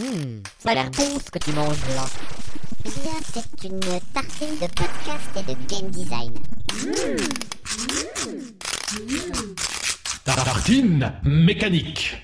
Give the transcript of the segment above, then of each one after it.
Hum, ça a l'air bon ce que tu manges là. Bien, c'est une tartine de podcast et de game design. Tartine mécanique.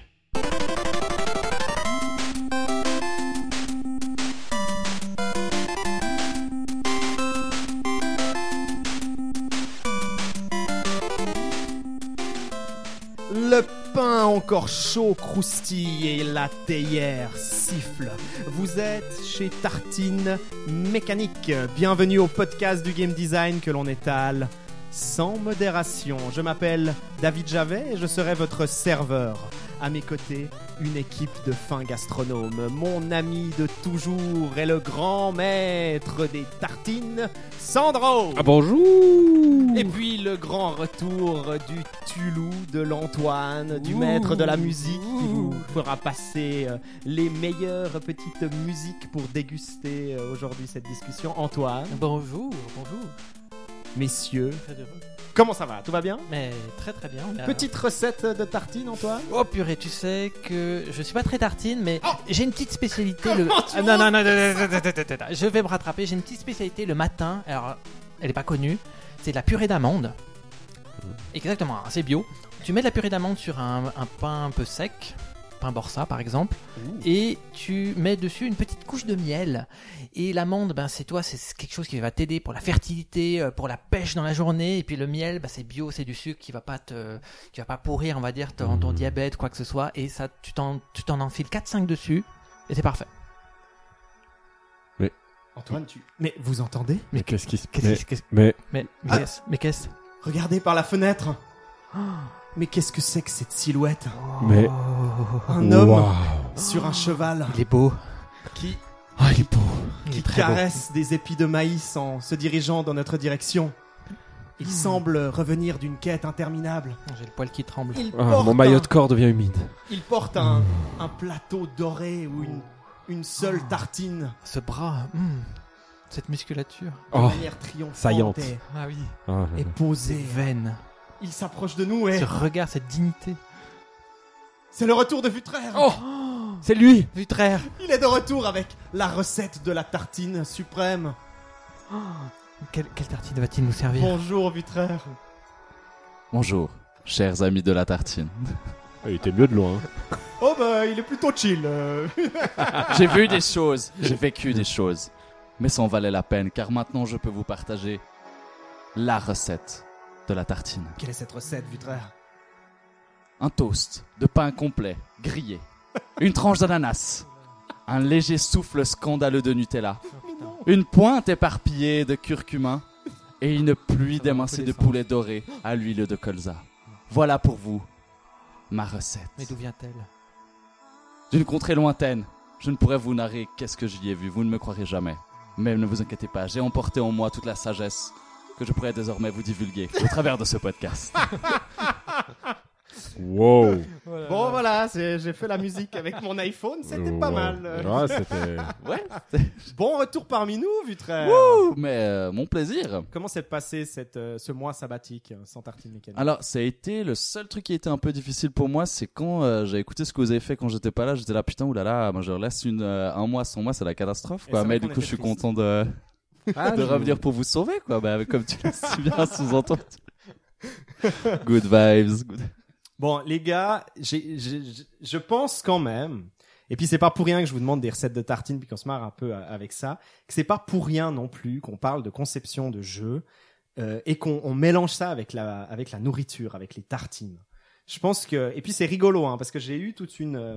Encore chaud croustille et la théière siffle. Vous êtes chez Tartine Mécanique. Bienvenue au podcast du game design que l'on étale sans modération. Je m'appelle David Javet et je serai votre serveur. À mes côtés, une équipe de fins gastronomes. Mon ami de toujours est le grand maître des tartines, Sandro. Ah bonjour Et puis le grand retour du Tulou, de l'Antoine, du maître de la musique qui vous fera passer euh, les meilleures petites musiques pour déguster euh, aujourd'hui cette discussion. Antoine, Bonjour, bonjour. messieurs, Très heureux. comment ça va Tout va bien Mais très très bien. on Petite recette de tartine, Antoine Oh purée, tu sais que je suis pas très tartine, mais j'ai une petite spécialité. Le... Comment tu Ah, non, non, non, non, non, non, non, non, non, non. je vais me rattraper. J'ai une petite spécialité le matin. Alors, elle est pas connue. C'est de la purée d'amande. Exactement, hein, c'est bio. Tu mets de la purée d'amande sur un, un pain un peu sec, pain borsa par exemple, et tu mets dessus une petite couche de miel. Et l'amande, ben c'est toi, c'est quelque chose qui va t'aider pour la fertilité, euh, pour la pêche dans la journée. Et puis le miel, ben, c'est bio, c'est du sucre qui va pas te, qui va pas pourrir, on va dire, ton, ton diabète, quoi que ce soit. Et ça, tu t'en, tu t'en enfiles 4-5 dessus, et c'est parfait. Antoine, tu... Mais vous entendez Mais qu'est-ce qui se Qu'est-ce mais, mais mais, mais Ah. qu'est-ce, mais qu'est-ce? Regardez par la fenêtre Mais qu'est-ce que c'est que cette silhouette? Mais Un homme Waouh. sur un cheval Il est beau. qui Ah, il est beau. Il qui est très beau. caresse des épis de maïs en se dirigeant dans notre direction. Il Hmm. semble revenir d'une quête interminable. J'ai le poil qui tremble. Il Ah, porte, mon maillot un, de corps devient humide. il porte un, un plateau doré ou une, une seule tartine Ce bras, hmm, cette musculature. de Oh, manière triomphante saillante. et, Ah oui. Ah, et posée. veines, Il s'approche de nous et ce regard, cette dignité. c'est le retour de Vutraire. Oh C'est lui Vutraire Il est de retour avec la recette de la tartine suprême. Quelle, quelle tartine va-t-il nous servir? Bonjour Vutraire. Bonjour, chers amis de la tartine. Il était mieux de loin. Oh bah il est plutôt chill. euh. J'ai vu des choses, j'ai vécu des choses. Mais ça en valait la peine car maintenant je peux vous partager la recette de la tartine. Quelle est cette recette Vutraire Un toast de pain complet, grillé. Une tranche d'ananas. Un léger souffle scandaleux de Nutella. Une pointe éparpillée de curcuma. Et une pluie d'émincés de poulet doré à l'huile de colza. Voilà pour vous ma recette. Mais d'où vient-elle? D'une contrée lointaine, je ne pourrais vous narrer qu'est-ce que j'y ai vu, vous ne me croirez jamais. Mais ne vous inquiétez pas, j'ai emporté en moi toute la sagesse que je pourrais désormais vous divulguer au travers de ce podcast. Wow. Bon voilà, j'ai fait la musique avec mon iPhone, c'était pas mal. Ouais, c'était. Ouais, Bon retour parmi nous, Vutraire. mais euh, mon plaisir. Comment s'est passé cette, euh, ce mois sabbatique euh, sans tartine mécanique? Alors, ça a été le seul truc qui a été un peu difficile pour moi, c'est quand euh, j'ai écouté ce que vous avez fait quand j'étais pas là, j'étais là putain oulala, moi je laisse une euh, un mois sans moi, c'est la catastrophe quoi. Mais du coup, je suis content de, Ah, de je- revenir pour vous sauver quoi. Bah, comme tu l'as si bien sous-entendu. Good vibes. good- Bon les gars, j'ai- j'ai- je pense quand même, et puis c'est pas pour rien que je vous demande des recettes de tartines puis qu'on se marre un peu euh, avec ça, que c'est pas pour rien non plus qu'on parle de conception de jeu euh, et qu'on on mélange ça avec la, avec la nourriture, avec les tartines. Je pense que et puis c'est rigolo hein, parce que j'ai eu toute une euh,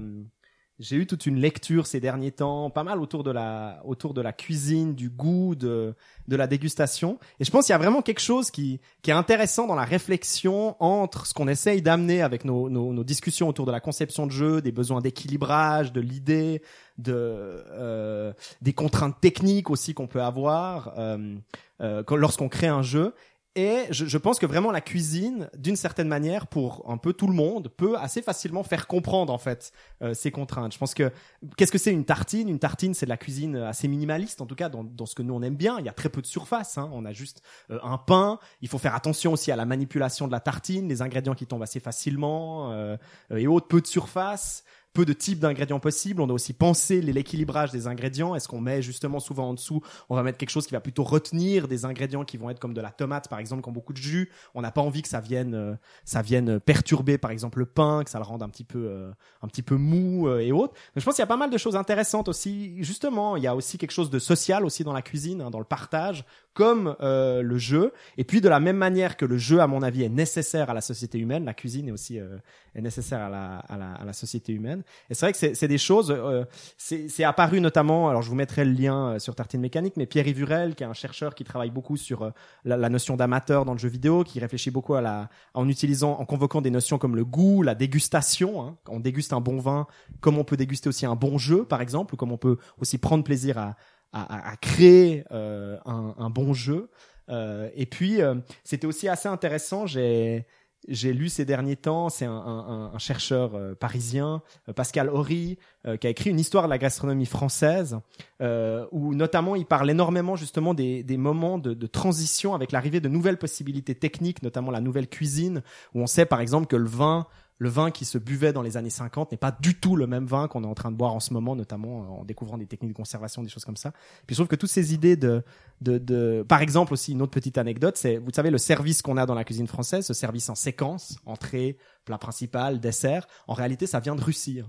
j'ai eu toute une lecture ces derniers temps, pas mal autour de la autour de la cuisine, du goût, de de la dégustation. Et je pense qu'il y a vraiment quelque chose qui qui est intéressant dans la réflexion entre ce qu'on essaye d'amener avec nos, nos nos discussions autour de la conception de jeu, des besoins d'équilibrage, de l'idée, de euh, des contraintes techniques aussi qu'on peut avoir euh, euh, lorsqu'on crée un jeu. Et je, je pense que vraiment la cuisine, d'une certaine manière, pour un peu tout le monde, peut assez facilement faire comprendre en fait euh, ces contraintes. Je pense que qu'est-ce que c'est une tartine? Une tartine, c'est de la cuisine assez minimaliste, en tout cas dans, dans ce que nous on aime bien. Il y a très peu de surface. Hein. On a juste euh, un pain. Il faut faire attention aussi à la manipulation de la tartine, les ingrédients qui tombent assez facilement euh, euh, et autres, peu de surface. Peu de types d'ingrédients possibles. On doit aussi penser l'équilibrage des ingrédients. Est-ce qu'on met justement souvent en dessous, on va mettre quelque chose qui va plutôt retenir des ingrédients qui vont être comme de la tomate, par exemple, qui ont beaucoup de jus. On n'a pas envie que ça vienne, euh, ça vienne perturber, par exemple, le pain, que ça le rende un petit peu, euh, un petit peu mou euh, et autres. Donc, je pense qu'il y a pas mal de choses intéressantes aussi. Justement, il y a aussi quelque chose de social aussi dans la cuisine, hein, dans le partage, comme euh, le jeu. Et puis de la même manière que le jeu, à mon avis, est nécessaire à la société humaine, la cuisine est aussi euh, est nécessaire à la, à la, à la société humaine. Et c'est vrai que c'est des choses. euh, c'est apparu notamment. Alors je vous mettrai le lien euh, sur Tartine Mécanique, mais Pierre Yvurel, qui est un chercheur qui travaille beaucoup sur euh, la, la notion d'amateur dans le jeu vidéo, qui réfléchit beaucoup à la, en utilisant, en convoquant des notions comme le goût, la dégustation. Hein, on déguste un bon vin, comme on peut déguster aussi un bon jeu, par exemple, ou comme on peut aussi prendre plaisir à, à, à- créer euh, un, un bon jeu. Euh, et puis, euh, c'était aussi assez intéressant. J'ai j'ai lu ces derniers temps, c'est un, un- un- un chercheur euh, parisien, euh, Pascal Horry, euh, qui a écrit une histoire de la gastronomie française, euh, où notamment il parle énormément justement des, des moments de, de transition avec l'arrivée de nouvelles possibilités techniques, notamment la nouvelle cuisine, où on sait par exemple que le vin le vin qui se buvait dans les années 50 n'est pas du tout le même vin qu'on est en train de boire en ce moment, notamment euh, en découvrant des techniques de conservation, des choses comme ça. Puis je trouve que toutes ces idées de, de, de, par exemple aussi une autre petite anecdote, c'est, vous savez, le service qu'on a dans la cuisine française, ce service en séquence, entrée, plat principal, dessert, en réalité, ça vient de Russie.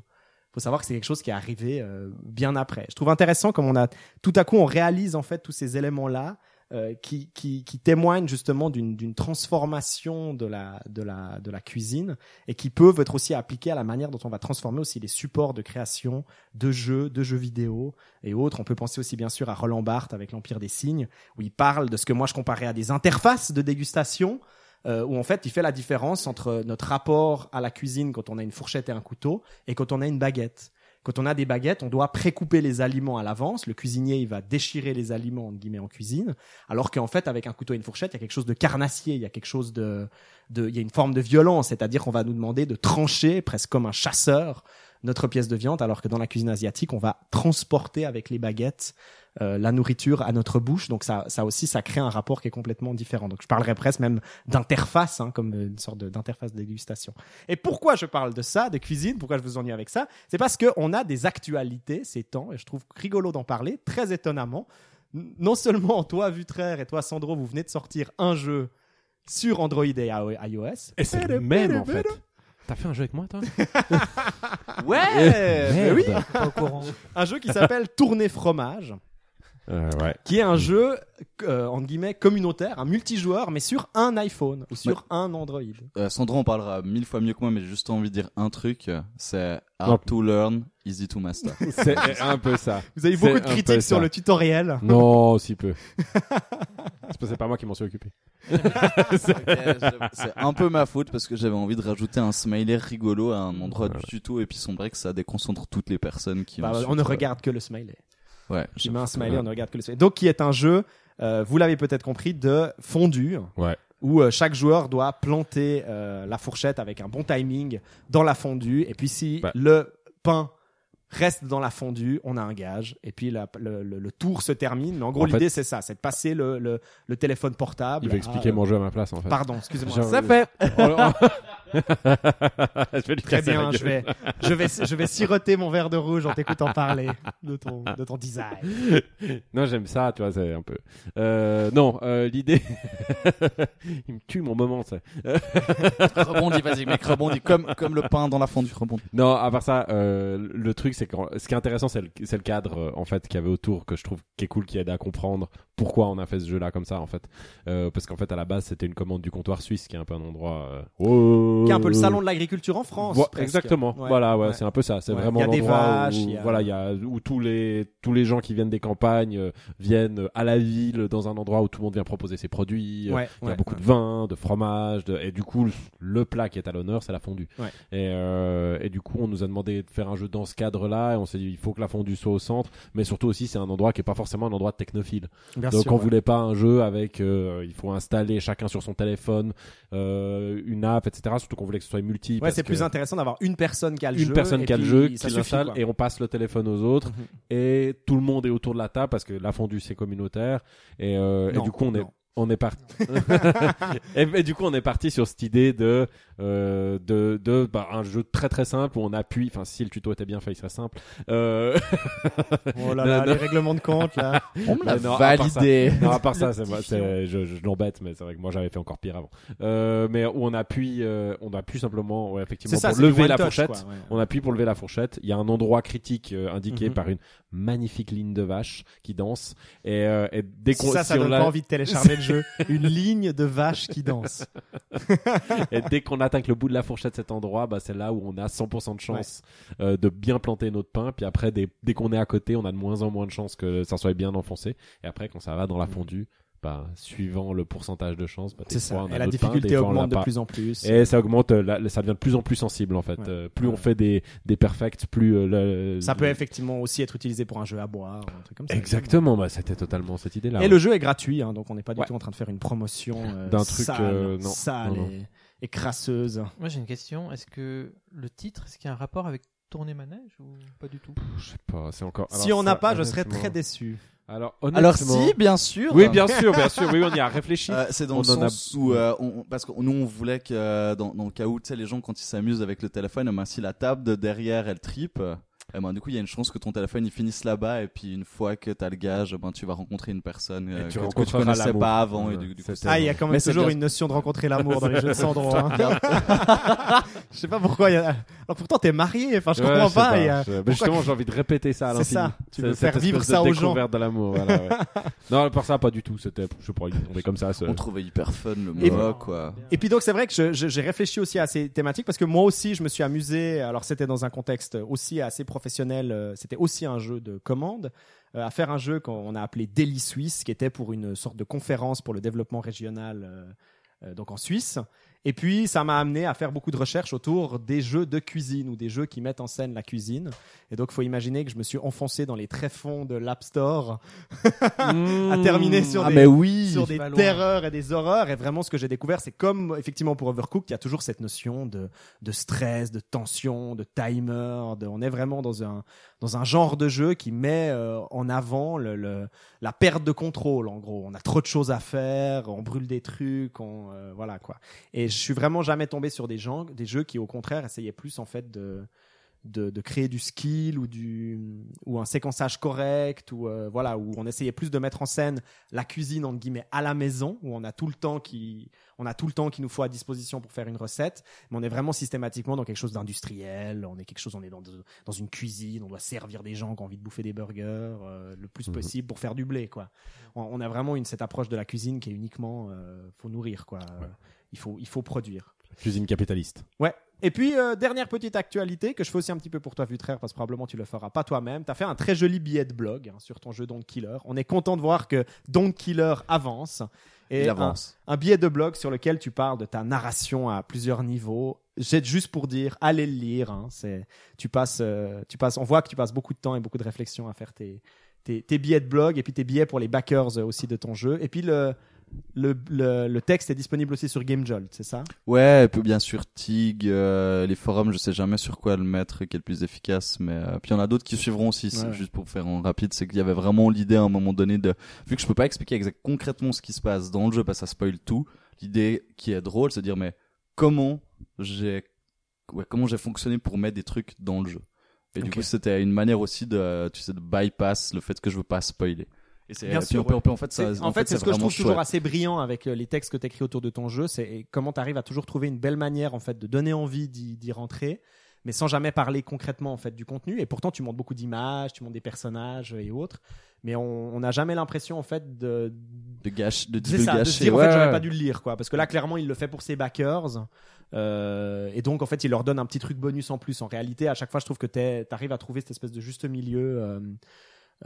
faut savoir que c'est quelque chose qui est arrivé euh, bien après. Je trouve intéressant comme on a, tout à coup, on réalise en fait tous ces éléments-là euh, qui, qui, qui témoignent justement d'une transformation de la, de, la, de la cuisine et qui peuvent être aussi appliqués à la manière dont on va transformer aussi les supports de création de jeux, de jeux vidéo et autres. On peut penser aussi bien sûr à Roland Barthes avec l'Empire des signes, où il parle de ce que moi je comparais à des interfaces de dégustation, euh, où en fait il fait la différence entre notre rapport à la cuisine quand on a une fourchette et un couteau et quand on a une baguette. Quand on a des baguettes, on doit précouper les aliments à l'avance. Le cuisinier, il va déchirer les aliments entre guillemets en cuisine, alors qu'en fait, avec un couteau et une fourchette, il y a quelque chose de carnassier, il y a quelque chose de, de il y a une forme de violence, c'est-à-dire qu'on va nous demander de trancher presque comme un chasseur notre pièce de viande, alors que dans la cuisine asiatique, on va transporter avec les baguettes euh, la nourriture à notre bouche. Donc ça, ça aussi, ça crée un rapport qui est complètement différent. Donc je parlerais presque même d'interface, hein, comme une sorte d'interface de dégustation. Et pourquoi je parle de ça, de cuisine Pourquoi je vous ennuie avec ça? C'est parce que on a des actualités ces temps, et je trouve rigolo d'en parler, très étonnamment. Non seulement toi, Vutraire, et toi, Sandro, vous venez de sortir un jeu sur Android et iOS. Et c'est le même en fait. T'as fait un jeu avec moi toi? Ouais, mais oui, Pas au courant. un jeu qui s'appelle Tourner fromage. Euh, ouais. qui est un jeu euh, entre guillemets communautaire, un multijoueur, mais sur un iPhone ou sur un Android. Euh, Sandro en parlera mille fois mieux que moi, mais j'ai juste envie de dire un truc. C'est Non. hard to learn, easy to master. C'est un peu ça. Vous avez beaucoup de critiques sur le tutoriel. Non, si peu. c'est parce que c'est pas moi qui m'en suis occupé. C'est un peu ma faute parce que j'avais envie de rajouter un smiley rigolo à un endroit du tuto et puis sombrer que ça déconcentre toutes les personnes qui Bah, ensuite, on ne euh, regarde que le smiley. Ouais. Mets un smiley, on ne regarde que le smiley. Donc qui est un jeu, euh, vous l'avez peut-être compris, de fondue. Ouais. Où euh, chaque joueur doit planter euh, la fourchette avec un bon timing dans la fondue. Et puis si Bah. le pain reste dans la fondue, on a un gage. Et puis la- le, le- le tour se termine. Mais en gros, l'idée c'est ça, c'est de passer le, téléphone portable. Il à, expliquer mon jeu à ma place en fait. Pardon, excusez-moi. Ça fait. je vais lui Très bien, je vais, je vais, je vais siroter mon verre de rouge en t'écoutant parler de ton, de ton design. Non, j'aime ça, tu vois, c'est un peu. Euh, non, euh, l'idée. Il me tue mon moment, ça. rebondis, vas-y, mec, rebondis. Comme, comme le pain dans la fondue, rebondis. Non, à part ça, euh, le truc, c'est que ce qui est intéressant, c'est le, c'est le cadre, en fait, qu'il y avait autour, que je trouve qui est cool, qui aide à comprendre pourquoi on a fait ce jeu-là comme ça, en fait. Euh, parce qu'en fait, à la base, c'était une commande du comptoir suisse, qui est un peu un endroit. euh, oh, Qui est un peu le salon de l'agriculture en France. Vo- presque. exactement. Ouais, voilà, ouais, ouais. c'est un peu ça. C'est vraiment Il y a des l'endroit vaches, où, y a- voilà, il y a où tous les tous les gens qui viennent des campagnes euh, viennent euh, à la ville dans un endroit où tout le monde vient proposer ses produits. euh, il y a beaucoup de vin, de fromage, de... et du coup le, le plat qui est à l'honneur, c'est la fondue. Et, euh, et du coup, on nous a demandé de faire un jeu dans ce cadre-là, et on s'est dit il faut que la fondue soit au centre, mais surtout aussi c'est un endroit qui est pas forcément un endroit technophile. Bien Donc sûr, on ouais. voulait pas un jeu avec euh, il faut installer chacun sur son téléphone euh, une app, etc. Surtout qu'on voulait que ce soit multi. Ouais, c'est plus intéressant d'avoir une personne qui a le une jeu. personne et qui a le jeu, qui l'installe et on passe le téléphone aux autres Mhm. et tout le monde est autour de la table parce que la fondue c'est communautaire et, euh, et du coup on est on est parti et, et du coup on est parti sur cette idée de euh, de, de bah, un jeu très très simple où on appuie. Enfin, si le tuto était bien fait, il serait simple. Euh... Oh là là, non. les règlements de compte là. On me l'a Mais non, à part validé. non, à part ça, c'est je, je l'embête, mais c'est vrai que moi j'avais fait encore pire avant. Euh, mais où on appuie, euh, on appuie simplement, ouais, effectivement, ça, pour lever one la touch, fourchette. quoi, ouais. On appuie pour lever la fourchette. Il y a un endroit critique euh, indiqué Mhm. par une magnifique ligne de vache qui danse. Et, euh, et dès qu'on ça, ça si on donne pas envie de télécharger le jeu. Une ligne de vache qui danse. et dès qu'on attaque le bout de la fourchette cet endroit, bah, c'est là où on a 100% de chance euh, de bien planter notre pain. Puis après, dès, dès qu'on est à côté, on a de moins en moins de chances que ça soit bien enfoncé. Et après, quand ça va dans la fondue, bah, suivant le pourcentage de chance, bah, C'est ça. Et la pain, difficulté augmente de plus en plus. Et ça augmente, euh, ça devient de plus en plus sensible en fait. Ouais. Euh, plus Ouais. on fait des, des perfects, plus euh, le- Ça peut effectivement aussi être utilisé pour un jeu à boire, un truc comme ça. Exactement, bah, c'était totalement cette idée-là. Et le jeu est gratuit, hein, donc on n'est pas du tout en train de faire une promotion euh, D'un truc, sale, non. sale Non, non. Et, et crasseuse. Moi j'ai une question. Est-ce que le titre, est-ce qu'il y a un rapport avec tourner manège ou pas du tout? Je sais pas, c'est encore. si on n'a pas, je serais très déçu. Alors, Alors si, bien sûr. Oui, bien sûr, bien sûr. Oui, on y a réfléchi. Euh, c'est dans On le a- sens où, euh, on- parce que nous on voulait que euh, dans, dans le cas où tu sais les gens quand ils s'amusent avec le téléphone, ben, si la table de derrière elle tripe, euh, eh ben, du coup il y a une chance que ton téléphone il finisse là-bas et puis une fois que t'as le gage, eh ben, tu vas rencontrer une personne euh, Et tu que, que tu connaissais pas avant et Ouais, du, du coup Ah, il y a quand même Mais c'est toujours une notion de rencontrer l'amour dans les jeux de Sandro. hein. Je sais pas pourquoi. Y a... Alors pourtant, t'es marié. Enfin, je Ouais, comprends pas. il y a- Je- mais justement, j'ai envie de répéter ça à C'est ça. Tu veux faire espèce vivre de ça aux gens. découverte de l'amour. Voilà, ouais. non, par ça, pas du tout. C'était, je sais pas, il est tombé comme ça. on trouvait hyper fun le Et- mot quoi. Et puis donc c'est vrai que j'ai réfléchi aussi à ces thématiques parce que moi aussi je me suis amusé. Alors c'était dans un contexte aussi assez professionnel. euh, C'était aussi un jeu de commande euh, à faire un jeu qu'on a appelé Daily Suisse, qui était pour une sorte de conférence pour le développement régional, euh, donc en Suisse. Et puis ça m'a amené à faire beaucoup de recherches autour des jeux de cuisine ou des jeux qui mettent en scène la cuisine. Et donc faut imaginer que je me suis enfoncé dans les tréfonds de l'App Store à terminer sur Ah des mais oui. sur des terreurs et des horreurs. Et vraiment, ce que j'ai découvert, c'est comme effectivement pour Overcooked, il y a toujours cette notion de, de stress, de tension, de timer. De, on est vraiment dans un, dans un genre de jeu qui met euh, en avant le, le- la perte de contrôle, en gros. On a trop de choses à faire, on brûle des trucs, on, euh, voilà quoi. Et je suis vraiment jamais tombé sur des, gens, des jeux qui, au contraire, essayaient plus en fait de. De, de créer du skill ou du ou un séquençage correct ou euh, voilà où on essayait plus de mettre en scène la cuisine entre guillemets à la maison où on a tout le temps qui on a tout le temps qu'il nous faut à disposition pour faire une recette mais on est vraiment systématiquement dans quelque chose d'industriel on est quelque chose on est dans dans une cuisine on doit servir des gens qui ont envie de bouffer des burgers euh, le plus Mhm. possible pour faire du blé quoi on, on a vraiment une cette approche de la cuisine qui est uniquement euh, faut nourrir quoi il faut il faut produire Cuisine capitaliste. Ouais. Et puis, euh, dernière petite actualité que je fais aussi un petit peu pour toi, Vutraire, parce que probablement tu le feras pas toi-même. Tu as fait un très joli billet de blog hein, sur ton jeu Don't Killer. On est content de voir que Don't Killer avance. Et Il un- avance. Un, billet de blog sur lequel tu parles de ta narration à plusieurs niveaux. J'ai juste pour dire, allez le lire. hein. C'est, tu passes, euh, tu passes, on voit que tu passes beaucoup de temps et beaucoup de réflexion à faire tes, tes, tes billets de blog et puis tes billets pour les backers euh, aussi de ton jeu. Et puis le, le, le, le texte est disponible aussi sur GameJolt, c'est ça? Ouais, et puis bien sûr TIG, euh, les forums, je sais jamais sur quoi le mettre qui est le plus efficace, mais euh, puis il y en a d'autres qui suivront aussi. Ouais. Juste pour faire en rapide, c'est qu'il y avait vraiment l'idée à un moment donné de, vu que je peux pas expliquer concrètement ce qui se passe dans le jeu, parce que ça spoil tout. L'idée qui est drôle, c'est de dire mais comment j'ai, ouais, comment j'ai fonctionné pour mettre des trucs dans le jeu? Et du coup, c'était une manière aussi de, tu sais, de bypass le fait que je veux pas spoiler. Et c'est, Bien puis sûr, on peut- ouais. on peut- en fait, ça, en, fait, c'est ce que je vraiment trouve toujours chouette. assez brillant avec euh, les textes que tu écris autour de ton jeu, c'est comment tu arrives à toujours trouver une belle manière en fait de donner envie d'y d'y rentrer, mais sans jamais parler concrètement en fait du contenu. Et pourtant, tu montres beaucoup d'images, tu montres des personnages et autres, mais on on n'a jamais l'impression en fait de de gâche, de c'est ça, de se divulgacher. dire en Ouais, fait j'aurais pas dû le lire quoi, parce que là clairement il le fait pour ses backers. euh, et donc en fait il leur donne un petit truc bonus en plus. En réalité, à chaque fois je trouve que tu arrives à trouver cette espèce de juste milieu. euh,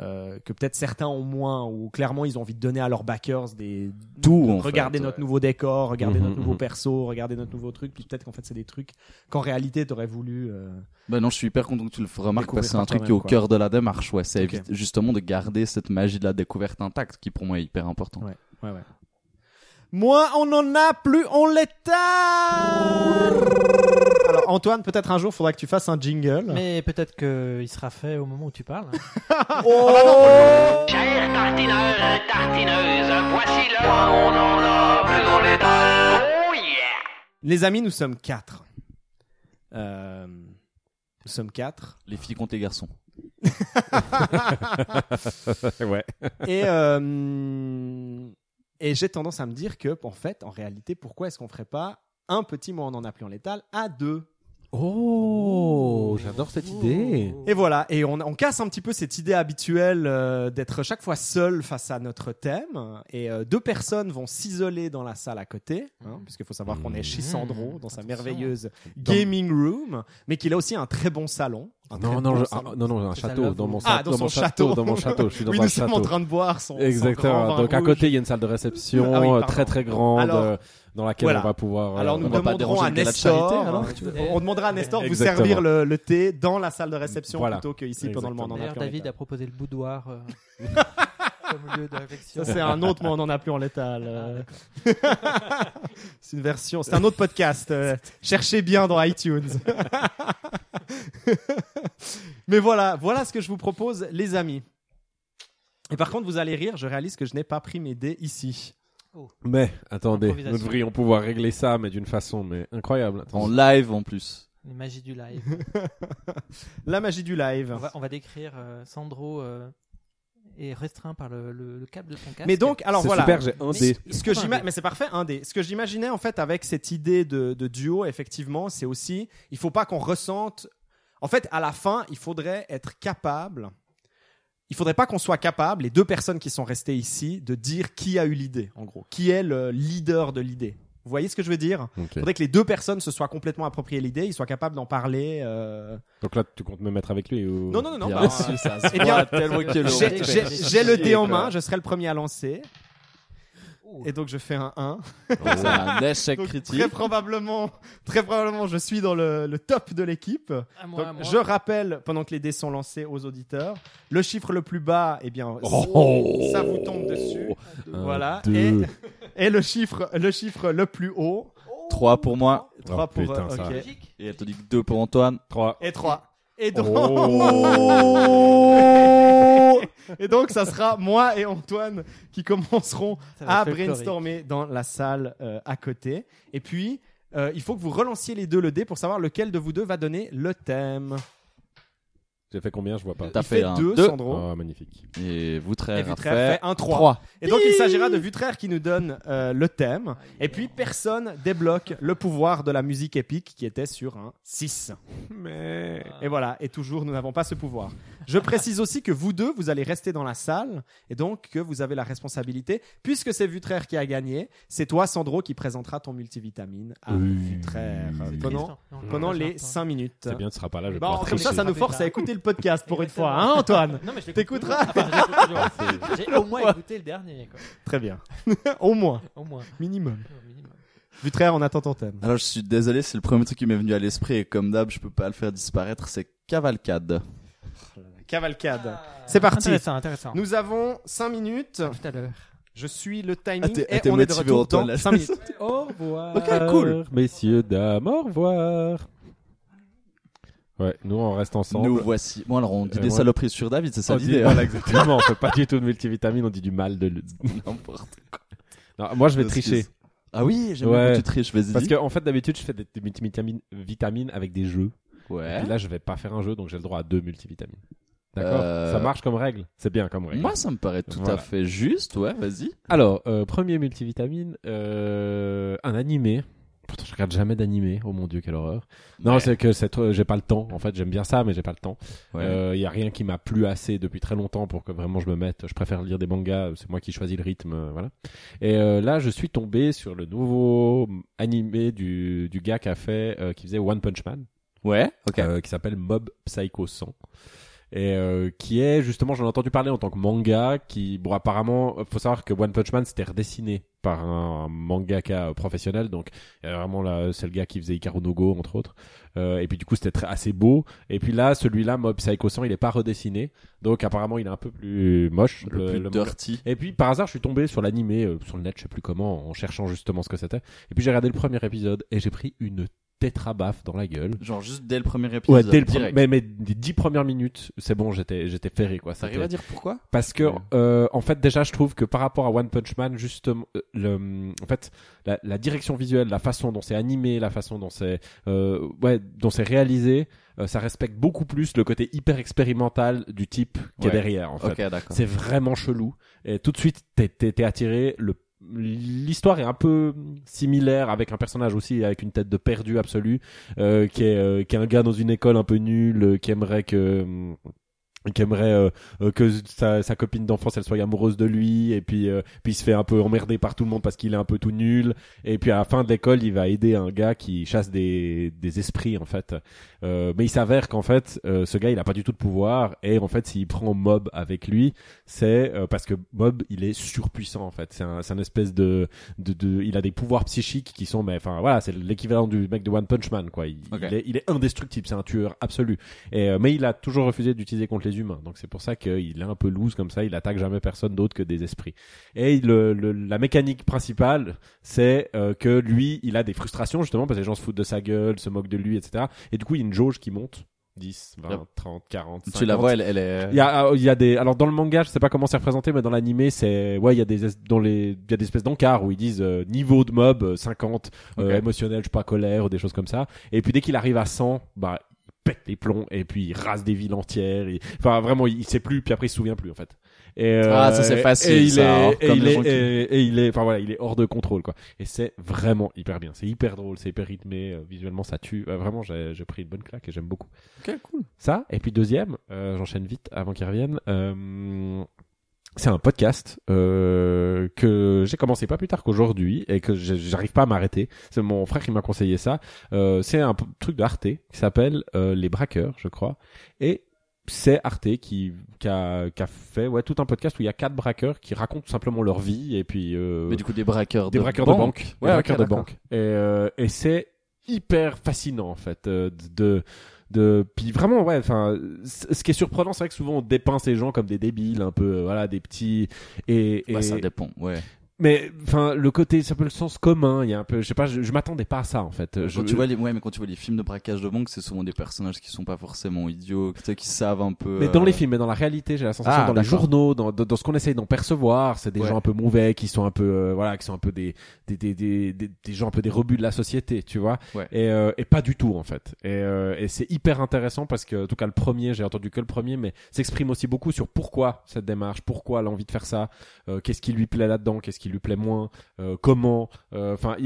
euh, que peut-être certains ont moins, ou clairement ils ont envie de donner à leurs backers des Tout, en regardez fait, notre ouais. nouveau décor, regardez Mhm, notre nouveau mhm. perso, regardez notre nouveau truc, puis peut-être qu'en fait c'est des trucs qu'en réalité t'aurais voulu. euh, Bah non, je suis hyper content que tu le remarques parce que c'est un truc qui est au quoi. cœur de la démarche. Ouais, c'est justement de garder cette magie de la découverte intacte qui pour moi est hyper important. Ouais. Ouais, ouais. Moi, on en a plus, on l'éteint Alors, Antoine, peut-être un jour, faudra que tu fasses un jingle. Mais peut-être qu'il sera fait au moment où tu parles. Chers tartineurs et tartineuses, voici où on en a plus les dents. Oh yeah! Les amis, nous sommes quatre. Euh, nous sommes quatre. Les filles contre les garçons. ouais. Et, euh, et j'ai tendance à me dire que, en fait, en réalité, pourquoi est-ce qu'on ferait pas un petit mot en en appelant létal à deux? Oh, j'adore cette idée. Et voilà, et on, on casse un petit peu cette idée habituelle euh, d'être chaque fois seul face à notre thème. Et euh, deux personnes vont s'isoler dans la salle à côté, hein, puisqu'il faut savoir qu'on est chez Sandro dans sa merveilleuse gaming room, mais qu'il a aussi un très bon salon. Non, bon non, je- ah, non, non, un à château, dans mon, Ah, dans mon château. Dans mon château, je suis dans oui, un nous sommes en château. train de boire son, Exactement. Donc à côté, il y a une salle de réception Ah oui, euh, très très grande Alors- euh, dans laquelle Voilà. on va pouvoir. euh, Alors nous demanderons à Nestor, charité, alors, hein, veux on demandera à Nestor de vous servir le, le thé dans la salle de réception Voilà. plutôt qu'ici pendant le moment en D'ailleurs, David a proposé le boudoir euh, comme lieu de réflexion. Ça c'est un autre moment en appelant létal. euh. c'est une version, c'est un autre podcast. euh, cherchez bien dans iTunes. Mais voilà, voilà ce que je vous propose, les amis. Et par contre, vous allez rire, je réalise que je n'ai pas pris mes dés ici. Mais attendez, nous devrions pouvoir régler ça, mais d'une façon mais incroyable. Attends. En live en plus. Les magies du live. La magie du live. On va, on va décrire euh, Sandro euh, est restreint par le, le- le câble de son casque. Mais donc, alors C'est voilà. super, j'ai un dé. Ce que mais c'est parfait, un dé. Ce que j'imaginais en fait avec cette idée de, de duo, effectivement, c'est aussi, il faut pas qu'on ressente. En fait, à la fin, il faudrait être capable. Il faudrait pas qu'on soit capable, les deux personnes qui sont restées ici, de dire qui a eu l'idée, en gros, qui est le leader de l'idée. Vous voyez ce que je veux dire? Il faudrait que les deux personnes se soient complètement appropriées l'idée, ils soient capables d'en parler. euh, Donc là, tu comptes me mettre avec lui ou Non, non, non, non. Bah, sûr, ça. eh bien, J'ai- le dé en main, je serai le premier à lancer. Et donc je fais un 1. C'est un échec Donc, critique. très probablement, très probablement, je suis dans le, le top de l'équipe. Je rappelle, pendant que les dés sont lancés aux auditeurs, le chiffre le plus bas, eh bien, Oh. ça vous tombe dessus. Un, voilà. deux. Et, et le chiffre, le chiffre le plus haut, 3 pour moi. 3 Oh, pour. putain, euh, ça. ok. Et elle te dit que 2 pour Antoine. 3. Et 3. Et donc, Oh et donc, ça sera moi et Antoine qui commenceront à brainstormer dans la salle euh, à côté. Et puis, euh, il faut que vous relanciez les deux le dé pour savoir lequel de vous deux va donner le thème. J'ai fait combien? Je vois pas. T'as fait fait un 2, deux. Sandro. Oh, magnifique. Et Voutraire Et a Vutraire fait fait un 3. 3. Et donc, il s'agira de Vutraire qui nous donne euh, le thème. Et puis, personne débloque le pouvoir de la musique épique qui était sur un 6. Mais. Et voilà. Et toujours, nous n'avons pas ce pouvoir. Je précise aussi que vous deux, vous allez rester dans la salle. Et donc, que vous avez la responsabilité. Puisque c'est Vutraire qui a gagné, c'est toi, Sandro, qui présentera ton multivitamine à Oui. Vutraire pendant, pendant les pense pas. 5 minutes. C'est bien, tu seras pas là. Je Bon, comme ça, ça nous force à écouter le podcast pour une fois, hein, Antoine Non, mais je T'écouteras. J'ai au moins écouté le dernier, quoi. Très bien. Au moins, Au moins. minimum. Vutraire, on attend ton thème. Alors je suis désolé, c'est le premier truc qui m'est venu à l'esprit et comme d'hab, je peux pas le faire disparaître, c'est Cavalcade. Cavalcade. C'est parti. Intéressant, intéressant. Nous avons 5 minutes. Tout à l'heure. Je suis le timing Ah, ah, et t'es on est de retour dans là. 5 minutes. Au revoir. Ok, cool. Messieurs, dames, au revoir. Ouais, nous on reste ensemble. Nous voici. Bon alors on dit Euh, des saloperies sur David, c'est ça l'idée. hein. voilà, exactement. on fait pas du tout de multivitamine, on dit du mal de. N'importe quoi. Non, moi je vais tricher. Ah oui, j'aime Ouais. quand tu triches, vas-y. Parce qu'en en fait, d'habitude, je fais des, multivitamines vitamines avec des jeux. Ouais. Et là, je vais pas faire un jeu, donc j'ai le droit à deux multivitamines. D'accord Euh, Ça marche comme règle C'est bien comme règle. Moi ça me paraît tout à fait juste, ouais, vas-y. Alors, euh, premier multivitamine, euh, un animé. Pourtant, je regarde jamais d'animé. Oh mon dieu, quelle horreur. Non, Ouais. c'est que c'est, euh, j'ai pas le temps. En fait, j'aime bien ça, mais j'ai pas le temps. Il Ouais. y a rien qui m'a plu assez depuis très longtemps pour que vraiment je me mette. Je préfère lire des mangas. C'est moi qui choisis le rythme, euh, voilà. Et euh, là, je suis tombé sur le nouveau animé du, du gars qui a fait, euh, qui faisait One Punch Man. Ouais, ok. euh, qui s'appelle Mob Psycho 100 et euh, qui est justement j'en ai entendu parler en tant que manga qui bon apparemment faut savoir que One Punch Man c'était redessiné par un mangaka professionnel donc vraiment là c'est le gars qui faisait Ikaru no Go entre autres Euh, et puis du coup c'était très assez beau et puis là celui-là Mob Psycho 100 il est pas redessiné donc apparemment il est un peu plus moche Un peu le- plus le manga. dirty. Et puis par hasard, je suis tombé sur l'animé euh, sur le net, je sais plus comment, en cherchant justement ce que c'était. Et puis j'ai regardé le premier épisode et j'ai pris une tétrabaffe dans la gueule. Genre juste dès le premier épisode. Ouais, dès le direct. premier, mais, mais les dix premières minutes, c'est bon, j'étais, j'étais ferré, quoi. T'arrives C'était- à dire pourquoi? Parce que, Ouais. euh, en fait, déjà, je trouve que par rapport à One Punch Man, justement, euh, le, en fait, la, la direction visuelle, la façon dont c'est animé, la façon dont c'est, euh, ouais, dont c'est réalisé, euh, ça respecte beaucoup plus le côté hyper expérimental du type qui est Ouais. derrière, en fait. Ok, d'accord. C'est vraiment chelou. Et tout de suite, t'es, t'es, t'es attiré. Le, l'histoire est un peu similaire avec un personnage aussi avec une tête de perdu absolu, euh, qui est, euh, qui est un gars dans une école un peu nulle, euh, qui aimerait que, hum, qui aimerait euh, euh, que sa, sa copine d'enfance elle soit amoureuse de lui et puis euh, puis il se fait un peu emmerder par tout le monde parce qu'il est un peu tout nul. Et puis à la fin de l'école il va aider un gars qui chasse des, des esprits en fait. Euh, mais il s'avère qu'en fait euh, ce gars il a pas du tout de pouvoir. Et en fait s'il prend Mob avec lui c'est euh, parce que Mob il est surpuissant en fait. C'est un, c'est un espèce de, de, de il a des pouvoirs psychiques qui sont mais enfin voilà c'est l'équivalent du mec de One Punch Man quoi. Il, il est, il est indestructible. C'est un tueur absolu. Et, euh, mais il a toujours refusé d'utiliser contre les humains. Donc c'est pour ça qu'il est un peu loose comme ça. Il attaque jamais personne d'autre que des esprits. Et le, le- la mécanique principale, c'est euh, que lui, il a des frustrations justement parce que les gens se foutent de sa gueule, se moquent de lui, etc. Et du coup, il y a une jauge qui monte. 10, 20, Yep. 30, 40, 50. Tu la vois, elle, elle est. Il y a, il y a des, alors dans le manga, je sais pas comment c'est représenté, mais dans l'animé, c'est, ouais, il y a des, es- dans les, il y a des espèces d'encarts où ils disent euh, niveau de mob euh, 50, euh, Ok. émotionnel, je sais pas, colère ou des choses comme ça. Et puis dès qu'il arrive à 100, bah, pète les plombs et puis il rase des villes entières. et- Enfin, vraiment, il, il sait plus, puis après il se souvient plus en fait. Et, euh, Ah, ça, c'est facile, Et il ça, hein, est, et comme il les est, gens qui- et, et il est, enfin voilà, il est hors de contrôle quoi. Et c'est vraiment hyper bien. C'est hyper drôle, c'est hyper rythmé, euh, visuellement ça tue. Euh, vraiment, j'ai j'ai pris une bonne claque et j'aime beaucoup. Ok, cool. Ça, et puis deuxième, euh, j'enchaîne vite avant qu'il revienne. C'est un podcast euh, que j'ai commencé pas plus tard qu'aujourd'hui et que j'arrive pas à m'arrêter. C'est mon frère qui m'a conseillé ça. Euh, c'est un truc de Arte qui s'appelle euh, Les Braqueurs, je crois. Et c'est Arte qui, qui, a, qui a fait ouais, tout un podcast où il y a quatre braqueurs qui racontent simplement leur vie et puis euh, Mais du coup, des braqueurs des de braqueurs banque. de banque, des Ouais, braqueurs de banque. Et, euh, et c'est hyper fascinant en fait euh, de de puis vraiment ouais enfin ce qui est surprenant c'est vrai que souvent on dépeint ces gens comme des débiles un peu euh, voilà des petits et, et Ouais, ça dépend, ouais. Mais enfin le côté c'est un peu le sens commun il y a un peu je sais pas je, je m'attendais pas à ça en fait je, Quand tu vois les, ouais, mais quand tu vois les films de braquage de banque, c'est souvent des personnages qui sont pas forcément idiots, tu sais, qui savent un peu. Mais dans euh, les films, mais dans la réalité, j'ai la sensation Ah, dans les journaux, dans, dans, dans ce qu'on essaye d'en percevoir, c'est des Ouais. gens un peu mauvais, qui sont un peu, euh, voilà, qui sont un peu des des, des, des, des, des gens un peu des rebuts de la société, tu vois. Ouais. Et, euh, et pas du tout en fait. Et, euh, et c'est hyper intéressant parce que, en tout cas, le premier, j'ai entendu que le premier, mais s'exprime aussi beaucoup sur pourquoi cette démarche, pourquoi l'envie de faire ça, euh, qu'est-ce qui lui plaît là-dedans, qu'est-ce qui lui plaît moins, euh, comment. euh, Enfin,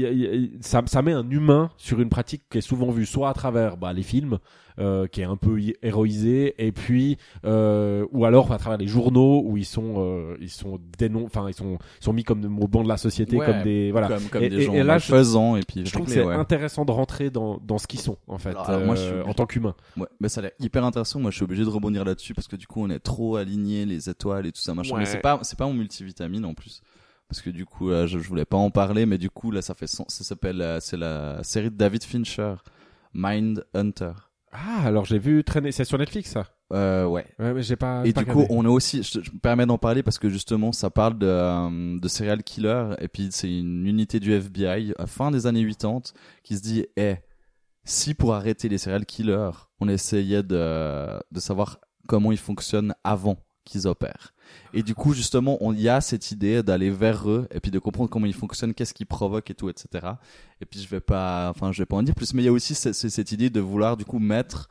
ça, ça met un humain sur une pratique qui est souvent vue soit à travers bah, les films, euh, qui est un peu héroïsé, et puis ou alors à travers les journaux où ils sont ils sont dénon enfin ils sont ils sont mis comme au banc de la société Ouais, comme des voilà Comme, comme Et- des gens et là, je- malfaisants, et puis je trouve que c'est ouais. intéressant de rentrer dans dans ce qu'ils sont en fait Alors, alors, moi, je suis obligé- en tant qu'humain Ouais, mais ça a l'air hyper intéressant. Moi, je suis obligé de rebondir là-dessus parce que du coup, on est trop aligné les étoiles et tout ça, machin. Ouais. Mais c'est pas, c'est pas mon multivitamine en plus. Parce que du coup, euh, je, je voulais pas en parler, mais du coup, là, ça fait sens. Ça s'appelle, euh, c'est la série de David Fincher, Mind Hunter. ah alors j'ai vu traîner c'est sur Netflix ça? Euh, ouais. ouais mais j'ai pas Et pas du coup, on a aussi, je, je me permets d'en parler parce que justement, ça parle de, euh, de serial killer et puis c'est une unité du FBI à fin des années 80 qui se dit, eh, si pour arrêter les serial killers, on essayait de, de savoir comment ils fonctionnent avant qu'ils opèrent. Et du coup, justement, on y a cette idée d'aller vers eux et puis de comprendre comment ils fonctionnent, qu'est-ce qu'ils provoquent et tout, etc. Et puis je vais pas, enfin, je vais pas en dire plus, mais il y a aussi ce- ce- cette idée de vouloir du coup mettre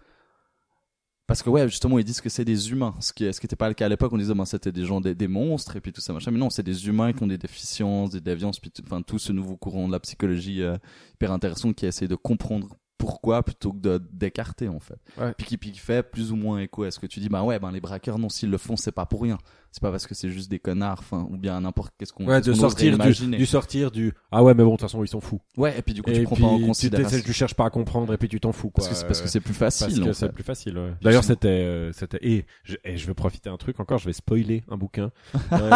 parce que ouais, justement, ils disent que c'est des humains, ce qui, ce qui était pas le cas à l'époque. On disait, ben, c'était des gens, des, des monstres et puis tout ça, machin. Mais non, c'est des humains qui ont des déficiences, des déviances, puis tout- enfin tout ce nouveau courant de la psychologie euh, hyper intéressant qui essaie de comprendre pourquoi plutôt que de d'écarter en fait. Ouais. Puis qui, puis qui fait plus ou moins écho à ce que tu dis. Bah ouais, ben les braqueurs, non, s'ils le font, c'est pas pour rien. C'est pas parce que c'est juste des connards, enfin, ou bien n'importe qu'est-ce qu'on. ouais qu'est-ce de qu'on sortir du, du sortir du ah ouais mais bon de toute façon ils sont fous Ouais, et puis du coup, et tu prends puis pas en considération. tu cherches pas à comprendre et puis tu t'en fous quoi parce que c'est parce que Euh, c'est plus parce facile. que en c'est plus facile. ouais. D'ailleurs, c'était, euh, c'était, et je, et je veux profiter d'un truc encore. Je vais spoiler un bouquin. Ouais,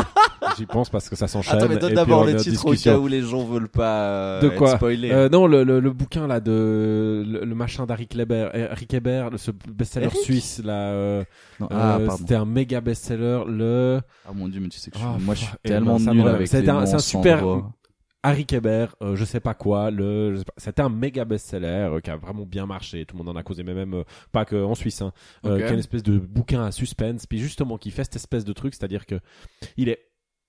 J'y pense parce que ça s'enchaîne. Attends, mais et donne puis d'abord le titre au cas où les gens veulent pas euh, De être quoi spoilés. Euh, non, le, le, le bouquin là de le, le machin d'Aric Leber, Eric Hébert, le- ce best-seller suisse là. euh, ah, euh, c'était un méga best-seller. Le Ah mon dieu, mais tu sais que je suis- Ah, moi je suis eh tellement ben, ça me nul avec un- un super-. Harry Kéber, euh, je sais pas quoi, le, c'était un méga best-seller euh, qui a vraiment bien marché. Tout le monde en a causé, mais même euh, pas que en Suisse, hein, Ok. qui est une espèce de bouquin à suspense, puis justement qui fait cette espèce de truc, c'est-à-dire que il est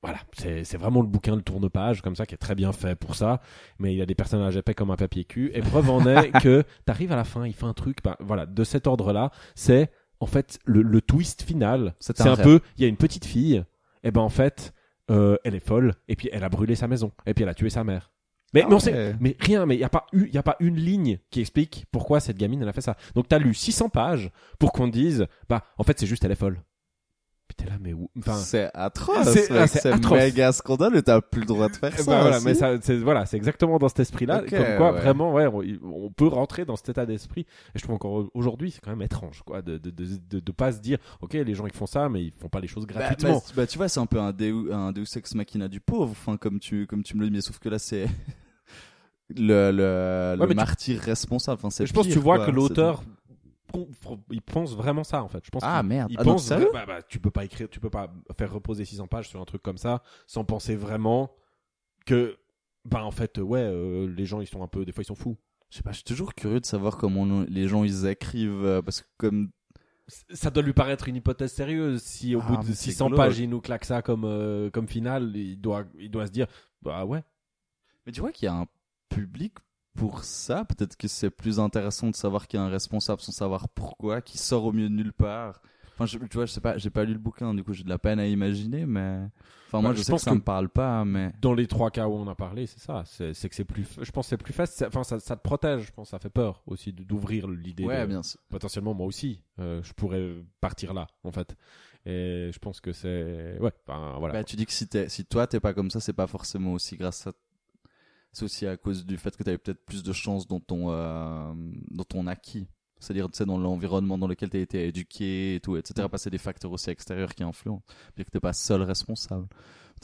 voilà, c'est vraiment le bouquin de tourne-page comme ça qui est très bien fait pour ça, mais il y a des personnages épais comme un papier cul. Et preuve en est que t'arrives à la fin, il fait un truc, ben, voilà, de cet ordre-là, c'est en fait le, le twist final. C'est un un peu, il y a une petite fille, et ben en fait, euh, elle est folle, et puis elle a brûlé sa maison, et puis elle a tué sa mère. Mais, Ah mais on sait, mais rien, mais il y a pas eu, il y a pas une ligne qui explique pourquoi cette gamine elle a fait ça. Donc t'as lu 600 pages pour qu'on te dise, bah en fait c'est juste elle est folle. Puis t'es là, mais où, enfin. c'est atroce. C'est- ah, méga scandaleux. T'as plus le droit de faire ça. ben voilà, aussi. mais ça, c'est voilà, c'est exactement dans cet esprit-là, Ok, comme quoi ouais. vraiment, ouais, on, on peut rentrer dans cet état d'esprit. Et je trouve encore aujourd'hui, c'est quand même étrange, quoi, de de, de de de pas se dire, ok, les gens ils font ça, mais ils font pas les choses Bah, gratuitement. bah, bah, tu vois, c'est un peu un Deus, un Deus ex machina du pauvre, enfin, comme tu, comme tu me le dis, mais sauf que là, c'est le, le, le mais tu- martyr responsable. Enfin, je pense que tu vois quoi. que l'auteur, il pense vraiment ça en fait. Je pense Ah, merde. il Ah, donc, pense, sérieux bah, bah, tu peux pas écrire, tu peux pas faire reposer 600 pages sur un truc comme ça sans penser vraiment que, bah en fait, ouais, euh, les gens ils sont un peu, des fois ils sont fous. Je sais pas, je suis toujours curieux de savoir comment on- les gens ils écrivent, euh, parce que comme ça doit lui paraître une hypothèse sérieuse. Si au Ah, bout de c'est 600 glauque. pages, il nous claque ça comme, euh, comme finale, il doit, il doit se dire, bah ouais. Mais tu vois qu'il y a un public pour ça. Peut-être que c'est plus intéressant de savoir qu'il y a un responsable sans savoir pourquoi, qui sort au milieu de nulle part. Enfin, je, tu vois, je sais pas, j'ai pas lu le bouquin, du coup j'ai de la peine à imaginer, mais. Enfin, moi Bah, je, je sais pense que ça que- me parle pas, mais. Dans les trois cas où on a parlé, c'est ça. C'est que c'est plus, je pense que c'est plus facile. Enfin, ça, ça te protège. Je pense, ça fait peur aussi d'ouvrir l'idée. Ouais, de- bien sûr. Potentiellement, moi aussi, euh, je pourrais partir là, en fait. Et je pense que c'est, ouais, enfin, voilà. Bah, tu dis que si, t'es- si toi t'es pas comme ça, c'est pas forcément aussi grâce à. C'est aussi à cause du fait que tu avais peut-être plus de chance dans ton, euh, dans ton acquis. C'est-à-dire, tu sais, dans l'environnement dans lequel tu as été éduqué et tout, etc. Parce que c'est des facteurs aussi extérieurs qui influencent. Puis que t'es pas seul responsable.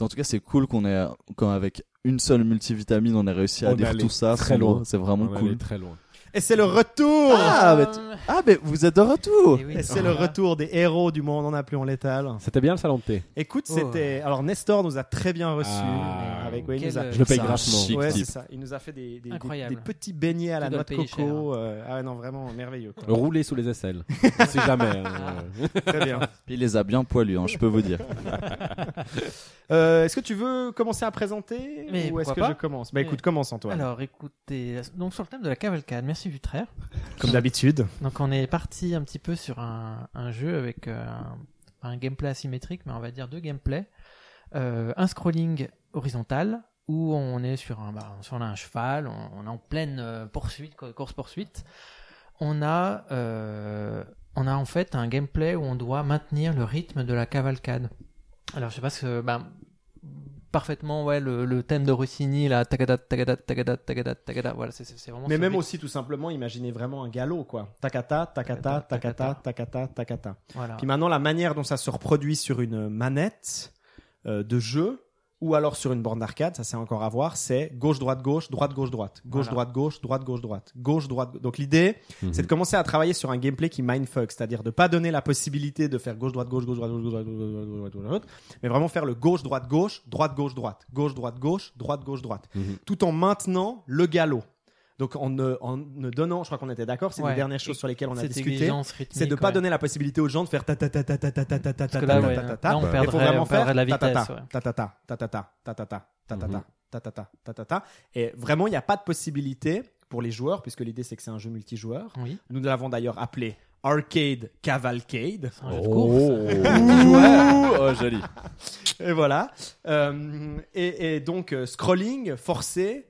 En tout cas, c'est cool qu'on ait, quand avec une seule multivitamine, on ait réussi à On dire tout ça. très Sandro. loin. C'est vraiment On cool. très loin. Et c'est le retour Ah, mais, t- ah, mais vous êtes de retour! Et oui. Et c'est le retour des héros du monde en appelons létal. C'était bien le salon de thé. Écoute, Oh. c'était. Alors, Nestor nous a très bien reçus. Ah, avec, ouais, il quel- nous a... Je le paye C'est un grassement. chic Ouais, type. c'est ça. Il nous a fait des, des, des- Incroyable. des petits beignets à la noix de le payer coco. euh, ah non, vraiment merveilleux. quoi. Rouler sous les aisselles. si jamais. hein. Très bien. Puis il les a bien poilus, hein, je peux vous dire. Euh, est-ce que tu veux commencer à présenter Mais ou est-ce que pas je commence Bah Mais- écoute, commence Antoine. Alors, écoutez, donc sur le thème de la cavalcade, merci Vutraire. Comme d'habitude. Donc on est parti un petit peu sur un, un jeu avec euh, un, un gameplay asymétrique, mais on va dire deux gameplays. Euh, un scrolling horizontal où on est sur un, bah, un cheval, on, on est en pleine poursuite, course poursuite. On a, euh, on a en fait un gameplay où on doit maintenir le rythme de la cavalcade. Alors je sais pas ce que, bah, parfaitement ouais le, le thème de Rossini là, tagada tagada tagada tagada tagada. Voilà c'est vraiment. Mais même aussi, tout simplement, imaginez vraiment un galop, quoi. Takata, takata, takata, takata, takata. Voilà. Puis maintenant, la manière dont ça se reproduit sur une manette euh, de jeu ou alors sur une borne d'arcade, ça c'est encore à voir, c'est gauche droite gauche, droite gauche droite, gauche Voilà. droite gauche, droite gauche droite, gauche droite. Donc l'idée, Mhm. c'est de commencer à travailler sur un gameplay qui mindfuck, c'est-à-dire de pas donner la possibilité de faire gauche droite gauche gauche droite gauche droite gauche droite gauche droite, gauche droite, mais vraiment faire le gauche droite gauche, droite gauche droite, gauche droite gauche, droite gauche droite, Mhm. tout en maintenant le galop. Donc en ne, en ne donnant, je crois qu'on était d'accord, c'est Ouais. une dernière chose sur lesquelles on a discuté, c'est de pas ouais. donner la possibilité aux gens de faire ta ta ta ta ta ta ta ta ta ta ta ta ta Il faut vraiment faire la ta ta vitesse. ta ta ta ta ta ta ta ta ta ta ta ta ta Mhm. ta ta ta ta ta ta. Et vraiment, il n'y a pas de possibilité pour les joueurs, puisque l'idée c'est que c'est un jeu multijoueur. Oui, Nous l'avons d'ailleurs appelé Arcade Cavalcade. c'est un jeu de course. oh, joli. Et voilà. Euh, et, et donc euh, scrolling forcé.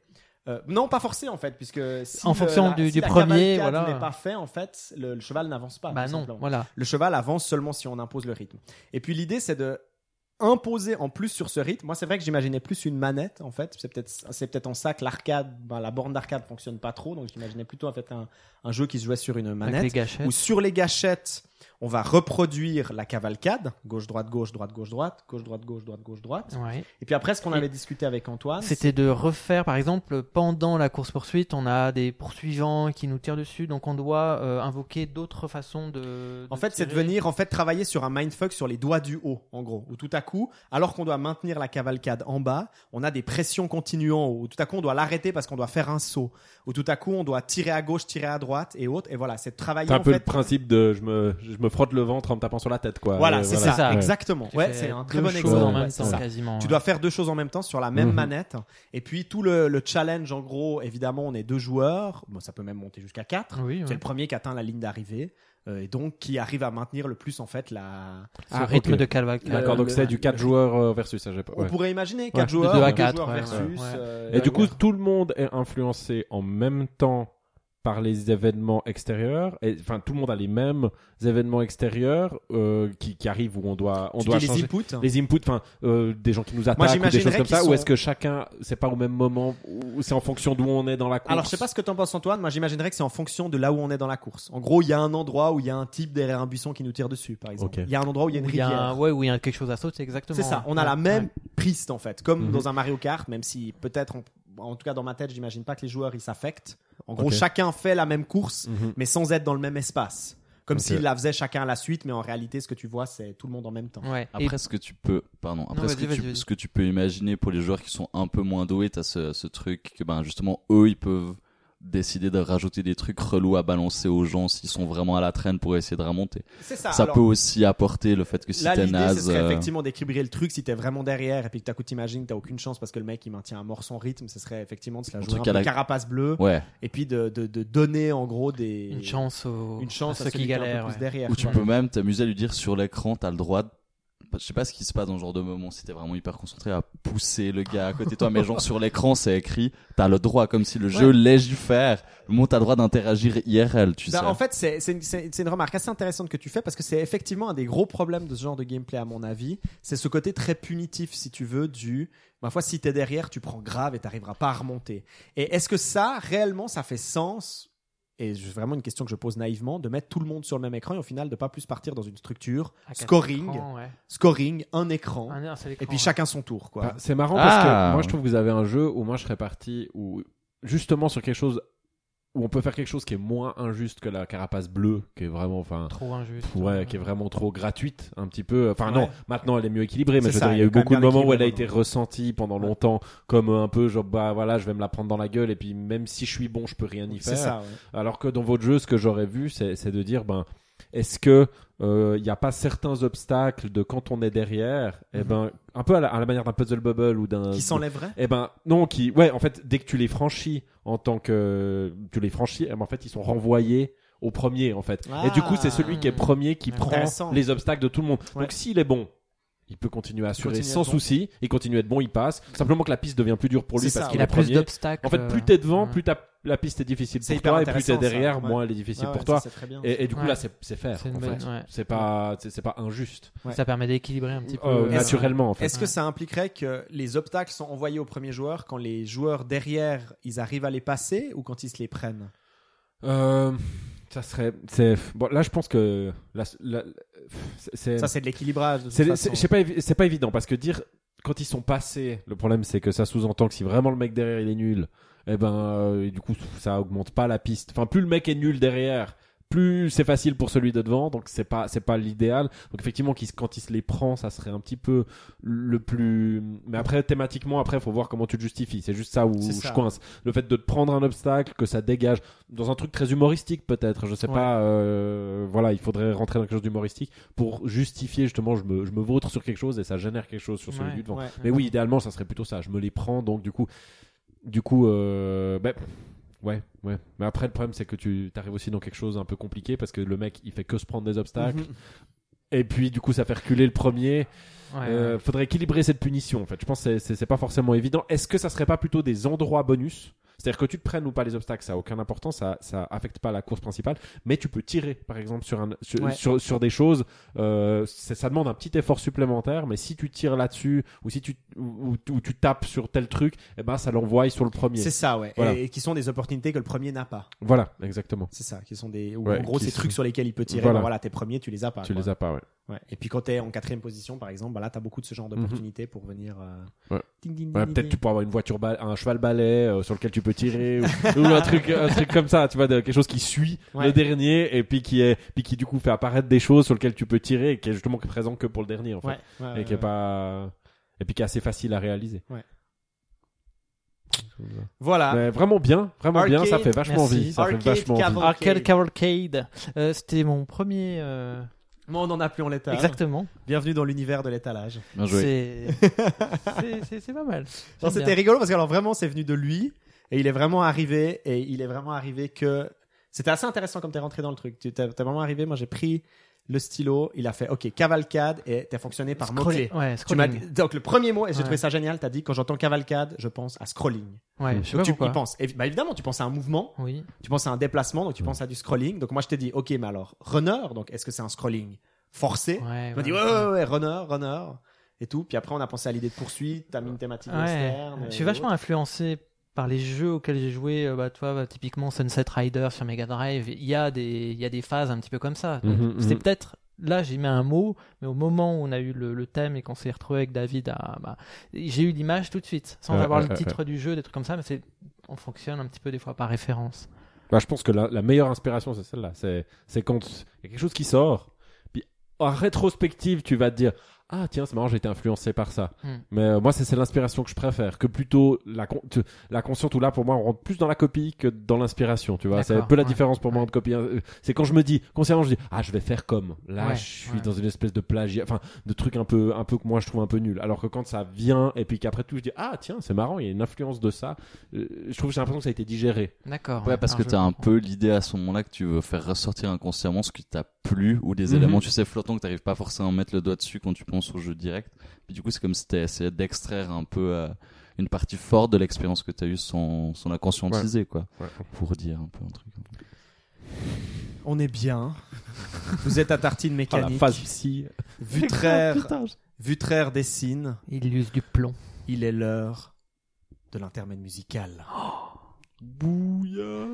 Euh, non, pas forcé en fait, puisque si En le- fonction la- du- si du la premier, voilà. n'est pas fait en fait, le, le cheval n'avance pas. Bah non, simplement. voilà. Le cheval avance seulement si on impose le rythme. Et puis l'idée, c'est de imposer en plus sur ce rythme. Moi, c'est vrai que j'imaginais plus une manette, en fait. C'est peut-être, c'est peut-être en ça que l'arcade, ben, la borne d'arcade fonctionne pas trop. Donc, j'imaginais plutôt en fait un, un jeu qui se jouait sur une manette ou sur les gâchettes. On va reproduire la cavalcade, gauche droite gauche droite gauche droite, gauche droite gauche droite gauche droite. Ouais. Et puis après, ce qu'on Et- avait discuté avec Antoine, C'était de refaire, par exemple, pendant la course poursuite, on a des poursuivants qui nous tirent dessus, donc on doit euh, invoquer d'autres façons de. En fait, c'est de venir en fait travailler sur un mindfuck sur les doigts du haut, en gros. Où tout à coup, alors qu'on doit maintenir la cavalcade en bas, on a des pressions continues en haut. Où tout à coup, on doit l'arrêter parce qu'on doit faire un saut. Où tout à coup, on doit tirer à gauche, tirer à droite et autres. Et voilà, c'est de travailler C'est un en peu fait. le principe de je me, je me frotte le ventre en me tapant sur la tête, quoi. Voilà, Euh, c'est voilà. ça, Ouais. exactement. Tu Ouais, c'est un très deux bon choses exemple. en même temps, ça. quasiment. Tu dois faire deux choses en même temps sur la même Mhm. manette. Et puis tout le, le challenge, en gros, évidemment, on est deux joueurs. Bon, ça peut même monter jusqu'à quatre. Oui, C'est le premier qui atteint la ligne d'arrivée. euh, et donc qui arrive à maintenir le plus en fait la. Ce Ah, rythme de cavalcade. D'accord, donc le- c'est du 4 joueurs euh, versus ça, j'ai pas. On pourrait imaginer Ouais. quatre De joueurs, deux à deux quatre, joueurs ouais, versus. ouais. euh, Et du coup, tout le monde est influencé en même temps par les événements extérieurs. Et enfin, tout le monde a les mêmes événements extérieurs euh, qui, qui arrivent où on doit, on tu doit dis changer. les inputs. les inputs, enfin, euh, des gens qui nous Moi, attaquent ou des choses comme ça, ou est-ce que chacun, c'est pas au même moment, ou c'est en fonction d'où on est dans la course? Alors, je sais pas ce que t'en penses, Antoine. Moi, j'imaginerais que c'est en fonction de là où on est dans la course. En gros, il y a un endroit où il y a un type derrière un buisson qui nous tire dessus, par exemple. Il y a un endroit où il y a une Où il y a, rivière. un- ouais, où il y a quelque chose à sauter, exactement. C'est ça. On a Ouais. la même Ouais. piste en fait, comme Mhm. dans un Mario Kart, même si peut-être, en, en tout cas dans ma tête, j'imagine pas que les joueurs ils s'affectent. En gros, chacun fait la même course, Mhm. mais sans être dans le même espace. Comme Ok. s'ils la faisaient chacun à la suite, mais en réalité, ce que tu vois, c'est tout le monde en même temps. Ouais. Et- Après, ce que tu peux, pardon, après que tu, ce que tu peux imaginer pour les joueurs qui sont un peu moins doués, t'as ce, ce truc que ben justement eux ils peuvent décider de rajouter des trucs relous à balancer aux gens s'ils sont vraiment à la traîne pour essayer de remonter. C'est ça. Ça Alors, peut aussi apporter le fait que si Là, t'es l'idée, ce naze, serait euh, effectivement d'équilibrer le truc. Si t'es vraiment derrière et puis que t'as coup t'imagines que t'as aucune chance parce que le mec il maintient à mort son rythme, ce serait effectivement de se la jouer un cas, peu la- carapace bleue ouais, et puis de, de, de donner en gros des Une chance aux, une chance à à ceux qui galèrent. plus ouais. derrière. ou tu peux même t'amuser à lui dire sur l'écran t'as le droit de je sais pas ce qui se passe dans ce genre de moment si t'es vraiment hyper concentré à pousser le gars à côté de toi mais genre sur l'écran c'est écrit t'as le droit comme si le jeu légifère le moment t'as le droit d'interagir IRL tu Ben, sais en fait, c'est c'est une, une remarque assez intéressante que tu fais parce que c'est effectivement un des gros problèmes de ce genre de gameplay, à mon avis. C'est ce côté très punitif, si tu veux, du. Ma foi, si t'es derrière, tu prends grave et t'arriveras pas à remonter. Et est-ce que ça, réellement, ça fait sens et c'est vraiment une question que je pose naïvement, de mettre tout le monde sur le même écran et au final de pas plus partir dans une structure, scoring, écrans, ouais. scoring, un écran, Un- un seul et puis ouais. chacun son tour, quoi. Bah, c'est marrant parce Ah. que moi je trouve que vous avez un jeu où moi je serais parti où justement sur quelque chose où on peut faire quelque chose qui est moins injuste que la carapace bleue qui est vraiment enfin Trop injuste. ouais qui est vraiment trop gratuite un petit peu. Enfin non maintenant elle est mieux équilibrée mais C'est je veux ça, dire, il y a eu beaucoup de moments où elle a été ressentie pendant longtemps comme un peu genre bah voilà je vais me la prendre dans la gueule et puis même si je suis bon je peux rien y faire. ça, alors que dans votre jeu, ce que j'aurais vu, c'est c'est de dire, ben, est-ce que il n'y a pas certains obstacles de quand on est derrière, eh Mhm. ben, un peu à la, à la manière d'un puzzle bubble ou d'un Qui s'enlèverait eh ben non, qui ouais, en fait, dès que tu les franchis en tant que tu les franchis, eh ben, en fait, ils sont renvoyés au premier en fait. Et du coup, c'est celui qui est premier qui prend les obstacles de tout le monde. Ouais. Donc s'il est bon, il peut continuer à assurer continue à sans bon. souci, il continue à être bon, il passe. Simplement que la piste devient plus dure pour lui parce qu'il Il a plus d'obstacles. En fait, euh, plus t'es devant, ouais. plus ta- la piste est difficile C'est pour toi, et plus t'es derrière, Ouais. moins elle est difficile Ouais, pour toi. Et, et du coup Ouais. là, c'est c'est faire. C'est une en bonne- fait. ouais. C'est pas, c'est c'est pas injuste. Ouais. Ça permet d'équilibrer un petit peu. Euh, euh, naturellement, en fait. Est-ce que ça impliquerait que les obstacles sont envoyés au premier joueur quand les joueurs derrière ils arrivent à les passer ou quand ils se les prennent? Euh, ça serait, c'est bon. Là, je pense que la- la- c'est, Ça c'est de l'équilibrage. c'est, c'est- pas, c'est pas évident parce que dire quand ils sont passés, le problème c'est que ça sous-entend que si vraiment le mec derrière il est nul, eh ben, euh, et du coup, ça augmente pas la piste. Enfin, plus le mec est nul derrière, plus c'est facile pour celui de devant, donc c'est pas, c'est pas l'idéal. Donc effectivement, quand il se les prend, ça serait un petit peu le plus. Mais après, thématiquement, après, faut voir comment tu te justifies. C'est juste ça où je coince. Le fait de te prendre un obstacle, que ça dégage dans un truc très humoristique peut-être. Je sais Ouais. pas. euh, voilà, il faudrait rentrer dans quelque chose d'humoristique pour justifier justement. Je me, je me vautre sur quelque chose et ça génère quelque chose sur celui Ouais. du devant. Ouais. Mais oui, idéalement, ça serait plutôt ça. Je me les prends, donc du coup, du coup, euh, ben, ouais, ouais. Mais après, le problème, c'est que tu arrives aussi dans quelque chose un peu compliqué parce que le mec, il fait que se prendre des obstacles. Mhm. Et puis, du coup, ça fait reculer le premier. ouais, Euh, faudrait équilibrer cette punition, en fait. Je pense que c'est pas forcément évident. Est-ce que ça serait pas plutôt des endroits bonus? C'est-à-dire que tu te prennes ou pas les obstacles, ça a aucune importance, ça, ça affecte pas la course principale, mais tu peux tirer, par exemple, sur, un, sur, Ouais. sur, sur des choses, euh, ça demande un petit effort supplémentaire, mais si tu tires là-dessus, ou si tu, ou, tu tapes sur tel truc, eh ben, ça l'envoie sur le premier. C'est ça, ouais. Voilà. Et, et qui sont des opportunités que le premier n'a pas. Voilà, exactement. C'est ça, qui sont des. Ouais, en gros, ces sont- trucs sur lesquels il peut tirer. Voilà. Voilà t'es premiers, tu les as pas. tu quoi. les as pas, ouais. Ouais. Et puis quand t'es en quatrième position, par exemple, bah là, t'as beaucoup de ce genre d'opportunités pour venir. euh, Ouais. Ouais, peut-être tu pourras avoir une voiture un cheval balai euh, sur lequel tu peux tirer ou, ou un truc un truc comme ça tu vois de- quelque chose qui suit Ouais. le dernier et puis qui est puis qui du coup fait apparaître des choses sur lesquelles tu peux tirer et qui est justement présent que pour le dernier en fait Ouais, ouais, et qui est pas et puis qui est assez facile à réaliser Ouais. Voilà. Mais vraiment bien vraiment bien ça Arcade, fait vachement merci. envie ça fait Arcade vachement envie. Cavalry. Arcade Cavalcade. Euh, C'était mon premier. euh, Moi, on en a plus en l'état. Exactement. Bienvenue dans l'univers de l'étalage. Bien joué. C'est pas mal. C'était rigolo parce que alors vraiment, c'est venu de lui et il est vraiment arrivé et il est vraiment arrivé que c'était assez intéressant comme t'es rentré dans le truc. Tu t'es vraiment arrivé. Moi, j'ai pris le stylo. Il a fait OK cavalcade et t'as fonctionné par mots clés. Ouais, donc le premier mot et j'ai Ouais. trouvé ça génial. T'as dit quand j'entends cavalcade, je pense à scrolling. Ouais, je sais pas tu pourquoi. y penses. Et, bah évidemment, tu penses à un mouvement, Oui. tu penses à un déplacement, donc tu penses à du scrolling. Donc moi je t'ai dit OK, mais alors runner, donc est-ce que c'est un scrolling forcé? Ouais. Tu m'as dit ouais, ouais, ouais, runner, runner et tout. Puis après on a pensé à l'idée de poursuite, t'as mis une thématique Ouais. western. Je suis vachement influencé par les jeux auxquels j'ai joué. euh, Bah, tu vois, bah, typiquement Sunset Rider sur Mega Drive. Il y a des, y a des phases un petit peu comme ça. Mhm, C'était mhm. peut-être là j'ai mis un mot, mais au moment où on a eu le, le thème et qu'on s'est retrouvé avec David, à, bah, j'ai eu l'image tout de suite, sans avoir le titre du jeu, des trucs comme ça. Mais c'est, on fonctionne un petit peu des fois par référence. Bah, je pense que la, la meilleure inspiration, c'est celle-là. C'est, c'est quand il y a quelque chose qui sort, puis en rétrospective, tu vas te dire Ah, tiens, c'est marrant, j'ai été influencé par ça. Hmm. Mais euh, moi, c'est, c'est l'inspiration que je préfère, que plutôt la, con- tu- la consciente, où là, pour moi, on rentre plus dans la copie que dans l'inspiration, tu vois. C'est un peu la ouais, différence pour moi entre copie. euh, C'est quand je me dis, consciemment, je dis Ah, je vais faire comme. Là, Ouais, je suis ouais. dans une espèce de plagiat, enfin, de trucs un peu, un peu que moi, je trouve un peu nul. Alors que quand ça vient, et puis qu'après tout, je dis Ah, tiens, c'est marrant, il y a une influence de ça, euh, je trouve que j'ai l'impression que ça a été digéré. D'accord. Ouais, parce que t'as je un peu l'idée à ce moment-là que tu veux faire ressortir inconsciemment ce qui t'a plu ou des Mhm. éléments, tu sais, flottants que t'arrives pas forcément à mettre le doigt dessus quand tu penses au jeu direct. Puis du coup, c'est comme si t'as essayé d'extraire un peu euh, une partie forte de l'expérience que t'as eue sans, sans la conscientiser, quoi. Ouais. Pour dire un peu un truc. On est bien. Vous êtes à tartine Ah, la mécanique. phase psy. Vutraire, Vutraire dessine. Il use du plomb. Il est l'heure de l'intermède musical. Bouya.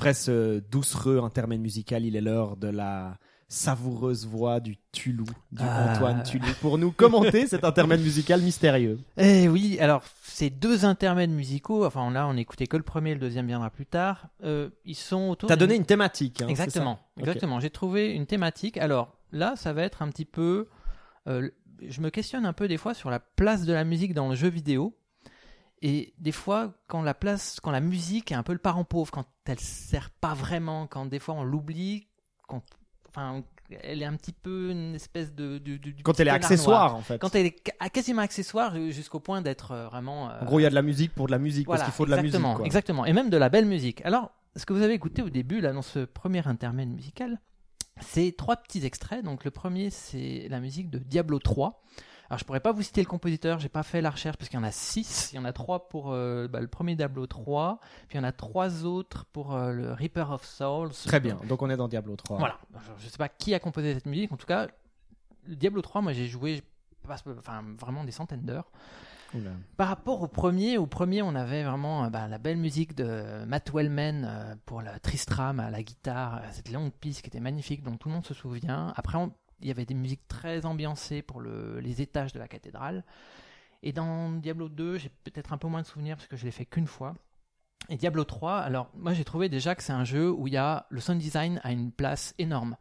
Après ce doucereux intermède musical, il est l'heure de la savoureuse voix du Tulou, du Ah. Antoine Tulou, pour nous commenter cet intermède musical mystérieux. Eh oui, alors ces deux intermèdes musicaux, enfin là on écoutait que le premier, le deuxième viendra plus tard. euh, ils sont autour. T'as donné une thématique. Hein, Exactement, exactement. J'ai trouvé une thématique. Alors là, ça va être un petit peu euh, je me questionne un peu des fois sur la place de la musique dans le jeu vidéo. Et des fois, quand la place, quand la musique est un peu le parent pauvre, quand elle sert pas vraiment, quand des fois on l'oublie, quand, enfin, elle est un petit peu une espèce de, du Quand elle est accessoire, noir. en fait. Quand elle est ca- quasiment accessoire jusqu'au point d'être euh, vraiment. euh, En gros, il y a de la musique pour de la musique, voilà, parce qu'il faut de la musique. exactement, quoi. Exactement, et même de la belle musique. Alors, ce que vous avez écouté au début, là, dans ce premier intermède musical, c'est trois petits extraits. Donc, le premier, c'est la musique de Diablo 3. Alors, je pourrais pas vous citer le compositeur, j'ai pas fait la recherche parce qu'il y en a six. Il y en a trois pour euh, bah, le premier Diablo 3, puis il y en a trois autres pour euh, le Reaper of Souls. Très bien. Donc, on est dans Diablo 3. Voilà. Je, sais pas qui a composé cette musique. En tout cas, le Diablo 3, moi, j'ai joué, enfin, vraiment des centaines d'heures. Oula. Par rapport au premier, au premier, on avait vraiment euh, bah, la belle musique de Matt Wellman euh, pour la Tristram à la guitare, cette longue piste qui était magnifique, dont tout le monde se souvient. Après, on- il y avait des musiques très ambiancées pour le- les étages de la cathédrale. Et dans Diablo 2, j'ai peut-être un peu moins de souvenirs parce que je l'ai fait qu'une fois. Et Diablo 3, alors moi j'ai trouvé déjà que c'est un jeu où il y a le sound design a une place énorme.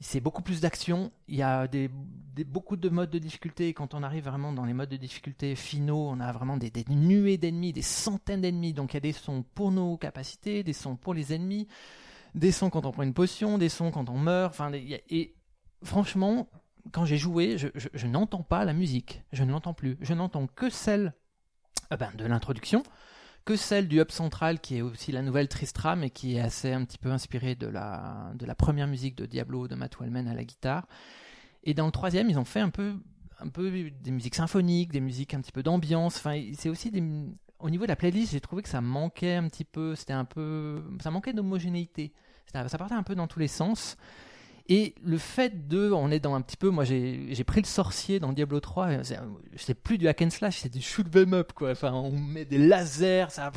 C'est beaucoup plus d'action, il y a beaucoup de modes de difficulté. Quand on arrive vraiment dans les modes de difficulté finaux, on a vraiment des, nuées d'ennemis, des centaines d'ennemis. Donc il y a des sons pour nos capacités, des sons pour les ennemis, des sons quand on prend une potion, des sons quand on meurt. Enfin, franchement, quand j'ai joué, je, n'entends pas la musique. Je ne l'entends plus. Je n'entends que celle euh, ben, de l'introduction, que celle du hub central qui est aussi la nouvelle Tristram et qui est assez un petit peu inspirée de la, de la première musique de Diablo de Matt Wellman à la guitare. Et dans le troisième, ils ont fait un peu, un peu des musiques symphoniques, des musiques un petit peu d'ambiance. Enfin, c'est aussi des, au niveau de la playlist, j'ai trouvé que ça manquait un petit peu. C'était un peu, ça manquait d'homogénéité. Ça partait un peu dans tous les sens. Et le fait de, on est dans un petit peu, moi j'ai j'ai pris le sorcier dans Diablo 3, euh, c'est plus du hack and slash, c'est du shoot 'em up quoi. Enfin, on met des lasers, ça,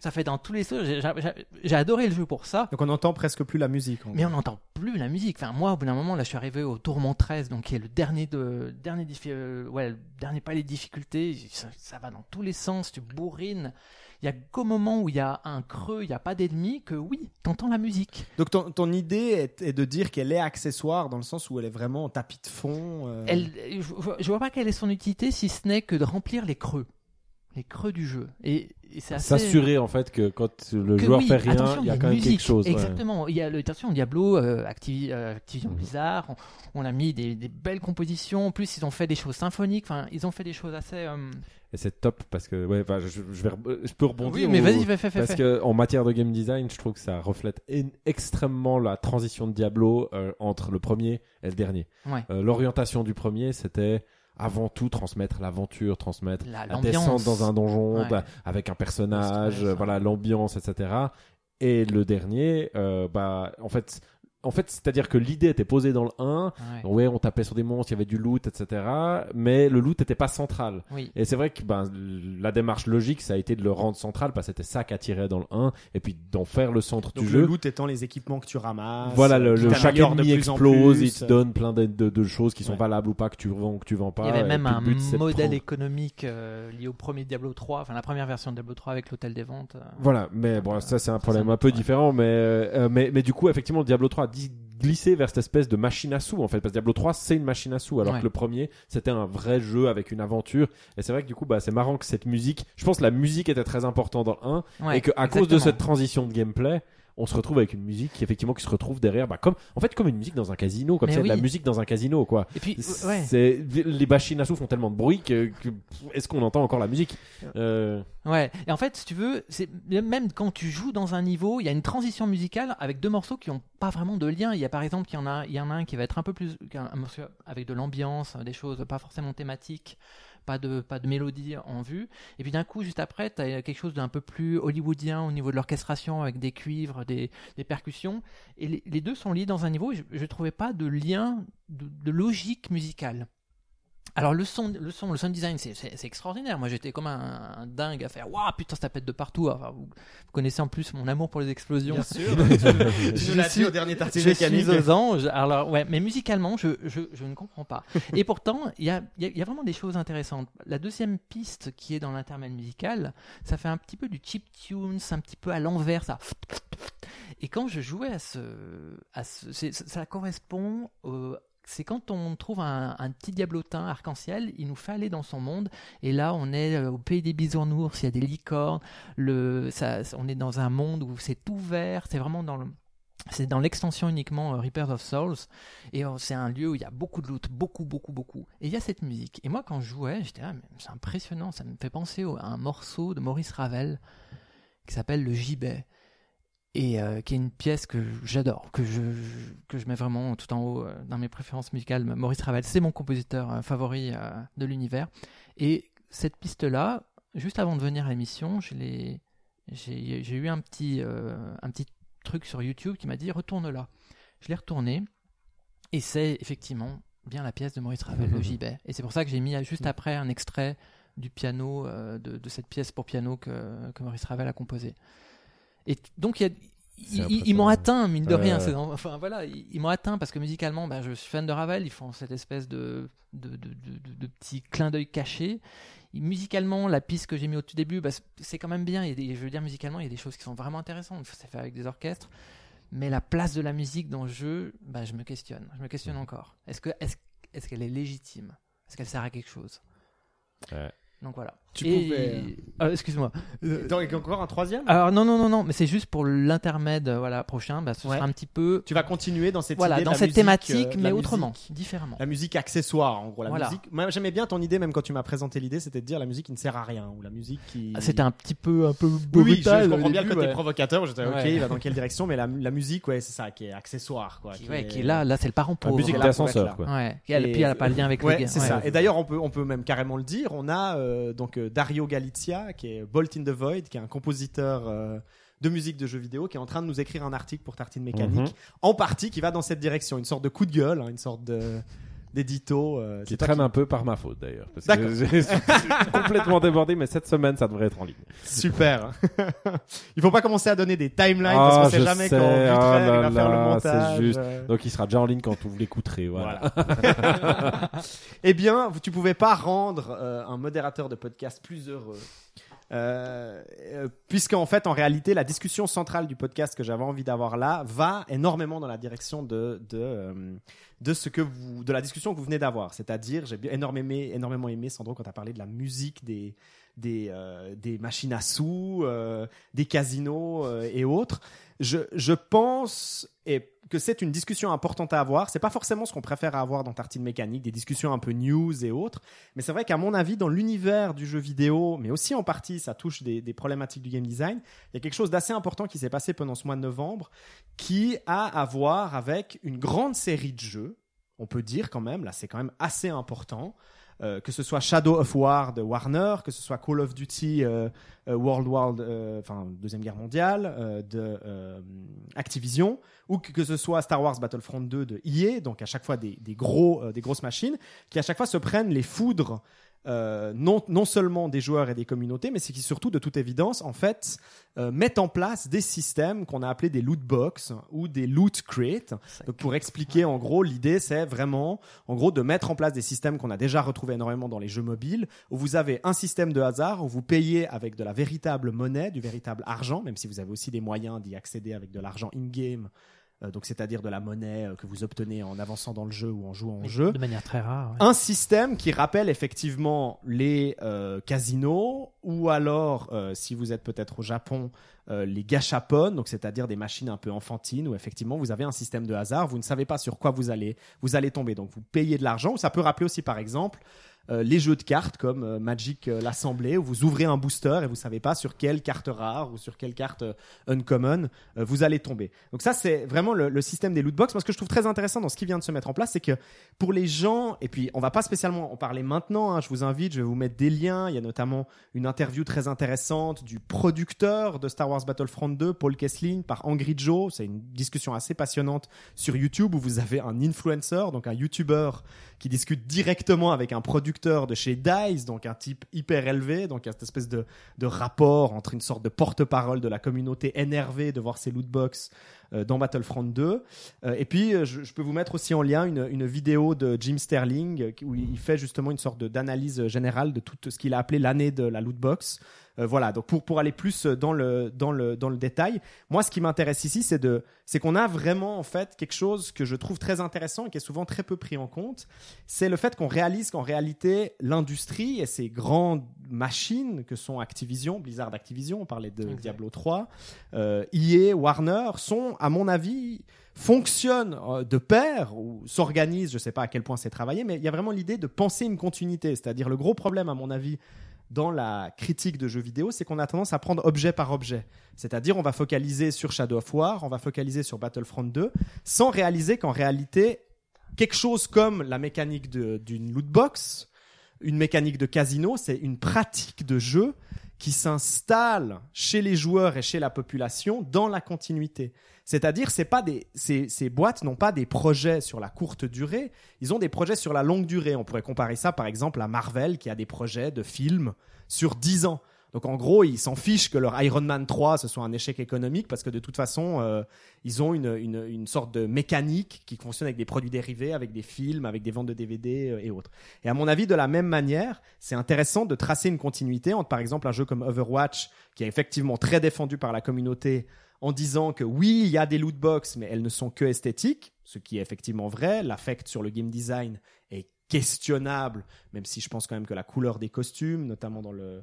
ça fait dans tous les sens. J'ai- j'ai- J'ai adoré le jeu pour ça. Donc, on n'entend presque plus la musique. Mais on n'entend plus la musique. Enfin, moi, au bout d'un moment, là, je suis arrivé au tourment 13, donc qui est le dernier de, dernier, euh, ouais, le dernier palier de difficulté. Ça, ça va dans tous les sens, tu bourrines. Il y a qu'au moment où il y a un creux, il n'y a pas d'ennemi, que oui, t'entends la musique. Donc, ton, ton idée est, est de dire qu'elle est accessoire dans le sens où elle est vraiment en tapis de fond. euh, Elle, je, je- vois pas quelle est son utilité si ce n'est que de remplir les creux, les creux du jeu. Et, et c'est assez. S'assurer en fait que quand le que joueur oui, fait rien, il y a quand même musique. quelque chose. ouais. Exactement. Il y a le, attention, Diablo, euh, Activi- euh, Activision. Blizzard, on, on a mis des, des belles compositions. En plus, ils ont fait des choses symphoniques. Enfin, ils ont fait des choses assez. euh, Et c'est top parce que ouais, enfin, je, je vais, je peux rebondir. Oui, mais vas-y, fais, fais, fais. Parce que en matière de game design, je trouve que ça reflète en- extrêmement la transition de Diablo euh, entre le premier et le dernier. Ouais. Euh, L'orientation du premier, c'était avant tout transmettre l'aventure, transmettre La- descente dans un donjon Ouais. bah, avec un personnage, euh, voilà l'ambiance, etc. Et le dernier, euh, bah en fait, en fait, c'est-à-dire que l'idée était posée dans le 1. Ouais. Ouais, on tapait sur des monstres, il y avait du loot, etc. Mais le loot n'était pas central. Oui. Et c'est vrai que ben, la démarche logique, ça a été de le rendre central parce que c'était ça qu'attirait dans le 1 et puis d'en faire le centre Donc, du le jeu. loot étant les équipements que tu ramasses. Voilà, le, qui le- chaque ennemi explose, il te donne plein de, de- de choses qui sont Ouais. valables ou pas, que tu vends ou que tu vends pas. Il y avait même un le but, modèle économique euh, lié au premier Diablo 3, enfin la première version de Diablo 3 avec l'hôtel des ventes. euh. Voilà, mais bon, Euh, ça c'est un problème un- peu ouais. différent, mais, euh, mais mais du coup, effectivement, Diablo 3 glissé vers cette espèce de machine à sous en fait, parce que Diablo 3 c'est une machine à sous, alors Ouais. que le premier c'était un vrai jeu avec une aventure. Et c'est vrai que du coup, bah c'est marrant que cette musique, je pense que la musique était très importante dans le 1 Ouais, et qu'à cause de cette transition de gameplay. On se retrouve avec une musique qui effectivement qui se retrouve derrière, bah comme en fait comme une musique dans un casino, comme c'est de la musique dans un casino quoi. Et puis, ouais. C'est les machines à sous font tellement de bruit que, que- est-ce qu'on entend encore la musique? Euh, Ouais, et en fait, si tu veux, c'est même quand tu joues dans un niveau, il y a une transition musicale avec deux morceaux qui n'ont pas vraiment de lien. Il y a par exemple, il y en a, il y en a un qui va être un peu plus un morceau avec de l'ambiance, des choses pas forcément thématiques, pas de pas de mélodie en vue. Et puis d'un coup, juste après, tu as quelque chose d'un peu plus hollywoodien au niveau de l'orchestration avec des cuivres, des, percussions. Et les, deux sont liés dans un niveau. Je, je trouvais pas de lien de logique musicale. Alors le son, le son, le sound design, c'est- extraordinaire. Moi, j'étais comme un, un dingue à faire. Waouh, putain, ça pète de partout. Enfin, vous, vous connaissez en plus mon amour pour les explosions. Bien sûr. Je je l'ai suis- au dernier tartine Je suis aux anges. Alors ouais, mais musicalement, je, je, je ne comprends pas. Et pourtant, il y a, y a- y a vraiment des choses intéressantes. La deuxième piste qui est dans l'intermède musical, ça fait un petit peu du chip tunes, un petit peu à l'envers, ça. Et quand je jouais à ce, à ce ça correspond au c'est quand on trouve un, petit diablotin arc-en-ciel, il nous fait aller dans son monde. Et là, on est euh, au pays des bisounours, il y a des licornes. Le, on est dans un monde où c'est ouvert. C'est vraiment dans l'extension uniquement euh, Reapers of Souls. Et euh, c'est un lieu où il y a beaucoup de loot, beaucoup, beaucoup, beaucoup. Et il y a cette musique. Et moi, quand je jouais, j'étais là, c'est impressionnant. Ça me fait penser à un morceau de Maurice Ravel qui s'appelle Le Gibet. Et euh, qui est une pièce que j'adore, que je, que je mets vraiment tout en haut euh, dans mes préférences musicales. Maurice Ravel, c'est mon compositeur euh, favori de l'univers. Et cette piste-là, juste avant de venir à l'émission, j'ai eu un petit, euh, un petit truc sur YouTube qui m'a dit retourne là. Je l'ai retourné et c'est effectivement bien la pièce de Maurice Ravel, le gibet. Et c'est pour ça que j'ai mis juste après un extrait du piano, euh, de, de cette pièce pour piano que, que Maurice Ravel a composée. Et donc il y a- ils- m'ont atteint, mine de Ouais, rien. ouais. Enfin voilà, ils, ils m'ont atteint parce que musicalement, bah, je suis fan de Ravel. Ils font cette espèce de, de, de, de, petit clin d'œil caché. Et musicalement, la piste que j'ai mis au tout début, bah, c'est- quand même bien. Il y a des- je veux dire, musicalement, il y a des choses qui sont vraiment intéressantes. C'est fait avec des orchestres. Mais la place de la musique dans le jeu, bah, je me questionne. Je me questionne encore. Est-ce que est-ce est-ce qu'elle est légitime? Est-ce qu'elle sert à quelque chose? Ouais. Donc voilà. Tu Et- pouvais- Euh, Excuse-moi. Attends, et encore un troisième? Alors non non non non, mais c'est juste pour l'intermède euh, voilà prochain. Bah, ce Ouais. sera un petit peu Tu vas continuer dans cette voilà idée de dans la cette musique, thématique, euh, mais la autrement, musique- différemment. La musique accessoire, en gros. La Voilà. musique. J'aimais bien ton idée, même quand tu m'as présenté l'idée, c'était de dire la musique qui ne sert à rien ou la musique qui. Ah, C'était un petit peu un peu Oui, oui, je, comprends bien le côté ouais. provocateur. J'étais ok, Ouais. il va dans quelle direction, mais la, la musique, ouais, c'est ça, qui est accessoire, quoi. Qui, ouais, qui est là là c'est le parent La pauvre. musique pour être d'ascenseur, quoi. Ouais. Et puis elle a pas le lien avec Ouais, le c'est ça. Et d'ailleurs, on peut, on peut même carrément le dire. On a euh, donc euh, Dario Galizia, qui est Bolt in the Void, qui est un compositeur euh, de musique de jeux vidéo, qui est en train de nous écrire un article pour Tartine Mécanique, Mhm. en partie qui va dans cette direction, une sorte de coup de gueule, hein, une sorte de d'édito. euh, Qui traîne qui- un peu par ma faute d'ailleurs. Parce D'accord. que j'ai- je suis complètement débordé, mais cette semaine ça devrait être en ligne. Super. il faut pas commencer à donner des timelines Ah, parce qu'on sait je jamais sais, quand il là va faire le montage. c'est juste. Donc il sera déjà en ligne quand vous l'écouterez. Voilà. Eh bien, tu pouvais pas rendre euh, un modérateur de podcast plus heureux. Euh, euh, puisqu'en fait, en réalité, la discussion centrale du podcast que j'avais envie d'avoir là va énormément dans la direction de de, euh, de ce que vous de la discussion que vous venez d'avoir. C'est-à-dire, j'ai énormément aimé, énormément aimé Sandro quand tu as parlé de la musique des des euh, des machines à sous, euh, des casinos euh, et autres. Je pense et que c'est une discussion importante à avoir. C'est pas forcément ce qu'on préfère avoir dans Tartine Mécanique, des discussions un peu news et autres. Mais c'est vrai qu'à mon avis, dans l'univers du jeu vidéo, mais aussi en partie, ça touche des, des problématiques du game design. Il y a quelque chose d'assez important qui s'est passé pendant ce mois de novembre, qui a à voir avec une grande série de jeux. On peut dire quand même, là, c'est quand même assez important. Euh, que ce soit Shadow of War de Warner, que ce soit Call of Duty euh, euh, World War, enfin deuxième guerre mondiale de Activision, ou que, ce soit Star Wars Battlefront 2 de EA, donc à chaque fois des, des gros, des grosses machines, qui à chaque fois se prennent les foudres euh, non, non seulement des joueurs et des communautés, mais c'est qui surtout, de toute évidence, en fait, euh, mettent en place des systèmes qu'on a appelés des loot box ou des loot crates. Donc pour expliquer, en gros, l'idée c'est vraiment, en gros, de mettre en place des systèmes qu'on a déjà retrouvés énormément dans les jeux mobiles, où vous avez un système de hasard où vous payez avec de la véritable monnaie, du véritable argent, même si vous avez aussi des moyens d'y accéder avec de l'argent in-game. Euh, donc c'est-à-dire de la monnaie euh, que vous obtenez en avançant dans le jeu ou en jouant au jeu De manière très rare. ouais. un système qui rappelle effectivement les euh, casinos ou alors euh, si vous êtes peut-être au Japon euh, les gachapon donc c'est-à-dire des machines un peu enfantines où effectivement vous avez un système de hasard vous ne savez pas sur quoi vous allez vous allez tomber donc vous payez de l'argent ça peut rappeler aussi par exemple euh, les jeux de cartes comme euh, Magic euh, l'Assemblée où vous ouvrez un booster et vous savez pas sur quelle carte rare ou sur quelle carte euh, uncommon euh, vous allez tomber. Donc ça c'est vraiment le, le système des loot box. Moi ce que je trouve très intéressant dans ce qui vient de se mettre en place c'est que pour les gens et puis on va pas spécialement en parler maintenant. hein, je vous invite, je vais vous mettre des liens. Il y a notamment une interview très intéressante du producteur de Star Wars Battlefront 2, Paul Kessling, par Angry Joe. C'est une discussion assez passionnante sur YouTube où vous avez un influencer, donc un YouTuber qui discute directement avec un producteur de chez DICE, donc un type hyper élevé, donc il y a cette espèce de, rapport entre une sorte de porte-parole de la communauté énervée de voir ces lootbox dans Battlefront 2. Euh, et puis, euh, je, je peux vous mettre aussi en lien une, une vidéo de Jim Sterling euh, où il fait justement une sorte d'analyse générale de tout ce qu'il a appelé l'année de la loot box. Euh, voilà, donc pour, pour aller plus dans le, dans, le, dans le détail, moi ce qui m'intéresse ici, c'est de c'est qu'on a vraiment en fait quelque chose que je trouve très intéressant et qui est souvent très peu pris en compte, c'est le fait qu'on réalise qu'en réalité l'industrie et ces grandes machines que sont Activision, Blizzard Activision, on parlait de. Diablo 3, euh, EA, Warner, sont à mon avis fonctionnent euh, de pair ou s'organisent, je sais pas à quel point c'est travaillé, mais il y a vraiment l'idée de penser une continuité, c'est-à-dire le gros problème à mon avis dans la critique de jeux vidéo, c'est qu'on a tendance à prendre objet par objet. C'est-à-dire, on va focaliser sur Shadow of War, on va focaliser sur Battlefront 2, sans réaliser qu'en réalité, quelque chose comme la mécanique d'une loot box, une mécanique de casino, c'est une pratique de jeu qui s'installe chez les joueurs et chez la population dans la continuité. C'est-à-dire, c'est pas des, ces, ces boîtes n'ont pas des projets sur la courte durée, ils ont des projets sur la longue durée. On pourrait comparer ça, par exemple, à Marvel qui a des projets de films sur 10 ans. Donc en gros, ils s'en fichent que leur Iron Man 3 ce soit un échec économique parce que de toute façon, euh, ils ont une, une, sorte de mécanique qui fonctionne avec des produits dérivés, avec des films, avec des ventes de DVD euh, et autres. Et à mon avis, de la même manière, c'est intéressant de tracer une continuité entre par exemple un jeu comme Overwatch qui est effectivement très défendu par la communauté en disant que oui, il y a des loot box, mais elles ne sont que esthétiques, ce qui est effectivement vrai. L'affect sur le game design est questionnable, même si je pense quand même que la couleur des costumes, notamment dans le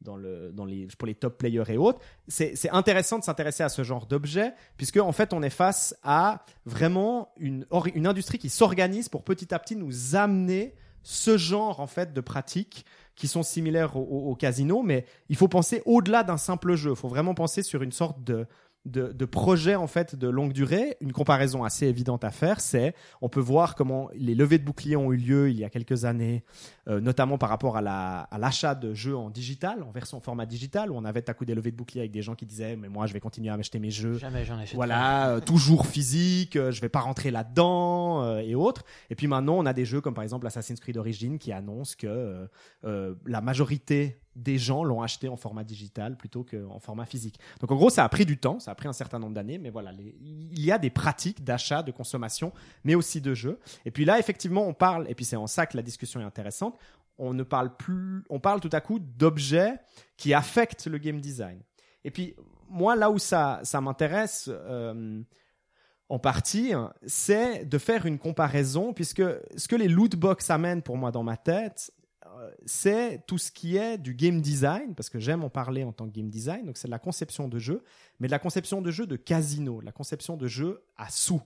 dans le dans les pour les top players et autres, c'est intéressant de s'intéresser à ce genre d'objet puisque en fait on est face à vraiment une une industrie qui s'organise pour petit à petit nous amener ce genre en fait de pratiques qui sont similaires au casino, mais il faut penser au-delà d'un simple jeu. Il faut vraiment penser sur une sorte de de, de projet en fait de longue durée. Une comparaison assez évidente à faire, c'est on peut voir comment les levées de boucliers ont eu lieu il y a quelques années, euh, notamment par rapport à la à l'achat de jeux en digital, en version format digital, où on avait à coup des levées de boucliers avec des gens qui disaient mais moi je vais continuer à m'acheter mes jeux Jamais j'en voilà, euh, toujours physique, euh, je vais pas rentrer là-dedans euh, et autres. Et puis maintenant, on a des jeux comme par exemple Assassin's Creed Origins qui annoncent que la majorité des gens l'ont acheté en format digital plutôt qu'en format physique. Donc en gros, ça a pris du temps, ça a pris un certain nombre d'années, mais voilà, il y a des pratiques d'achat, de consommation, mais aussi de jeux. Et puis là, effectivement, on parle, et puis c'est en ça que la discussion est intéressante, on ne parle plus, on parle tout à coup d'objets qui affectent le game design. Et puis, moi, là où ça, ça m'intéresse euh, en partie, hein, c'est de faire une comparaison, puisque ce que les loot box amènent pour moi dans ma tête, c'est tout ce qui est du game design, parce que j'aime en parler en tant que game design, donc c'est de la conception de jeu, mais de la conception de jeu de casino, de la conception de jeu à sous.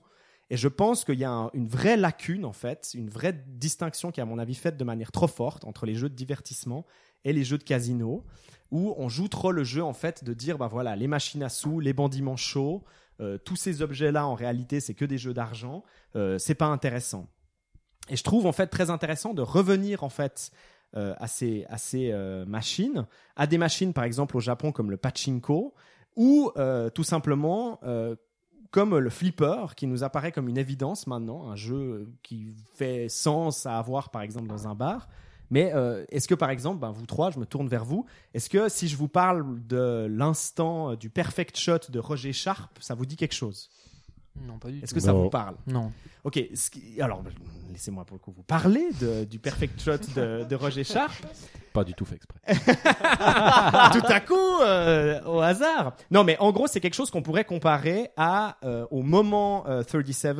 Et je pense qu'il y a un- une vraie lacune, en fait, une vraie distinction qui est, à mon avis, faite de manière trop forte entre les jeux de divertissement et les jeux de casino, où on joue trop le jeu, en fait, de dire, bah voilà, les machines à sous, les bandits manchots, euh, tous ces objets-là, en réalité, c'est que des jeux d'argent, euh, c'est pas intéressant. Et je trouve, en fait, très intéressant de revenir, en fait, euh, à ces, euh, machines, à des machines, par exemple, au Japon, comme le pachinko, ou euh, tout simplement comme le flipper, qui nous apparaît comme une évidence maintenant, un jeu qui fait sens à avoir par exemple dans un bar. Mais est-ce que par exemple, ben, vous trois, je me tourne vers vous, est-ce que si je vous parle de l'instant du perfect shot de Roger Sharp, ça vous dit quelque chose? Non, pas du Est-ce tout. que ça Non. vous parle Non. Ok, ce qui- alors laissez-moi pour le coup vous parler de- du perfect shot de, de Roger Sharp. Pas du tout fait exprès. tout à coup, euh, au hasard. Non, mais en gros, c'est quelque chose qu'on pourrait comparer à euh, au moment euh, 37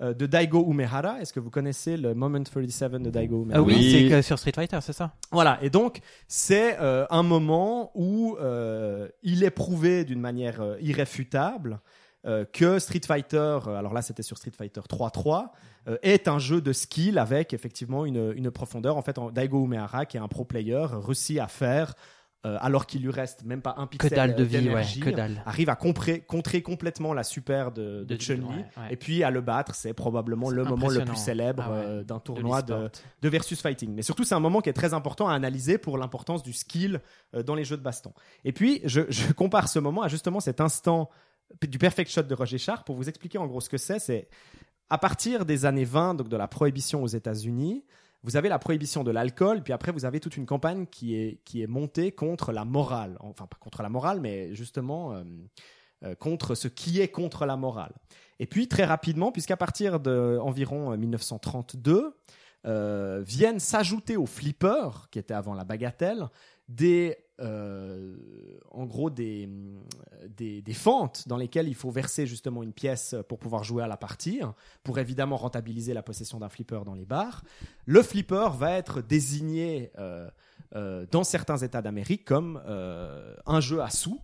euh, de Daigo Umehara. Est-ce que vous connaissez le Moment 37 de Daigo Umehara Ah oui, c'est sur Street Fighter, c'est ça Voilà, et donc c'est euh, un moment où euh, il est prouvé d'une manière euh, irréfutable euh, que Street Fighter, euh, alors là c'était sur Street Fighter 3.3, euh, est un jeu de skill avec effectivement une, une profondeur. En fait, en- Daigo Umehara, qui est un pro player, réussit à faire, euh, alors qu'il lui reste même pas un Que pixel dalle de vie, ouais, que dalle. arrive à compré- contrer complètement la super de, de, De- Chun-Li. ouais, ouais. Et puis à le battre, c'est probablement le moment le plus célèbre Ah ouais. euh, d'un tournoi de, de versus fighting. Mais surtout, c'est un moment qui est très important à analyser pour l'importance du skill euh, dans les jeux de baston. Et puis, je, je compare ce moment à justement cet instant du perfect shot de Roger Sharp pour vous expliquer en gros ce que c'est. C'est à partir des années 20, donc de la prohibition aux États-Unis, vous avez la prohibition de l'alcool, puis après vous avez toute une campagne qui est, qui est montée contre la morale. Enfin, pas contre la morale, mais justement. euh, euh, contre ce qui est contre la morale. Et puis très rapidement, puisqu'à partir de environ euh, 1932, euh, viennent s'ajouter au flipper, qui était avant la bagatelle, des, euh, en gros des, des, des fentes dans lesquelles il faut verser justement une pièce pour pouvoir jouer à la partie, pour évidemment rentabiliser la possession d'un flipper dans les bars. Le flipper va être désigné euh, euh, dans certains États d'Amérique comme euh, un jeu à sous,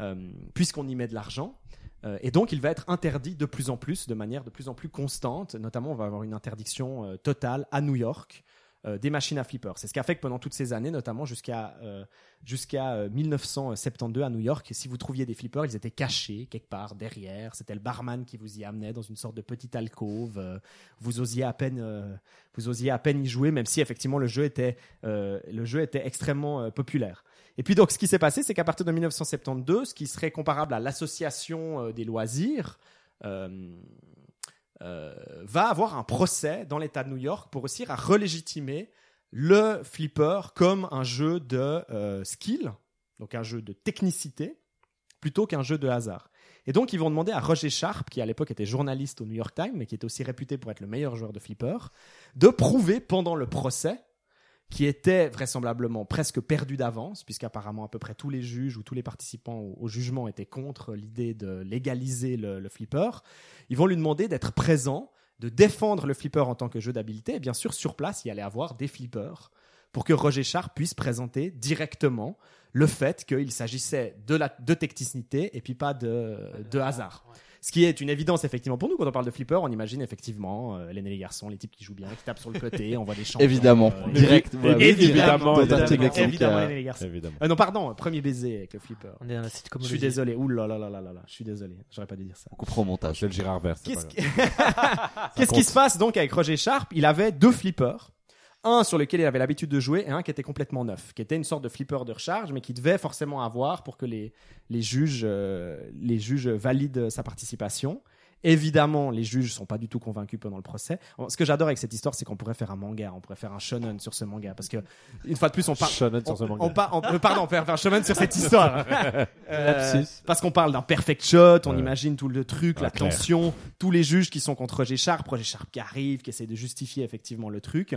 euh, puisqu'on y met de l'argent. Euh, et donc, il va être interdit de plus en plus, de manière de plus en plus constante. Notamment, on va avoir une interdiction euh, totale à New York euh, des machines à flipper. C'est ce qui a fait que pendant toutes ces années, notamment jusqu'à euh, jusqu'à euh, 1972 à New York, si vous trouviez des flippers, ils étaient cachés quelque part derrière. C'était le barman qui vous y amenait dans une sorte de petite alcôve. Euh, vous osiez à peine, euh, vous osiez à peine y jouer, même si effectivement le jeu était euh, le jeu était extrêmement euh, populaire. Et puis donc, ce qui s'est passé, c'est qu'à partir de 1972, ce qui serait comparable à l'association euh, des loisirs, euh, euh, va avoir un procès dans l'État de New York pour réussir à relégitimer le flipper comme un jeu de euh, skill, donc un jeu de technicité, plutôt qu'un jeu de hasard. Et donc, ils vont demander à Roger Sharp, qui à l'époque était journaliste au New York Times, mais qui était aussi réputé pour être le meilleur joueur de flipper, de prouver pendant le procès qui était vraisemblablement presque perdu d'avance, puisqu'apparemment à peu près tous les juges ou tous les participants au, au jugement étaient contre l'idée de légaliser le, le flipper. Ils vont lui demander d'être présent, de défendre le flipper en tant que jeu d'habileté, et bien sûr sur place il y allait avoir des flippers pour que Roger Sharp puisse présenter directement le fait qu'il s'agissait de, la, de technicité et puis pas de, de hasard. Ce qui est une évidence effectivement pour nous quand on parle de flipper, on imagine effectivement euh, l'aîné les garçons, les types qui jouent bien, qui tapent sur le côté, on voit des champions. Évidemment. euh, Direct. Ouais, évidemment, évidemment, Technique, évidemment, euh, l'aîné les garçons. Évidemment. Euh, non, pardon, premier baiser avec le flipper. On est dans la sitcom. Je suis désolé. Ouh là là là là là. Je suis désolé. J'aurais pas dû dire ça. On coupera au montage. C'est le Gérard Vert. Qu'est-ce qui... qui se passe donc avec Roger Sharp Il avait deux flippers. Un sur lequel il avait l'habitude de jouer et un qui était complètement neuf, qui était une sorte de flipper de recharge, mais qui devait forcément avoir pour que les, les, juges, euh, les juges valident sa participation. Évidemment, les juges sont pas du tout convaincus pendant le procès. Ce que j'adore avec cette histoire, c'est qu'on pourrait faire un manga, on pourrait faire un shonen sur ce manga, parce que une fois de plus, on parle. Shonen sur ce on- manga. on par- on- euh, pardon, on peut faire un shonen sur cette histoire. Euh, parce qu'on parle d'un perfect shot, on Ouais. imagine tout le truc, Ouais, la clair. tension, tous les juges qui sont contre Roger Sharp, Roger Sharp qui arrive, qui essaie de justifier effectivement le truc.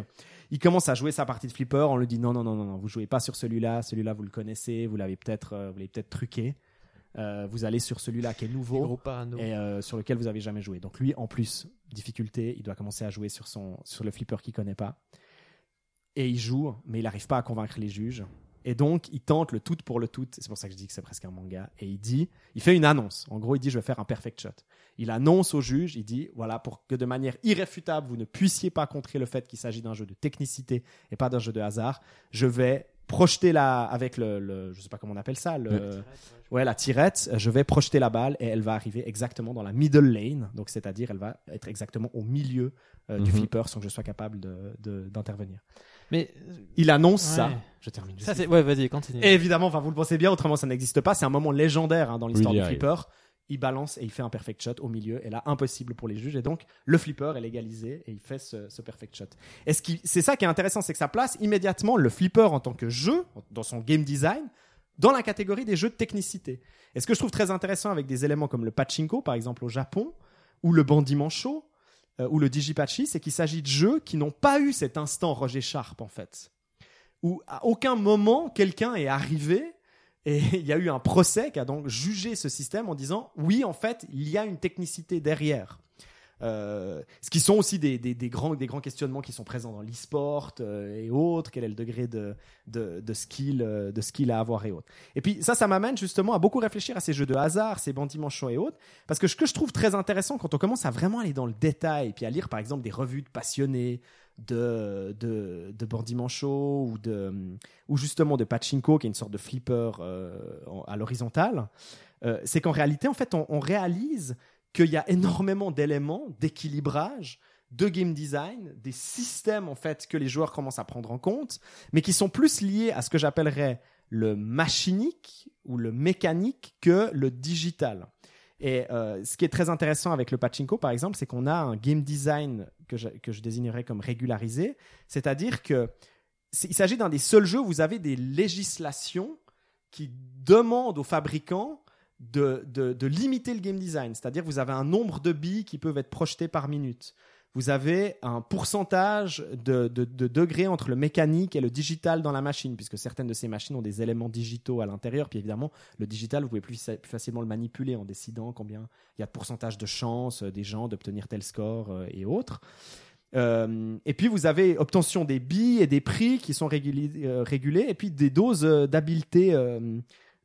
Il commence à jouer sa partie de flipper, on lui dit non, non, non, non, non, vous jouez pas sur celui-là, celui-là vous le connaissez, vous l'avez peut-être euh, vous l'avez peut-être truqué. Euh, vous allez sur celui-là qui est nouveau et euh, sur lequel vous avez jamais joué. Donc lui, en plus, difficulté, il doit commencer à jouer sur son sur le flipper qu'il connaît pas. Et il joue, mais il n'arrive pas à convaincre les juges. Et donc, il tente le tout pour le tout. C'est pour ça que je dis que c'est presque un manga. Et il dit, il fait une annonce. En gros, il dit, je vais faire un perfect shot. Il annonce au juge, il dit, voilà, pour que de manière irréfutable, vous ne puissiez pas contrer le fait qu'il s'agit d'un jeu de technicité et pas d'un jeu de hasard, je vais projeter la, avec le, le- je sais pas comment on appelle ça, le, ouais, la tirette, je vais projeter la balle et elle va arriver exactement dans la middle lane. Donc, c'est-à-dire, elle va être exactement au milieu euh, du Mhm. flipper sans que je sois capable d'intervenir. Mais Il annonce Ouais. ça. Je termine. ça, c'est. Ouais, vas-y, continue. Et évidemment, enfin, vous le pensez bien, autrement ça n'existe pas. C'est un moment légendaire hein, dans l'histoire Oui, du flipper. Il balance et il fait un perfect shot au milieu. Et là, impossible pour les juges. Et donc, le flipper est légalisé et il fait ce, ce perfect shot. Et ce qui, c'est ça qui est intéressant, c'est que ça place immédiatement le flipper en tant que jeu, dans son game design, dans la catégorie des jeux de technicité. Et ce que je trouve très intéressant avec des éléments comme le pachinko, par exemple au Japon, ou le bandit manchot, euh, ou le digipachi, c'est qu'il s'agit de jeux qui n'ont pas eu cet instant Roger Sharp, en fait. Où à aucun moment quelqu'un est arrivé et il y a eu un procès qui a donc jugé ce système en disant oui, en fait, il y a une technicité derrière. Euh, ce qui sont aussi des, grands, des grands questionnements qui sont présents dans l'e-sport euh, et autres. Quel est le degré de, de, skill, euh, de skill à avoir et autres. Et puis ça, ça m'amène justement à beaucoup réfléchir à ces jeux de hasard, ces bandits manchots et autres. Parce que ce que je trouve très intéressant quand on commence à vraiment aller dans le détail, puis à lire par exemple des revues de passionnés de, de, de bandits manchots ou, de, ou justement de pachinko, qui est une sorte de flipper à l'horizontale, c'est qu'en réalité, en fait, on réalise qu'il y a énormément d'éléments d'équilibrage, de game design, des systèmes en fait que les joueurs commencent à prendre en compte, mais qui sont plus liés à ce que j'appellerais le machinique ou le mécanique que le digital. Et euh, ce qui est très intéressant avec le pachinko, par exemple, c'est qu'on a un game design que je, que je désignerais comme régularisé, c'est-à-dire que il s'agit d'un des seuls jeux où vous avez des législations qui demandent aux fabricants de, de, limiter le game design. C'est-à-dire que vous avez un nombre de billes qui peuvent être projetés par minute. Vous avez un pourcentage de, de, de degrés entre le mécanique et le digital dans la machine, puisque certaines de ces machines ont des éléments digitaux à l'intérieur. Puis évidemment, le digital, vous pouvez plus, plus facilement le manipuler en décidant combien il y a de pourcentage de chance euh, des gens d'obtenir tel score euh, et autres. Euh, et puis vous avez obtention des billes et des prix qui sont régulés, régulés et puis des doses d'habileté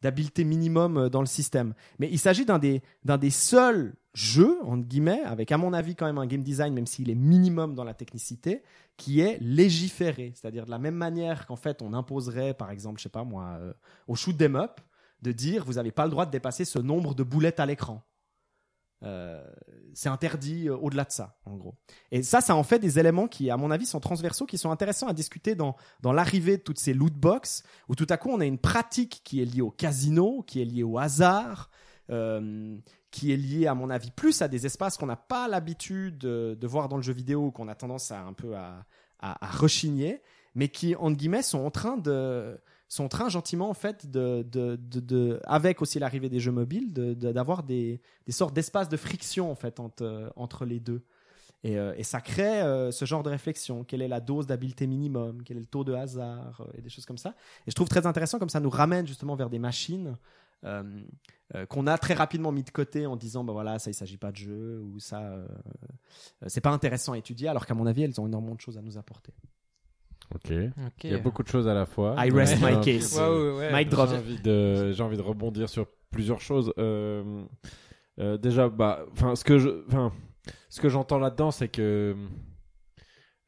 d'habileté minimum euh, dans le système. Mais il s'agit d'un des, d'un des seuls jeux, entre guillemets, avec à mon avis quand même un game design, même s'il est minimum dans la technicité, qui est légiféré. C'est-à-dire de la même manière qu'en fait on imposerait, par exemple, je sais pas moi, euh, au shoot them up, de dire vous n'avez pas le droit de dépasser ce nombre de boulettes à l'écran. Euh, c'est interdit euh, au-delà de ça, en gros. Et ça, ça en fait des éléments qui, à mon avis, sont transversaux, qui sont intéressants à discuter dans, dans l'arrivée de toutes ces loot box, où tout à coup on a une pratique qui est liée au casino, qui est liée au hasard, euh, qui est liée, à mon avis, plus à des espaces qu'on n'a pas l'habitude de, voir dans le jeu vidéo, qu'on a tendance à un peu à, à rechigner, mais qui, entre guillemets, sont en train de sont en train gentiment en fait de, de, de, avec aussi l'arrivée des jeux mobiles d'avoir des, des sortes d'espaces de friction en fait entre, entre les deux. Et, euh, et ça crée euh, ce genre de réflexion. Quelle est la dose d'habileté minimum? Quel est le taux de hasard? Euh, et des choses comme ça. Et je trouve très intéressant comme ça nous ramène justement vers des machines qu'on a très rapidement mis de côté en disant bah voilà ça il s'agit pas de jeu ou ça c'est pas intéressant à étudier alors qu'à mon avis elles ont énormément de choses à nous apporter Ok. Ok. Il y a beaucoup de choses à la fois. I rest Ouais. my J'ai case. Ouais, ouais, ouais. Mic drop J'ai envie de, j'ai envie de rebondir sur plusieurs choses. Euh, euh, déjà, bah, enfin, ce que je, enfin, ce que j'entends là-dedans, c'est que,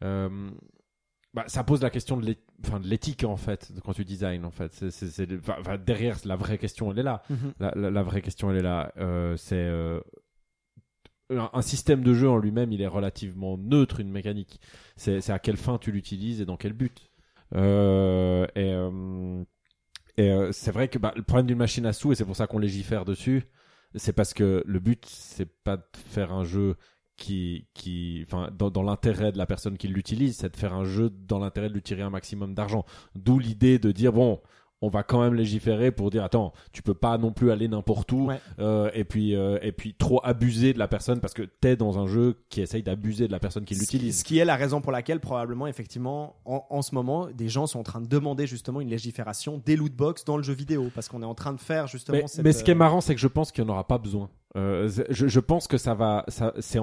euh, bah, ça pose la question de l'é- enfin, de l'éthique en fait quand tu design en fait. C'est, c'est, c'est- enfin, enfin, derrière, la vraie question, elle est là. Mhm. La, la- la vraie question, elle est là. Euh, c'est euh, un, système de jeu en lui-même, il est relativement neutre, une mécanique. C'est, à quelle fin tu l'utilises et dans quel but. Euh, et euh, euh, c'est vrai que bah, le problème d'une machine à sous, et c'est pour ça qu'on légifère dessus, c'est parce que le but, c'est pas de faire un jeu qui, qui, dans, dans l'intérêt de la personne qui l'utilise, c'est de faire un jeu dans l'intérêt de lui tirer un maximum d'argent. D'où l'idée de dire bon, on va quand même légiférer pour dire attends, tu peux pas non plus aller n'importe où Ouais. euh, et puis euh, et puis trop abuser de la personne parce que t'es dans un jeu qui essaye d'abuser de la personne qui l'utilise. Ce qui est la raison pour laquelle probablement effectivement en, en ce moment des gens sont en train de demander justement une légifération des loot box dans le jeu vidéo parce qu'on est en train de faire justement Mais, cette, mais ce qui est euh, marrant, c'est que je pense qu'il n'y en aura pas besoin. Euh, je, je pense que ça va, ça, c'est-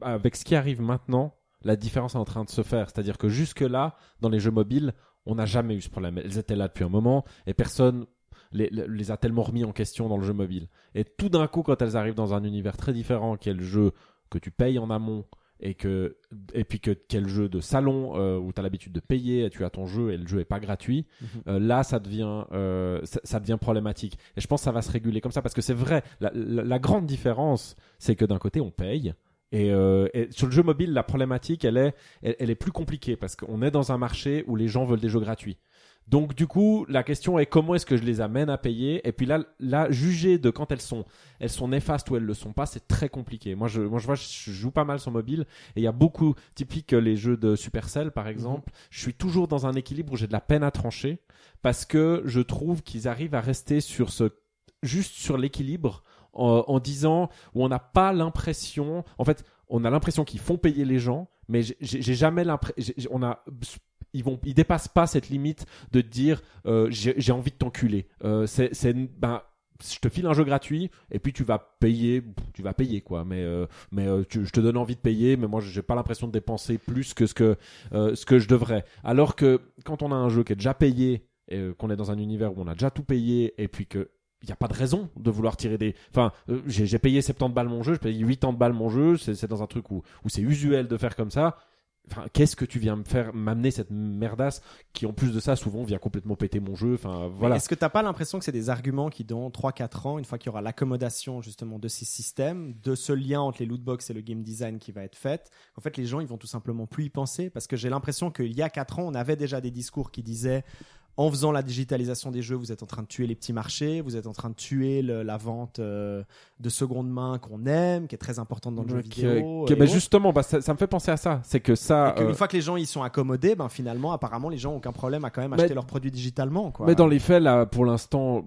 avec ce qui arrive maintenant, la différence est en train de se faire. C'est-à-dire que jusque là, dans les jeux mobiles, on n'a jamais eu ce problème. Elles étaient là depuis un moment et personne les, les- a tellement remis en question dans le jeu mobile. Et tout d'un coup, quand elles arrivent dans un univers très différent, qui est le jeu que tu payes en amont et que et puis que quel jeu de salon euh, où tu as l'habitude de payer, et tu as ton jeu et le jeu est pas gratuit, Mhm. euh, là ça devient euh, ça, ça devient problématique. Et je pense que ça va se réguler comme ça parce que c'est vrai, la, la- la grande différence, c'est que d'un côté on paye. Et, euh, et sur le jeu mobile, la problématique, elle est, elle, elle est plus compliquée parce qu'on est dans un marché où les gens veulent des jeux gratuits. Donc du coup, la question est comment est-ce que je les amène à payer? Et puis là, là, juger de quand elles sont, elles sont néfastes ou elles le sont pas, c'est très compliqué. Moi, je, moi, je vois, je joue pas mal sur mobile et il y a beaucoup, typique les jeux de Supercell par exemple. Je suis toujours dans un équilibre où j'ai de la peine à trancher parce que je trouve qu'ils arrivent à rester sur ce, juste sur l'équilibre en, disant où on n'a pas l'impression, en fait, on a l'impression qu'ils font payer les gens, mais j'ai- jamais l'impression, on a ils vont ils dépassent pas cette limite de dire euh, j'ai envie de t'enculer. Euh, c'est ben je te file un jeu gratuit et puis tu vas payer tu vas payer quoi. Mais euh, mais je te donne envie de payer mais moi j'ai pas l'impression de dépenser plus que ce que ce que je devrais. Alors que quand on a un jeu qui est déjà payé et qu'on est dans un univers où on a déjà tout payé et puis que il n'y a pas de raison de vouloir tirer des. Enfin, euh, j'ai payé 70 balles mon jeu, je paye 80 balles mon jeu, c'est c'est dans un truc où, où c'est usuel de faire comme ça. Enfin, qu'est-ce que tu viens me faire m'amener cette merdasse qui en plus de ça souvent vient complètement péter mon jeu. Enfin voilà. Est-ce que t'as pas l'impression que c'est des arguments qui, dans 3-4 ans, une fois qu'il y aura l'accommodation justement de ces systèmes, de ce lien entre les lootbox et le game design qui va être fait, en fait les gens ils vont tout simplement plus y penser? Parce que j'ai l'impression qu'il y a 4 ans on avait déjà des discours qui disaient en faisant la digitalisation des jeux, vous êtes en train de tuer les petits marchés, vous êtes en train de tuer le- la vente euh, de seconde main qu'on aime, qui est très importante dans le jeu vidéo. et bah, justement, bah, ça, ça me fait penser à ça. C'est que ça. Et qu'une euh, fois que les gens y sont accommodés, ben finalement, apparemment, les gens ont aucun problème à quand même Mais- acheter leurs produits digitalement. Quoi. Mais dans les faits, là, pour l'instant,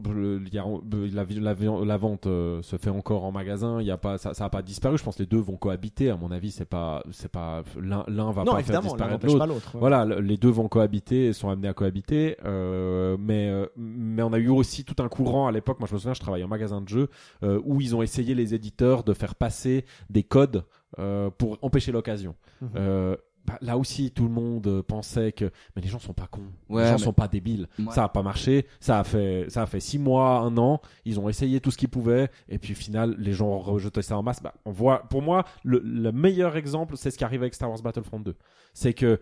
la, la- la vente euh, se fait encore en magasin. Il y a pas, ça, ça a pas disparu. Je pense que les deux vont cohabiter. À mon avis, c'est pas, c'est pas l'un, va non, pas faire disparaître l'autre. ouais. Voilà, le- les deux vont cohabiter, sont amenés à cohabiter. euh, euh, mais on a eu aussi tout un courant à l'époque. Moi, je me souviens, je travaillais en magasin de jeux euh, où ils ont essayé les éditeurs de faire passer des codes euh, pour empêcher l'occasion. Mhm. Euh, bah, là aussi, tout le monde euh, pensait que mais les gens sont pas cons, Ouais, les gens mais- sont pas débiles. Ouais. Ça a pas marché, ça a fait ça a fait six mois, un an. Ils ont essayé tout ce qu'ils pouvaient et puis au final, les gens ont rejeté ça en masse. Bah, on voit, pour moi, le, le meilleur exemple, c'est ce qui arrive avec Star Wars Battlefront 2. C'est que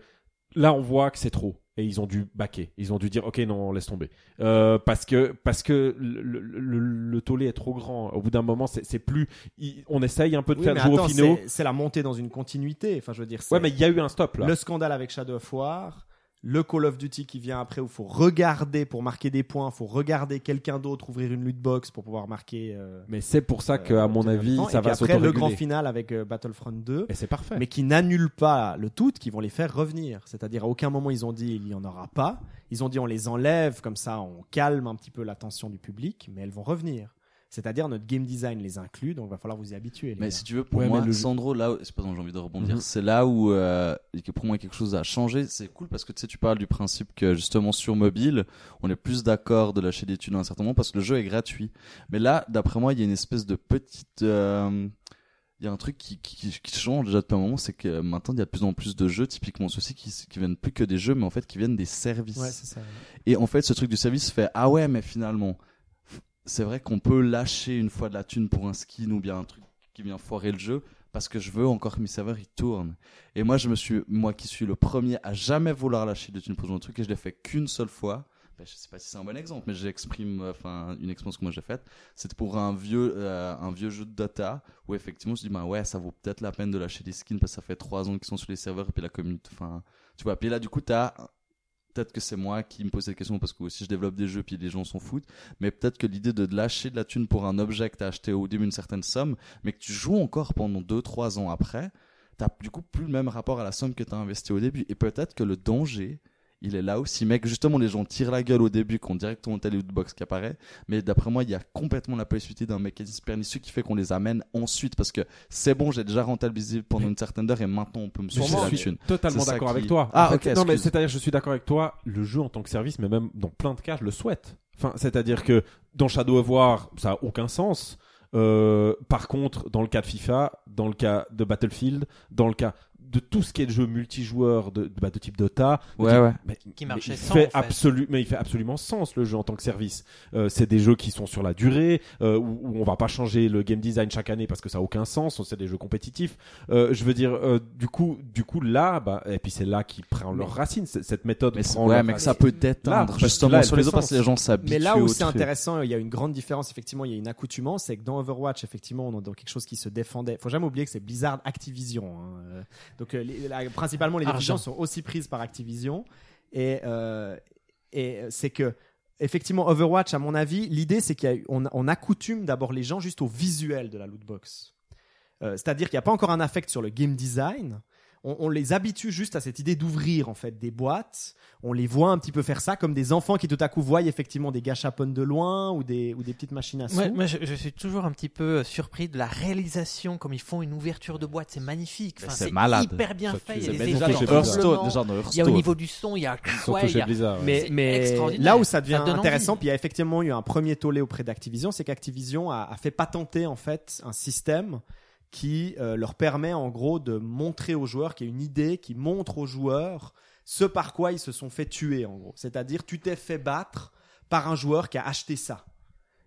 là, on voit que c'est trop. Et ils ont dû baquer. Ils ont dû dire, ok, non, laisse tomber. Euh, parce que parce que le, le, le- le tollé est trop grand. Au bout d'un moment, c'est plus. il- on essaye un peu de Oui, faire attends, aux finaux. c'est- la montée dans une continuité. Enfin, je veux dire, Ouais, mais il y a eu un stop là. le scandale avec Shadow of War, le Call of Duty qui vient après où il faut regarder pour marquer des points, faut regarder quelqu'un d'autre ouvrir une loot box pour pouvoir marquer. euh, Mais c'est pour ça que, euh, à mon avis, ça Et va puis après le grand s'autoréguler. final avec euh, Battlefront 2. Et c'est parfait. mais qui n'annulent pas le tout, qui vont les faire revenir. C'est-à-dire à aucun moment ils ont dit il y en aura pas. Ils ont dit on les enlève, comme ça on calme un petit peu l'attention du public, mais elles vont revenir. C'est-à-dire notre game design les inclut, donc il va falloir vous y habituer. les Mais gars. si tu veux, pour Ouais, moi, le- Sandro, là, où- c'est pas j'ai envie de rebondir, Mhm. c'est là où, euh, pour moi, quelque chose a changé. C'est cool parce que tu sais, tu parles du principe que justement sur mobile, on est plus d'accord de lâcher des thunes à un certain moment parce que le jeu est gratuit. Mais là, d'après moi, il y a une espèce de petite, euh, il y a un truc qui, qui, qui change déjà depuis un moment, c'est que maintenant il y a de plus en plus de jeux, typiquement ceux-ci, qui, qui viennent plus que des jeux, mais en fait qui viennent des services. Ouais, c'est ça. Et en fait, ce truc du service fait ah ouais, mais finalement, c'est vrai qu'on peut lâcher une fois de la thune pour un skin ou bien un truc qui vient foirer le jeu parce que je veux encore que mes serveurs ils tournent. Et moi, je me suis, moi qui suis le premier à jamais vouloir lâcher de thune pour un truc et je l'ai fait qu'une seule fois. Ben, je sais pas si c'est un bon exemple, mais j'exprime, enfin, une expérience que moi j'ai faite. C'était pour un vieux, euh, un vieux jeu de Dota où effectivement, je dit, bah ouais, ça vaut peut-être la peine de lâcher des skins parce que ça fait trois ans qu'ils sont sur les serveurs et puis la communauté, enfin, tu vois. Puis là, du coup, t'as peut-être que c'est moi qui me pose cette question parce que aussi je développe des jeux puis les gens s'en foutent mais peut-être que l'idée de lâcher de la thune pour un objet que tu as acheté au début une certaine somme mais que tu joues encore pendant 2-3 ans après t'as du coup plus le même rapport à la somme que tu as investi au début. Et peut-être que le danger il est là aussi mec justement les gens tirent la gueule au début qu'on directement telle lootbox qui apparaît mais d'après moi il y a complètement la possibilité d'un mécanisme pernicieux qui fait qu'on les amène ensuite parce que c'est bon j'ai déjà rentabilisé pendant une certaine heure et maintenant on peut me suivre je la suis thune totalement d'accord qui- avec toi. Ah, En ok, Non, mais c'est-à-dire, je suis d'accord avec toi. Le jeu en tant que service, mais même dans plein de cas, je le souhaite. Enfin, c'est-à-dire que dans Shadow of War, ça a aucun sens. Euh, par contre, dans le cas de FIFA, dans le cas de Battlefield, dans le cas de tout ce qui est de jeu multijoueur de, de, bah, de type Dota, de Ouais, type- ouais. mais- Qui mais marchait il sans, fait en fait. absolu- mais il fait absolument sens le jeu en tant que service. Euh, c'est des jeux qui sont sur la durée, euh, où, où on va pas changer le game design chaque année parce que ça a aucun sens. C'est des jeux compétitifs. Euh, je veux dire, euh, du coup, du coup là, bah, et puis c'est là qui prend leur racine. c- Cette méthode mais prend ouais mais que ça peut Là, justement là, elle sur les autres parce que les gens s'habituent Mais là où c'est intéressant, il y a une grande différence. Effectivement, il y a une accoutumance, c'est que dans Overwatch, effectivement, on est dans quelque chose qui se défendait. Faut jamais oublier que c'est Blizzard Activision. hein. Donc, euh, les- la- principalement, les décisions sont aussi prises par Activision. Et, euh, et c'est que, effectivement, Overwatch, à mon avis, l'idée, c'est qu'on on accoutume d'abord les gens juste au visuel de la lootbox. Euh, C'est-à-dire qu'il n'y a pas encore un affect sur le game design. On, on les habitue juste à cette idée d'ouvrir en fait des boîtes. On les voit un petit peu faire ça comme des enfants qui tout à coup voient effectivement des gâchapons de loin ou des, ou des petites machines à sous. Ouais, moi, je, je suis toujours un petit peu euh, surpris de la réalisation, comme ils font une ouverture de boîte, c'est magnifique. Enfin, c'est malade. hyper bien Ça, fait. Il y a des Déjà dans Il y au niveau du son, il y a, ouais, il y a- Blizzard. ouais. Mais, là où ça devient Ça intéressant, puis il y a effectivement eu un premier tollé auprès d'Activision, c'est qu'Activision a, a fait patenter en fait un système qui euh, leur permet en gros de montrer aux joueurs, qui a une idée, qui montre aux joueurs ce par quoi ils se sont fait tuer en gros. C'est-à-dire tu t'es fait battre par un joueur qui a acheté ça.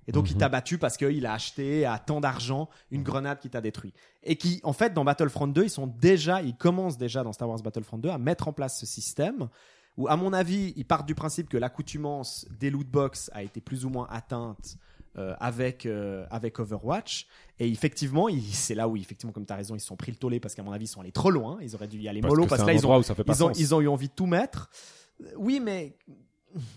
Et donc il Mhm. t'a battu parce qu'il a acheté à tant d'argent une grenade qui t'a détruit. Et qui, en fait, dans Battlefront 2, ils sont déjà, ils commencent déjà dans Star Wars Battlefront 2 à mettre en place ce système où, à mon avis, ils partent du principe que l'accoutumance des loot box a été plus ou moins atteinte euh, avec, euh, avec Overwatch. Et effectivement, c'est là où, effectivement, comme tu as raison, ils se sont pris le tollé parce qu'à mon avis, ils sont allés trop loin. Ils auraient dû y aller Parce mollo parce que là, ils ont, endroit où ça fait pas ils, ont, ils ont eu envie de tout mettre. Euh, Oui, mais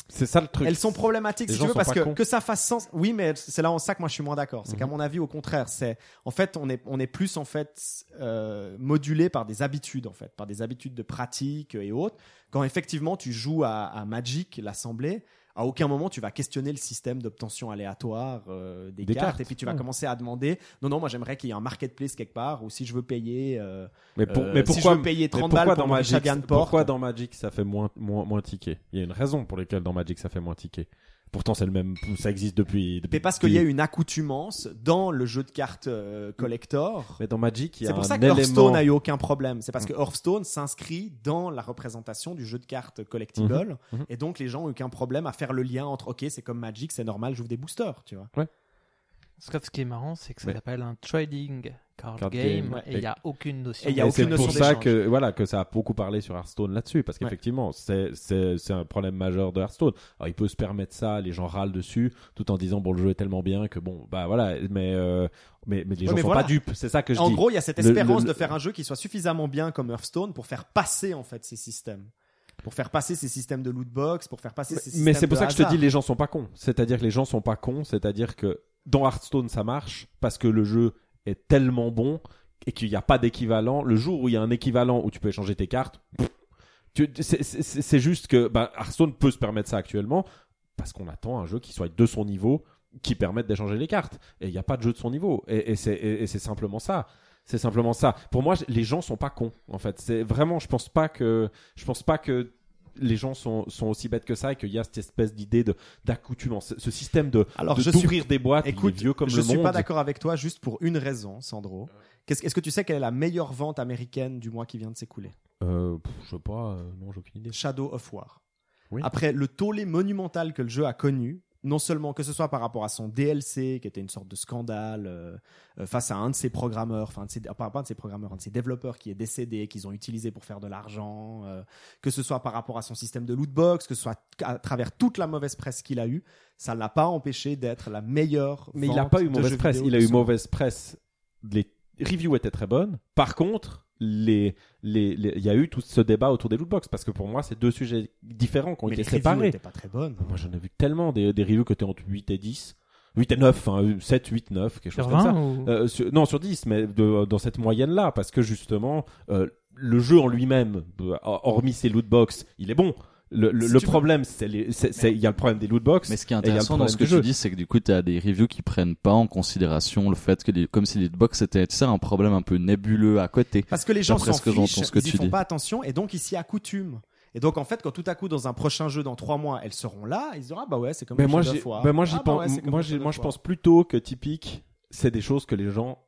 C'est ça le truc. elles sont problématiques Les si tu veux parce que cons. que ça fasse sens. Oui, mais c'est là en ça que moi je suis moins d'accord. C'est qu'à mon avis, au contraire, c'est en fait on est on est plus en fait euh, modulé par des habitudes en fait, par des habitudes de pratique et autres. Quand effectivement tu joues à, à Magic, l'assemblée. À aucun moment tu vas questionner le système d'obtention aléatoire euh, des, Des cartes, cartes, et puis tu vas ouais. commencer à demander non non moi j'aimerais qu'il y ait un marketplace quelque part ou si je veux payer euh, Mais, pour- euh, mais si pourquoi je veux payer mais 30 pourquoi balles dans pour mon Magic, pourquoi dans Magic ça fait moins moins moins ticket? Il y a une raison pour laquelle dans Magic ça fait moins ticket. Pourtant c'est le même, ça existe depuis. depuis Mais parce qu'il y a une accoutumance dans le jeu de cartes euh, collector. Mais dans Magic il y a C'est pour un ça que. Hearthstone a eu aucun problème. C'est parce que Hearthstone s'inscrit dans la représentation du jeu de cartes collectible. Mhm, mhm. Et donc, les gens ont aucun problème à faire le lien entre, OK, c'est comme Magic, c'est normal, j'ouvre des boosters, tu vois. Sauf ce qui est marrant, c'est que ça Mais- s'appelle un trading card, Card game, game, ouais. et il n'y a aucune notion. Et il y a Et c'est pour ça que voilà que ça a beaucoup parlé sur Hearthstone là-dessus parce Ouais. qu'effectivement c'est c'est c'est un problème majeur de Hearthstone. Alors il peut se permettre ça, les gens râlent dessus tout en disant bon le jeu est tellement bien que bon bah voilà mais euh, mais mais les Ouais, gens mais sont voilà. pas dupes, c'est ça que je En dis. gros, il y a cette espérance le- de faire un jeu qui soit suffisamment bien comme Hearthstone pour faire passer, en fait, ces systèmes. Pour faire passer ces systèmes de lootbox, pour faire passer ces systèmes Mais c'est pour de ça que je te dis les gens sont pas cons. C'est-à-dire que les gens sont pas cons, c'est-à-dire que dans Hearthstone ça marche parce que le jeu est tellement bon et qu'il n'y a pas d'équivalent. Le jour où il y a un équivalent où tu peux échanger tes cartes, c'est- juste que bah, Hearthstone peut se permettre ça actuellement parce qu'on attend un jeu qui soit de son niveau, qui permette d'échanger les cartes. Et il n'y a pas de jeu de son niveau. Et c'est simplement ça. C'est simplement ça. Pour moi, les gens sont pas cons. En fait, c'est vraiment. Je pense pas que. Je pense pas que les gens sont, sont aussi bêtes que ça et qu'il y a cette espèce d'idée de d'accoutumance, ce- système de Alors, de- je suis des boîtes, il Écoute, est vieux comme je le suis monde. pas d'accord avec toi juste pour une raison, Sandro. Qu'est-ce- Est-ce que tu sais quelle est la meilleure vente américaine du mois qui vient de s'écouler? Euh, je sais pas, euh, non, j'ai aucune idée. Shadow of War. Oui. Après le tollé monumental que le jeu a connu, non seulement que ce soit par rapport à son DLC, qui était une sorte de scandale euh, euh, face à un de ses programmeurs, enfin, pas, pas un de ses programmeurs, un de ses développeurs qui est décédé, qu'ils ont utilisé pour faire de l'argent, euh, que ce soit par rapport à son système de lootbox, que ce soit à travers toute la mauvaise presse qu'il a eue, ça ne l'a pas empêché d'être la meilleure. Mais il n'a pas eu mauvaise presse. Il a eu mauvaise presse. Les reviews étaient très bonnes. Par contre, les, les, les- il y a eu tout ce débat autour des lootbox parce que pour moi, c'est deux sujets différents qui ont Mais été les reviews séparés. n'étaient pas très bonnes. Moi, j'en ai vu tellement des, des reviews qui étaient entre 8 et 10. 8 et 9, hein, 7, 8, 9, quelque chose comme ça. 20 ou... Euh, sur- non, sur 10, mais de- dans cette moyenne-là, parce que justement, euh, le jeu en lui-même, euh, hormis ses lootbox, il est bon. Le, le- Si le tu veux- problème, c'est il y a le problème des lootbox. Mais ce qui est intéressant dans ce que jeu. dis, c'est que du coup, tu as des reviews qui prennent pas en considération le fait que, les, comme si les box étaient tu sais, un problème un peu nébuleux à côté. Parce que les gens s'en ce que fichent, que ils font dis. pas attention et donc ils s'y accoutument. Et donc en fait, quand tout à coup dans un prochain jeu dans trois mois, elles seront là, ils diront ah bah ouais c'est comme Mais moi, j'ai- moi, j'y Ah bah ouais, moi, moi, je pense plutôt que typique, c'est des choses que les gens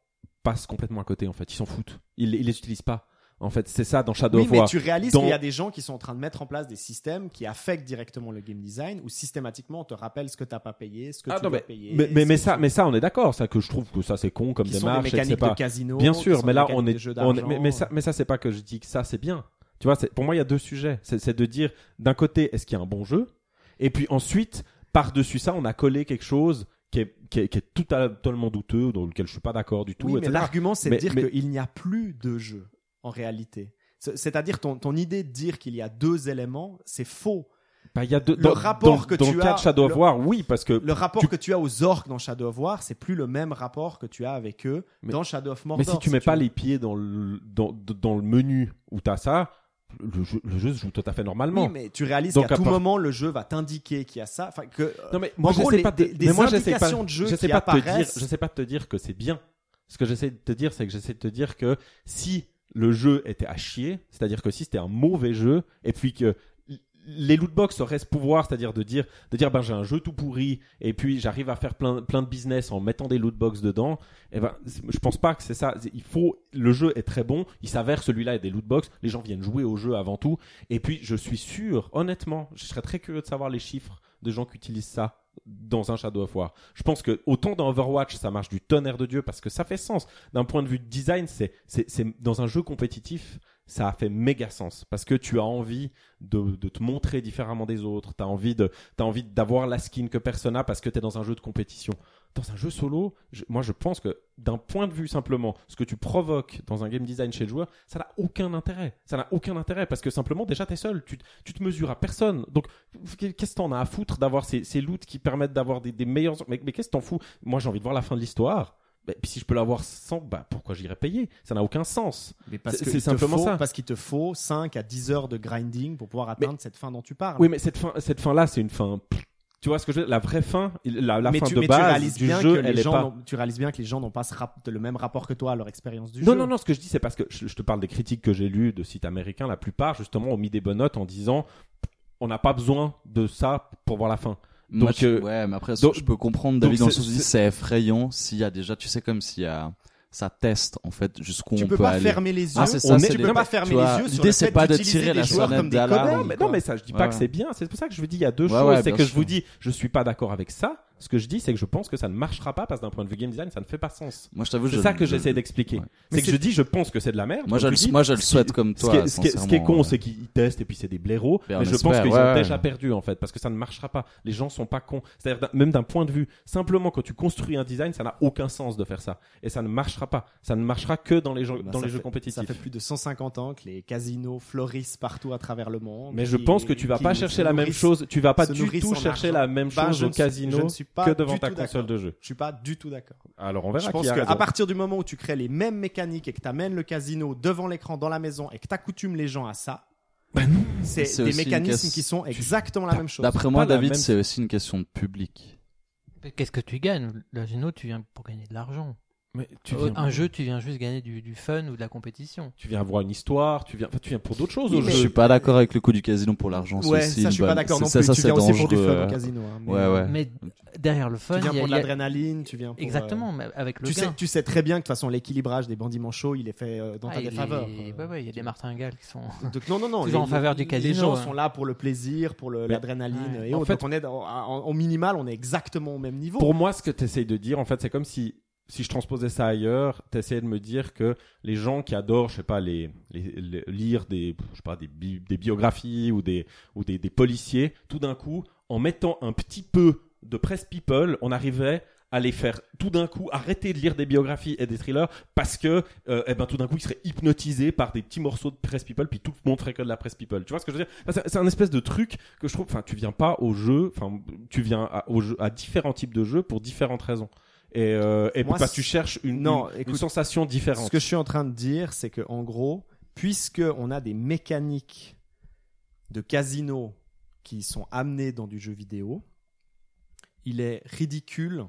passent complètement à côté, en fait. Ils s'en foutent. Ils, ils les utilisent pas. En fait, c'est ça dans Shadow Oui, of mais War. tu réalises Dans- qu'il y a des gens qui sont en train de mettre en place des systèmes qui affectent directement le game design où systématiquement on te rappelle ce que t'as pas payé, ce que Ah tu non, dois mais, payer. mais, ça, mais ça, on est d'accord. Ça, que je trouve que ça, c'est con comme qui sont des démarche. que c'est mécaniques de casino. Bien sûr, sont mais des là, on est, on est- mais, mais ça, mais ça, c'est pas que je dis que ça, c'est bien. Tu vois, pour moi, il y a deux sujets. C'est de dire, d'un côté, est-ce qu'il y a un bon jeu? Et puis ensuite, par-dessus ça, on a collé quelque chose qui est, qui est, qui est totalement douteux, dans lequel je suis pas d'accord du tout. Oui, mais l'argument, c'est de dire qu'il n'y a plus de jeu, en réalité. C'est- C'est-à-dire, ton, ton idée de dire qu'il y a deux éléments, c'est faux. Bah, il y a deux- Le dans, rapport dans- que dans tu le cas as- de Shadow of le- War, oui, parce que. Le rapport tu- que tu as aux orques dans Shadow of War, c'est plus le même rapport que tu as avec eux Mais- dans Shadow of Mordor. mais si tu mets pas les pieds dans le, dans, le menu où t'as ça, le jeu, le jeu se joue tout à fait normalement. Oui, mais tu réalises qu'à tout part- moment, le jeu va t'indiquer qu'il y a ça. Enfin, que, Non mais En moi gros, j'essaie les- pas de, des- des moi, indications pas, de jeu qui pas de te dire, apparaissent. je sais pas te dire que c'est bien. Ce que j'essaie de te dire, c'est que j'essaie de te dire que si le jeu était à chier, c'est-à-dire que si c'était un mauvais jeu, et puis que les lootbox auraient ce pouvoir, c'est-à-dire de dire, de dire, ben j'ai un jeu tout pourri, et puis j'arrive à faire plein, plein de business en mettant des lootbox dedans. Et ben, c'est- je pense pas que c'est ça. Il faut, le jeu est très bon. Il s'avère celui-là est des lootbox. Les gens viennent jouer au jeu avant tout. Et puis, je suis sûr, honnêtement, je serais très curieux de savoir les chiffres de gens qui utilisent ça dans un Shadow of War. Je pense que autant dans Overwatch, ça marche du tonnerre de Dieu parce que ça fait sens. D'un point de vue de design, c'est, dans un jeu compétitif, ça a fait méga sens parce que tu as envie de, te montrer différemment des autres, tu as envie de envie d'avoir la skin que personne n'a parce que tu es dans un jeu de compétition. Dans un jeu solo, moi je pense que d'un point de vue simplement, ce que tu provoques dans un game design chez le joueur, ça n'a aucun intérêt. Ça n'a aucun intérêt parce que simplement déjà tu es seul, tu, tu te mesures à personne. Donc qu'est-ce que t'en as à foutre d'avoir ces, ces loots qui permettent d'avoir des, des meilleurs mais, mais qu'est-ce que t'en fous? Moi j'ai envie de voir la fin de l'histoire. Bah, puis si je peux l'avoir sans, bah pourquoi j'irais payer? Ça n'a aucun sens. Mais parce C'est- simplement faut- ça. Parce qu'il te faut 5 à 10 heures de grinding pour pouvoir atteindre cette fin dont tu parles. Oui, mais cette fin, cette fin là, c'est une fin. Tu vois ce que je veux dire? La vraie fin, la, la mais fin tu, de mais base du jeu, elle est pas. tu réalises bien que les gens n'ont pas ce rap- le même rapport que toi à leur expérience du Non, jeu. non, non, ce que je dis, c'est parce que je, je te parle des critiques que j'ai lues de sites américains. La plupart, justement, ont mis des bonnes notes en disant on n'a pas besoin de ça pour voir la fin. Donc, je- euh, ouais, mais après, donc- je peux comprendre, David, dans le c'est- sens où c'est- effrayant s'il y a déjà, tu sais, comme s'il y a, ça teste, en fait, jusqu'où Tu on peux peut pas aller. fermer les yeux. Ah, c'est ça, est- tu des- peux pas tu fermer vois, les yeux sur l'idée, le c'est fait pas de d'utiliser tirer les la joueurs sonnette comme des d'alarme. non, mais, ça, je dis pas Ouais, que c'est bien. C'est pour ça que je vous dis, il y a deux Ouais, choses. ouais, c'est que je vous dis, je suis pas d'accord avec ça. Ce que je dis, c'est que je pense que ça ne marchera pas parce que d'un point de vue game design, ça ne fait pas sens. Moi, je t'avoue, C'est je- ça que je- j'essaie d'expliquer. ouais. C'est que je dis, je pense que c'est de la merde. Moi, je dis. moi, je le souhaite comme Ce toi. qui est, ce qui est- ce qui est con, ouais. c'est qu'ils testent et puis c'est des blaireaux. Ben, mais je pense qu'ils ouais, ont déjà perdu en fait, parce que ça ne marchera pas. Les gens sont pas cons. C'est-à-dire d'un- même d'un point de vue, simplement quand tu construis un design, ça n'a aucun sens de faire ça, et ça ne marchera pas. Ça ne marchera que dans les jeux, Bah, dans les jeux compétitifs. Ça fait plus de 150 ans que les casinos fleurissent partout à travers le monde. Mais je pense que tu vas pas chercher la même chose. Tu vas pas du tout chercher la même chose au casino suis pas que devant ta console de jeu. Je suis pas du tout d'accord. Alors on verra Je pense qu'à partir du moment où tu crées les mêmes mécaniques et que tu amènes le casino devant l'écran dans la maison et que tu accoutumes les gens à ça, c'est C'est des mécanismes qui sont exactement la même chose. D'après moi, David, même- c'est aussi une question de public. Qu'est-ce que tu gagnes? Le Geno, tu viens pour gagner de l'argent. Mais tu Euh, viens, Un jeu, tu viens juste gagner du, du fun ou de la compétition. tu viens voir une histoire. Tu viens, enfin, tu viens pour d'autres choses Oui, au mais Je jeu. suis pas d'accord avec le coup du casino pour l'argent. c'est Ouais, aussi ça je suis pas d'accord non ça, plus. ça, tu c'est viens aussi pour du fun au casino. hein, mais, Ouais, euh, ouais. Mais derrière le fun, Tu viens il y a- pour de il y a- l'adrénaline, tu viens pour. euh, Exactement, mais avec le Tu sais, tu sais très bien que de toute façon l'équilibrage des bandits manchots il est fait euh, dans Ah, ta il est- défaveur. ouais, ouais, il y a des martingales qui sont. Donc, non, non, non. Toujours les- en faveur du Les casino, gens hein. sont là pour le plaisir, pour l'adrénaline et En fait- on est dans- en- au minimal, on est exactement au même niveau. Pour moi, ce que tu essayes de dire, en fait, c'est comme si, si je transposais ça ailleurs, tu essayais de me dire que les gens qui adorent, je sais pas, les, lire des, je sais pas, des, bi- des biographies ou des, ou des, policiers, tout d'un coup, en mettant un petit peu de presse people, on arrivait à les faire tout d'un coup arrêter de lire des biographies et des thrillers parce que euh, eh ben tout d'un coup ils seraient hypnotisés par des petits morceaux de presse people puis tout le monde que de la presse people. Tu vois ce que je veux dire? C'est un espèce de truc que je trouve enfin tu viens pas au jeu enfin tu viens à différents types de jeux pour différentes raisons et, euh, et Moi, tu cherches une, Non, une, une écoute, sensation différente Ce que je suis en train de dire, c'est que en gros, puisque on a des mécaniques de casino qui sont amenées dans du jeu vidéo, il est ridicule,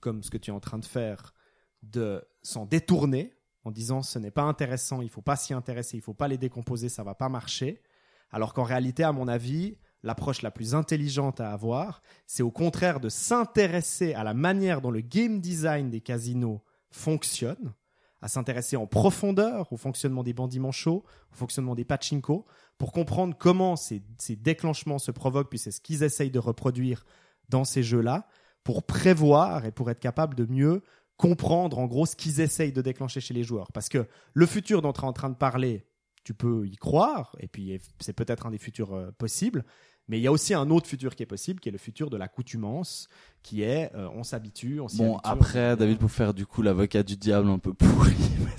comme ce que tu es en train de faire, de s'en détourner en disant ce n'est pas intéressant, il faut pas s'y intéresser, il faut pas les décomposer, ça va pas marcher. Alors qu'en réalité, à mon avis, l'approche la plus intelligente à avoir, c'est au contraire de s'intéresser à la manière dont le game design des casinos fonctionne, à s'intéresser en profondeur au fonctionnement des bandits manchots, au fonctionnement des pachinko, pour comprendre comment ces, ces déclenchements se provoquent, puis c'est ce qu'ils essayent de reproduire dans ces jeux-là, pour prévoir et pour être capable de mieux comprendre en gros ce qu'ils essayent de déclencher chez les joueurs. Parce que le futur dont tu es en train de parler, tu peux y croire, et puis c'est peut-être un des futurs euh, possibles, mais il y a aussi un autre futur qui est possible, qui est le futur de l'accoutumance, qui est euh, on s'habitue, on s'y Bon, habitue, après, David, pour faire du coup l'avocat du diable un peu pourri,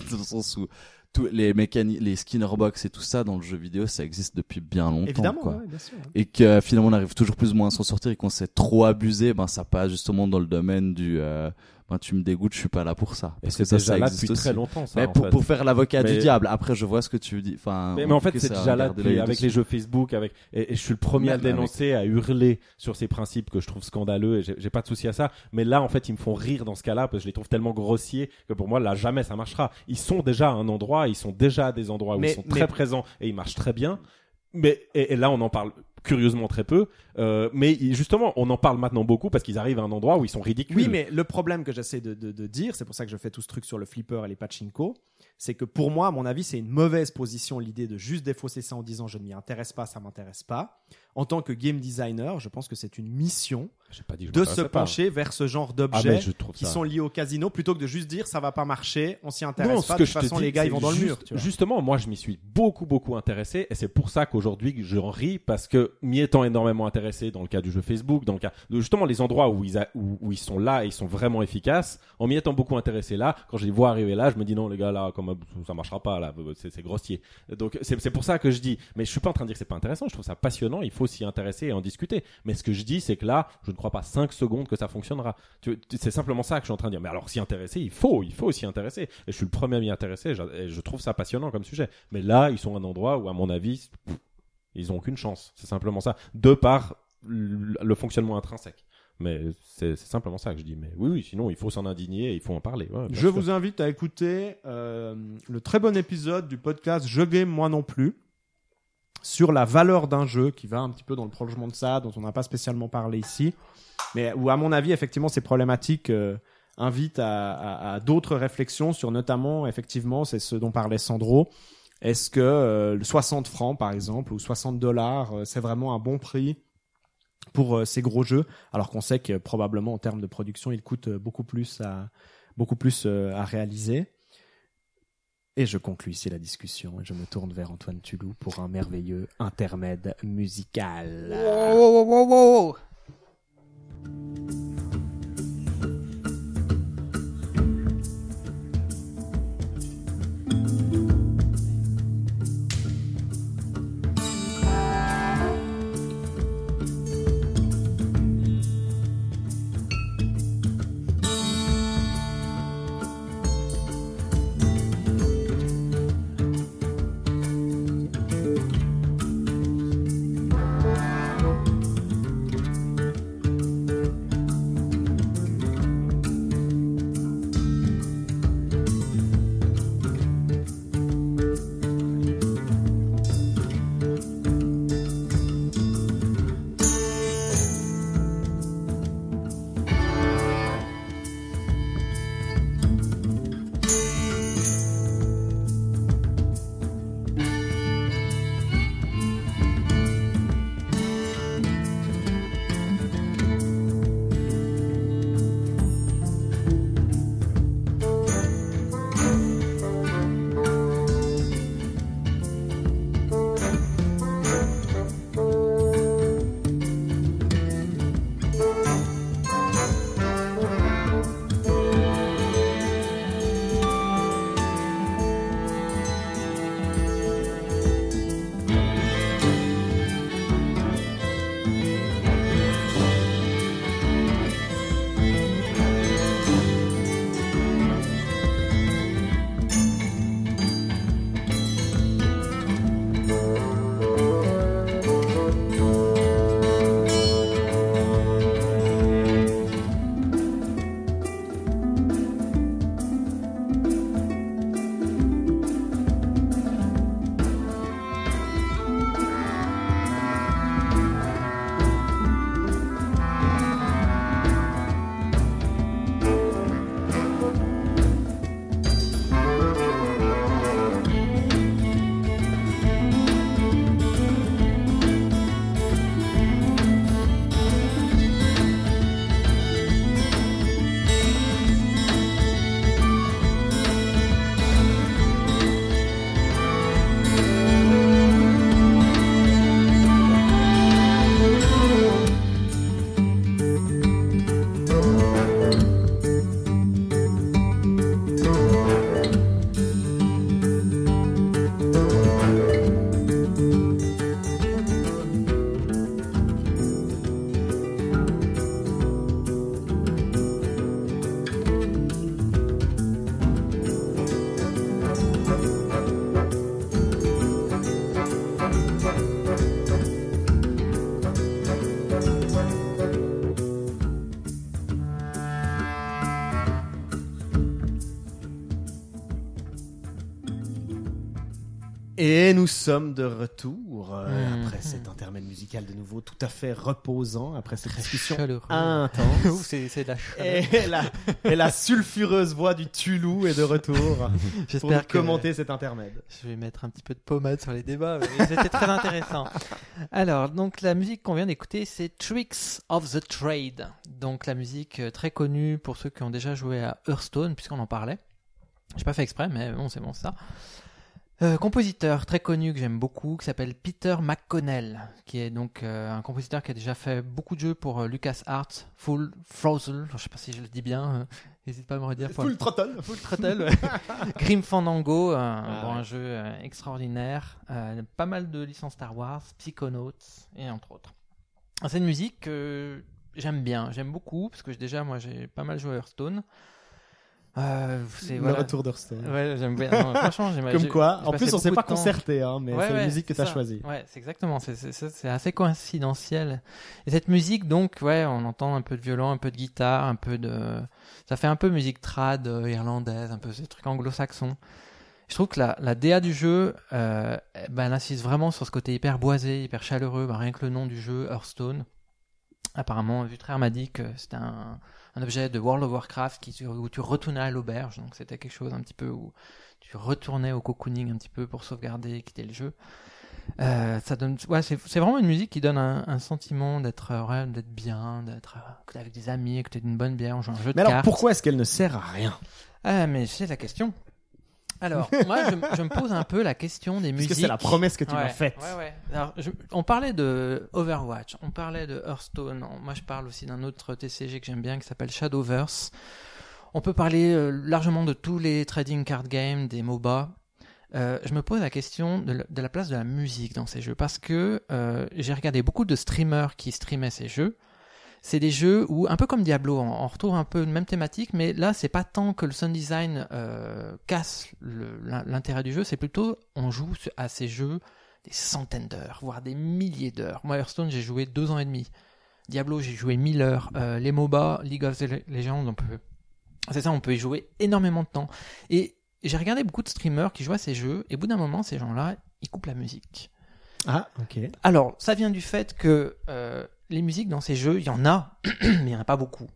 dans le sens où tous les mécaniques, les skinnerbox et tout ça dans le jeu vidéo, ça existe depuis bien longtemps. Évidemment, quoi. ouais, bien sûr. Et que euh, finalement on arrive toujours plus ou moins à s'en sortir et qu'on s'est trop abusé, ben ça passe justement dans le domaine du euh, ben tu me dégoûtes, je suis pas là pour ça. et Parce que c'est ça, déjà ça là existe depuis aussi. très longtemps ça Mais pour, faire l'avocat Mais- du diable, après je vois ce que tu dis. Enfin, Mais, mais en fait, c'est déjà là depuis- avec les jeux Facebook, avec et, et je suis le premier à avec- dénoncer, à hurler sur ces principes que je trouve scandaleux et j'ai pas de souci à ça. Mais là, en fait, ils me font rire dans ce cas-là parce que je les trouve tellement grossiers que pour moi, là, jamais ça marchera. Ils sont déjà à un endroit, ils sont déjà à des endroits où Mais- ils sont très présents et ils marchent très bien. Mais et, et là, on en parle curieusement très peu. Euh, mais justement, on en parle maintenant beaucoup parce qu'ils arrivent à un endroit où ils sont ridicules. Oui, mais le problème que j'essaie de, de- de dire, c'est pour ça que je fais tout ce truc sur le flipper et les pachinko, c'est que pour moi, à mon avis, c'est une mauvaise position l'idée de juste défausser ça en disant je ne m'y intéresse pas, ça m'intéresse pas. En tant que game designer, je pense que c'est une mission pas dit de se pas. pencher vers ce genre Ah, d'objets trouve qui ça- sont liés au casino plutôt que de juste dire ça va pas marcher, on s'y Non, intéresse ce pas. que De je toute te façon, dis, les gars, ils vont dans le mur. Tu vois. Justement, moi, je m'y suis beaucoup, beaucoup intéressé, et c'est pour ça qu'aujourd'hui, j'en ris parce que m'y étant énormément intéressé dans le cas du jeu Facebook, dans le cas justement les endroits où ils, où, ils sont là et ils sont vraiment efficaces, en m'y étant beaucoup intéressé là, quand je les vois arriver là, je me dis non, les gars, là, comme ça marchera pas, là, c'est grossier. Donc, c'est pour ça que je dis, mais je suis pas en train de dire que c'est pas intéressant, je trouve ça passionnant, il faut s'y intéresser et en discuter. Mais ce que je dis, c'est que là, je ne crois pas 5 secondes que ça fonctionnera. C'est simplement ça que je suis en train de dire. Mais alors, s'y intéresser, il faut, il faut s'y intéresser. Et je suis le premier à m'y intéresser, et je trouve ça passionnant comme sujet. Mais là, ils sont à un endroit où, à mon avis, ils ont aucune chance. C'est simplement ça. De par le le fonctionnement intrinsèque. Mais c'est simplement ça que je dis. Mais oui, oui, sinon, il faut s'en indigner et il faut en parler. Ouais, Je sûr. vous invite à écouter euh, le très bon épisode du podcast Je game moi non plus sur la valeur d'un jeu qui va un petit peu dans le prolongement de ça, dont on n'a pas spécialement parlé ici, mais où à mon avis effectivement ces problématiques euh, invitent à, à- à d'autres réflexions sur notamment effectivement c'est ce dont parlait Sandro. Est-ce que euh, le 60 francs par exemple ou 60 dollars euh, c'est vraiment un bon prix pour euh, ces gros jeux? Alors qu'on sait que probablement en termes de production ils coûtent euh, beaucoup plus à beaucoup plus euh, réaliser. Et je conclus ici la discussion et je me tourne vers Antoine Tulou pour un merveilleux intermède musical. Wow, wow, wow, Et nous sommes de retour euh, Mhm. après cet intermède musical de nouveau tout à fait reposant après cette discussion Chaleureux. intense. C'est la et, la, et la sulfureuse voix du Tulou est de retour J'espère commenter cet intermède. je vais mettre un petit peu de pommade sur les débats. C'était très intéressant. Alors, donc la musique qu'on vient d'écouter, c'est Tricks of the Trade. Donc la musique euh, très connue pour ceux qui ont déjà joué à Hearthstone, puisqu'on en parlait. J'ai pas fait exprès, mais bon, c'est bon ça. Euh, compositeur très connu que j'aime beaucoup, qui s'appelle Peter McConnell, qui est donc euh, un compositeur qui a déjà fait beaucoup de jeux pour euh, LucasArts, Full Throttle, je sais pas si je le dis bien, euh, n'hésite pas à me redire. Full throttle. Full Throttle. Grim Fandango, un, Ah bon, ouais. un jeu extraordinaire, pas mal de licences Star Wars, Psychonauts et entre autres. C'est une musique que j'aime bien, j'aime beaucoup parce que déjà moi j'ai pas mal joué à Hearthstone. Euh, Le voilà. retour d'Hearthstone. Ouais, j'aime bien. Non, franchement, j'aime Comme quoi, en plus on s'est pas concerté, hein, mais Ouais, c'est la musique que tu as choisie. Ouais, c'est exactement. C'est, assez coïncidentiel. Et cette musique, donc, ouais, on entend un peu de violon, un peu de guitare, un peu de. Ça fait un peu musique trad euh, irlandaise, un peu ces trucs anglo-saxons. Je trouve que la, la DA du jeu, euh, eh ben, elle insiste vraiment sur ce côté hyper boisé, hyper chaleureux. Ben, rien que le nom du jeu, Hearthstone. Apparemment, Vutraire m'a dit que c'était un, un objet de World of Warcraft qui, où tu retournais à l'auberge. Donc c'était quelque chose un petit peu où tu retournais au cocooning un petit peu pour sauvegarder et quitter le jeu. Euh, ça donne, ouais, c'est vraiment une musique qui donne un, un sentiment d'être ouais, d'être bien, d'être euh, avec des amis, que t'es d'une bonne bière, on joue à un jeu de Mais alors cartes. pourquoi est-ce qu'elle ne sert à rien? Ah, mais c'est la question. Alors, moi, je, me- je me pose un peu la question des musiques. Puisque c'est la promesse que tu Ouais, m'as faite. Ouais, ouais. Alors, je- on parlait de Overwatch, on parlait de Hearthstone. On- Moi, je parle aussi d'un autre TCG que j'aime bien qui s'appelle Shadowverse. On peut parler euh, largement de tous les trading card games, des MOBA. Euh, je me pose la question de la, de la place de la musique dans ces jeux parce que euh, j'ai regardé beaucoup de streamers qui streamaient ces jeux. C'est des jeux où, un peu comme Diablo, on, retrouve un peu une même thématique, mais là, c'est pas tant que le sound design euh, casse l'intérêt du jeu, c'est plutôt on joue à ces jeux des centaines d'heures, voire des milliers d'heures. Moi, Hearthstone, j'ai joué deux ans et demi. Diablo, j'ai joué 1000 heures. Euh, les MOBA, League of Legends, on peut. C'est ça, on peut y jouer énormément de temps. Et j'ai regardé beaucoup de streamers qui jouent à ces jeux, et au bout d'un moment, ces gens-là, ils coupent la musique. Ah, ok. Alors, ça vient du fait que euh, les musiques dans ces jeux, il y en a, mais il n'y en a pas beaucoup.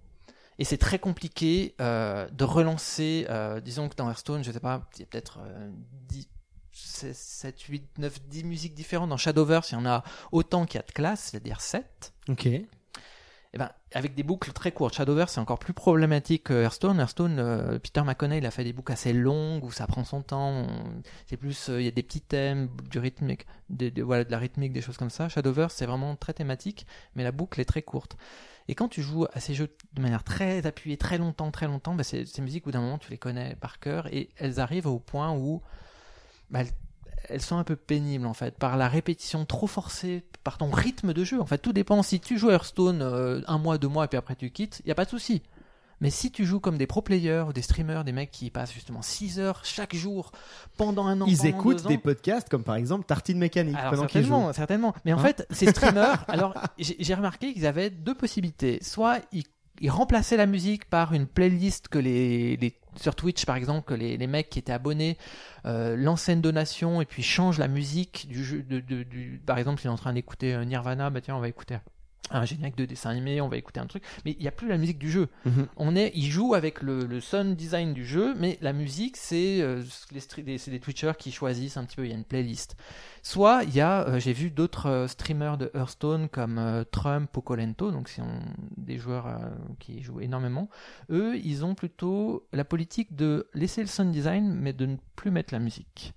Et c'est très compliqué euh, de relancer, euh, disons que dans Hearthstone, je sais pas, il y a peut-être euh, 10, 7, 8, 9, 10 musiques différentes. Dans Shadowverse, il y en a autant qu'il y a de classes, c'est-à-dire 7. Ok. Eh ben, avec des boucles très courtes. Shadowverse, c'est encore plus problématique que Hearthstone. Hearthstone, euh, Peter McConnell, il a fait des boucles assez longues où ça prend son temps. C'est plus, euh, il y a des petits thèmes, du rythmique, des- voilà, de la rythmique, des choses comme ça. Shadowverse, c'est vraiment très thématique, mais la boucle est très courte. Et quand tu joues à ces jeux de manière très appuyée, très longtemps, très longtemps, c'est- ces musiques, au bout d'un moment, tu les connais par cœur et elles arrivent au point où bah, elles, sont un peu pénibles en fait, par la répétition trop forcée, par ton rythme de jeu. En fait, tout dépend. Si tu joues Hearthstone euh, un mois, deux mois et puis après tu quittes, il y a pas de souci. Mais si tu joues comme des pro players ou des streamers, des mecs qui passent justement 6 heures chaque jour pendant un an, Ils écoutent ans, des podcasts comme par exemple Tartine Mécanique alors pendant certainement, certainement. Mais en Hein fait, ces streamers, alors j'ai j'ai remarqué qu'ils avaient deux possibilités. Soit ils, ils remplaçaient la musique par une playlist que les, les sur Twitch par exemple, que les, les mecs qui étaient abonnés euh, lancent une donation et puis changent la musique du jeu. De, de- du, par exemple, s'il est en train d'écouter euh, Nirvana, bah tiens, on va écouter un générique de dessin animé, on va écouter un truc. Mais il n'y a plus la musique du jeu. Mhm. On est, ils jouent avec le, le sound design du jeu, mais la musique, c'est euh, les c'est des Twitchers qui choisissent un petit peu. Il y a une playlist. Soit il y a, euh, j'ai vu d'autres euh, streamers de Hearthstone comme euh, Trump ou Colento, donc c'est des joueurs qui jouent énormément. Eux, ils ont plutôt la politique de laisser le sound design, mais de ne plus mettre la musique.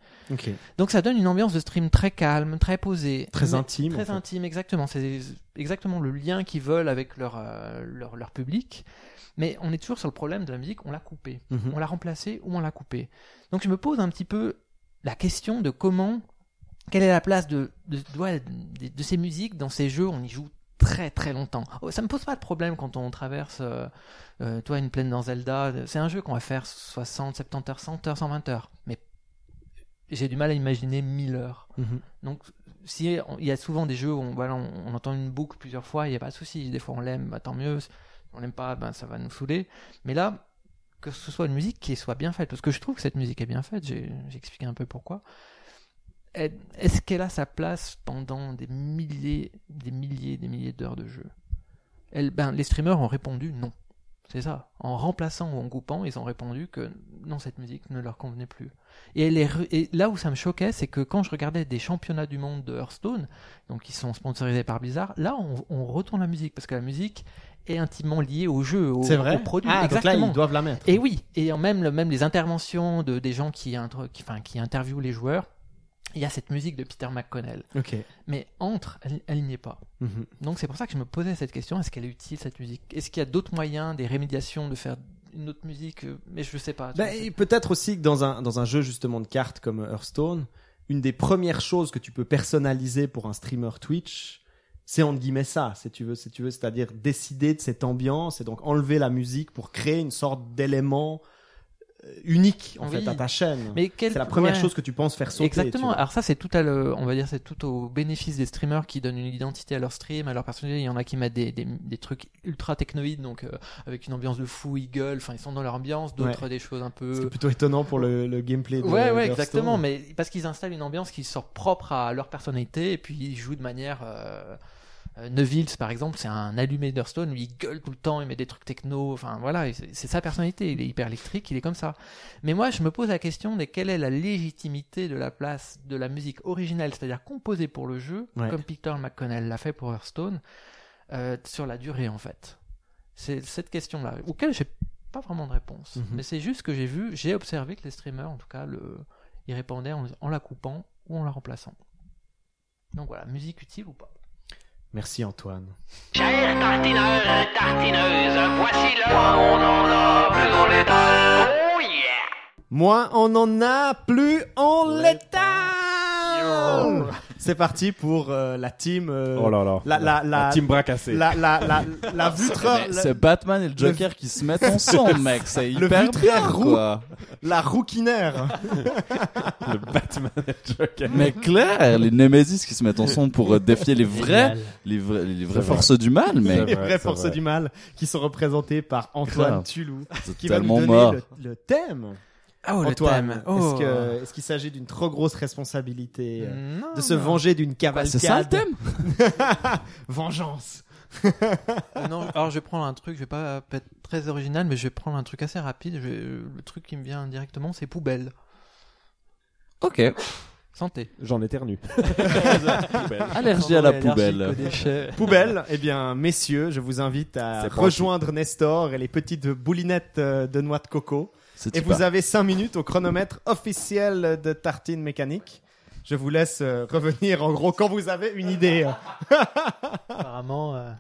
Donc ça donne une ambiance de stream très calme, très posée, Très intime. en Très fait. intime, exactement. C'est exactement le lien qu'ils veulent avec leur, leur, leur public. Mais on est toujours sur le problème de la musique, on l'a coupée. Mhm. On l'a remplacée ou on l'a coupée. Donc je me pose un petit peu la question de comment, quelle est la place de, de, de, ces musiques dans ces jeux, on y joue très très longtemps. Oh, Ça me pose pas de problème quand on traverse, euh, euh, toi, une plaine dans Zelda. C'est un jeu qu'on va faire 60, 70 heures, 100 heures, 120 heures. Mais j'ai du mal à imaginer 1000 heures. Mhm. Donc, si il y a souvent des jeux où on, voilà, on, on entend une boucle plusieurs fois, il n'y a pas de souci. Des fois, on l'aime, bah, tant mieux. Si on l'aime pas, ben, ça va nous saouler. Mais là, que ce soit une musique qui soit bien faite, parce que je trouve que cette musique est bien faite, j'ai expliqué un peu pourquoi. Est-ce qu'elle a sa place pendant des milliers, des milliers, des milliers d'heures de jeu? Elle, ben, Les streamers ont répondu non. C'est ça. En remplaçant ou en coupant, ils ont répondu que non, cette musique ne leur convenait plus. Et, elle est et là où ça me choquait, c'est que quand je regardais des championnats du monde de Hearthstone, donc qui sont sponsorisés par Blizzard, là on, on retourne la musique parce que la musique est intimement liée au jeu, au, C'est vrai. au produit. Ah, donc là, Exactement. ils doivent la mettre. Et oui, et même, même les interventions de, des gens qui, qui, enfin, qui interviewent les joueurs, il y a cette musique de Peter McConnell. Mais entre, elle, elle n'y est pas. Mhm. Donc c'est pour ça que je me posais cette question, est-ce qu'elle est utile cette musique? Est-ce qu'il y a d'autres moyens, des rémédiations de faire une autre musique? Mais je sais pas. Bah, et peut-être aussi que dans un, dans un jeu justement de cartes comme Hearthstone, une des premières choses que tu peux personnaliser pour un streamer Twitch, c'est entre guillemets ça, si tu veux, si tu veux, c'est-à-dire décider de cette ambiance et donc enlever la musique pour créer une sorte d'élément unique en Oui. fait à ta chaîne. Mais quel- C'est la première ouais. chose que tu penses faire sauter. Exactement. Alors ça, c'est tout à le, on va dire, c'est tout au bénéfice des streamers qui donnent une identité à leur stream, à leur personnalité. Il y en a qui mettent des, des, des trucs ultra technoïdes, donc euh, avec une ambiance de fou, ils gueulent, enfin ils sont dans leur ambiance. D'autres des choses un C'est peu. plutôt étonnant pour le, le gameplay. De, Ouais, ouais, exactement. Mais parce qu'ils installent une ambiance qui sort propre à leur personnalité et puis ils jouent de manière. Euh... euh, Neville, par exemple, c'est un allumé d'Hearthstone, lui il gueule tout le temps, il met des trucs techno, enfin voilà, c'est sa personnalité, il est hyper électrique, il est comme ça. Mais moi je me pose la question de quelle est la légitimité de la place de la musique originelle, c'est-à-dire composée pour le jeu, Ouais. comme Peter McConnell l'a fait pour Hearthstone, euh, sur la durée en fait. C'est cette question-là, auquel j'ai pas vraiment de réponse. Mhm. Mais c'est juste que j'ai vu, j'ai observé que les streamers, en tout cas, le, ils répondaient en, en la coupant ou en la remplaçant. Donc voilà, musique utile ou pas. Merci Antoine. Chers tartineurs et tartineuses, voici le on en a plus on l'étale. Oh yeah! Moi, on n'en a plus, on l'étale C'est parti pour euh, la team. euh, Oh là là. La, la, la, team bras cassé. la, la, la, la la, C'est Batman et le Joker qui se mettent ensemble, mec. C'est le hyper vitraire bien, roux. quoi. la rouquinaire. Le Batman et Joker. Mais clair, les Nemesis qui se mettent ensemble pour euh, défier les vrais, les vrais, les vraies vrai. forces du mal, vrai, Les vraies forces vrai. du mal qui sont représentées par Antoine. Tulou, c'est qui va nous donner mort. le, le thème. Oh, Antoine, Oh. est-ce que est-ce qu'il s'agit d'une trop grosse responsabilité euh, Non, de se non. venger d'une Bah, cavalcade c'est ça le thème Vengeance. Euh, non, alors je vais prendre un truc, je vais pas être très original, mais je vais prendre un truc assez rapide. Je vais- Le truc qui me vient directement, c'est poubelle. Ok. Santé. J'en éternue. Allergie à la poubelle. Poubelle, eh bien, messieurs, je vous invite à rejoindre Nestor et les petites boulinettes euh, de noix de coco. Et super. vous avez 5 minutes au chronomètre officiel de Tartine Mécanique. Je vous laisse euh, revenir en gros quand vous avez une idée. Apparemment, euh,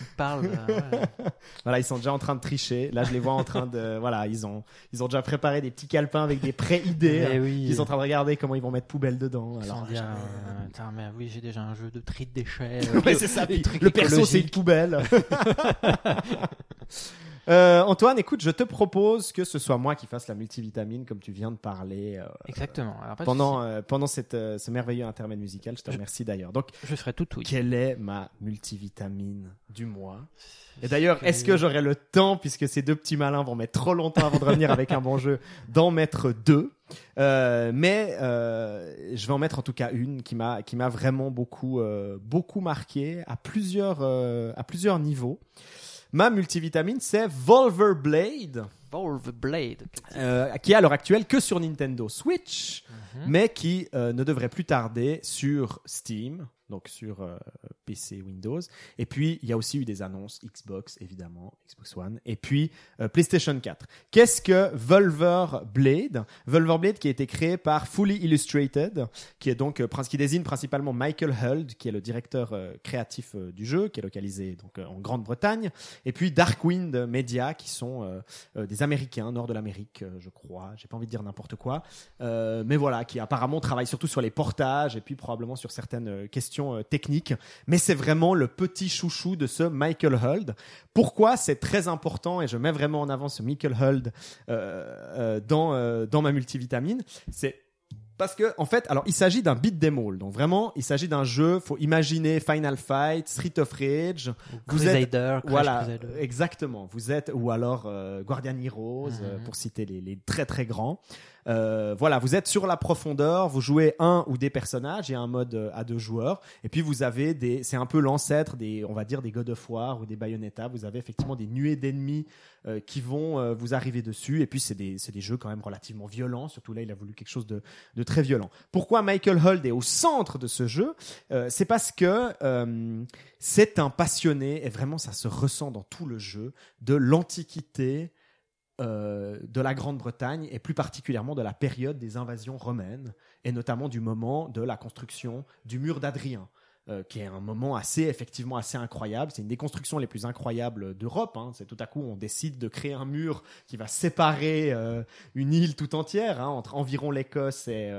il parle. de- ouais. Voilà, ils sont déjà en train de tricher. Là, je les vois en train de, voilà, ils ont, ils ont déjà préparé des petits calepins avec des pré-idées. Eh oui. Ils sont en train de regarder comment ils vont mettre poubelle dedans. Alors, dire, euh, putain, mais oui, j'ai déjà un jeu de tri de déchets. euh, Ouais, c'est ça. le perso, c'est une poubelle. Euh, Antoine, écoute, je te propose que ce soit moi qui fasse la multivitamine, comme tu viens de parler euh, Exactement. Alors, pendant euh, pendant cette, ce merveilleux intermède musical. Je te remercie d'ailleurs. Donc, je serai tout oui. quelle est ma multivitamine du mois? Et d'ailleurs, est-ce que j'aurai le temps, puisque ces deux petits malins vont mettre trop longtemps avant de revenir avec un bon jeu, d'en mettre deux? Euh, Mais euh, je vais en mettre en tout cas une qui m'a qui m'a vraiment beaucoup euh, beaucoup marqué à plusieurs à plusieurs niveaux. Ma multivitamine, c'est Volver Blade, Volve Blade. euh, qui est à l'heure actuelle que sur Nintendo Switch, Mhm. mais qui euh, ne devrait plus tarder sur Steam, donc sur euh, PC Windows. Et puis, il y a aussi eu des annonces Xbox, évidemment, Xbox One, et puis euh, PlayStation 4. Qu'est-ce que Volver Blade Volver Blade qui a été créé par Fully Illustrated, qui est donc euh, qui désigne principalement Michael Huld, qui est le directeur euh, créatif du jeu, qui est localisé donc en Grande-Bretagne, et puis Darkwind Media, qui sont des Américains, nord de l'Amérique, je crois. J'ai pas envie de dire n'importe quoi, mais voilà, qui apparemment travaillent surtout sur les portages et puis probablement sur certaines euh, questions euh, techniques. Mais c'est vraiment le petit chouchou de ce Michael Huld. Pourquoi c'est très important et je mets vraiment en avant ce Michael Huld euh, euh, dans dans ma multivitamine, c'est parce que en fait, alors il s'agit d'un beat them all. Donc vraiment, il s'agit d'un jeu. Faut imaginer Final Fight, Street of Rage. Vous êtes Crusader, Crash voilà, Crusader. exactement. Vous êtes ou alors euh, Guardian Heroes Mhm. euh, pour citer les, les très très grands. Euh, voilà, vous êtes sur la profondeur, vous jouez un ou des personnages et un mode euh, à deux joueurs. Et puis vous avez des, c'est un peu l'ancêtre des, on va dire des God of War ou des Bayonetta. Vous avez effectivement des nuées d'ennemis euh, qui vont vous arriver dessus. Et puis c'est des, c'est des jeux quand même relativement violents. Surtout là, il a voulu quelque chose de, de très violent. Pourquoi Michael Hold est au centre de ce jeu C'est parce que c'est un passionné et vraiment ça se ressent dans tout le jeu de l'antiquité euh, de la Grande-Bretagne et plus particulièrement de la période des invasions romaines et notamment du moment de la construction du mur d'Adrien. euh, qui est un moment assez effectivement assez incroyable. C'est une des constructions les plus incroyables d'Europe. hein. C'est tout à coup on décide de créer un mur qui va séparer euh, une île tout entière hein, entre environ l'Écosse et,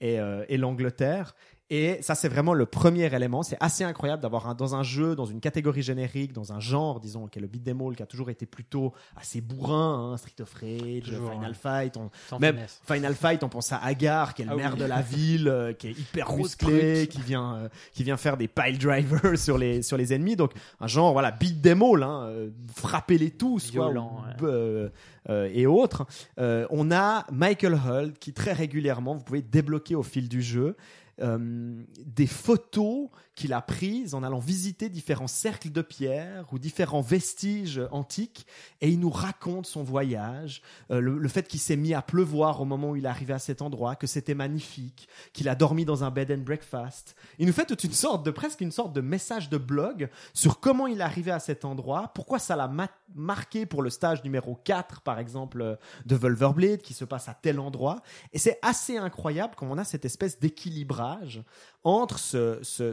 et l'Angleterre. Et ça, c'est vraiment le premier élément. C'est assez incroyable d'avoir un- dans un jeu, dans une catégorie générique, dans un genre, disons, qui est le beat'em all, qui a toujours été plutôt assez bourrin, hein, Street of Rage, Toujours, Final ouais. Fight. On, Sans même finesse. Final Fight, on pense à Agar, qui est le Ah maire oui. de la ville, euh, qui est hyper musclé, qui vient, euh, qui vient faire des pile drivers sur les, sur les ennemis. Donc, un genre, voilà, beat them all, hein, euh, frappez-les tous, quoi, Violent, ou- euh, euh, et autres. Euh, on a Michael Hull qui très régulièrement, vous pouvez débloquer au fil du jeu, des photos qu'il a prises en allant visiter différents cercles de pierre ou différents vestiges antiques et il nous raconte son voyage, euh, le, fait qu'il s'est mis à pleuvoir au moment où il est arrivé à cet endroit, que c'était magnifique, qu'il a dormi dans un bed and breakfast. Il nous fait toute une sorte de presque une sorte de message de blog sur comment il est arrivé à cet endroit, pourquoi ça l'a ma- marqué pour le stage numéro 4 par exemple de Vulverblade qui se passe à tel endroit et c'est assez incroyable quand on a cette espèce d'équilibrage entre ce, ce-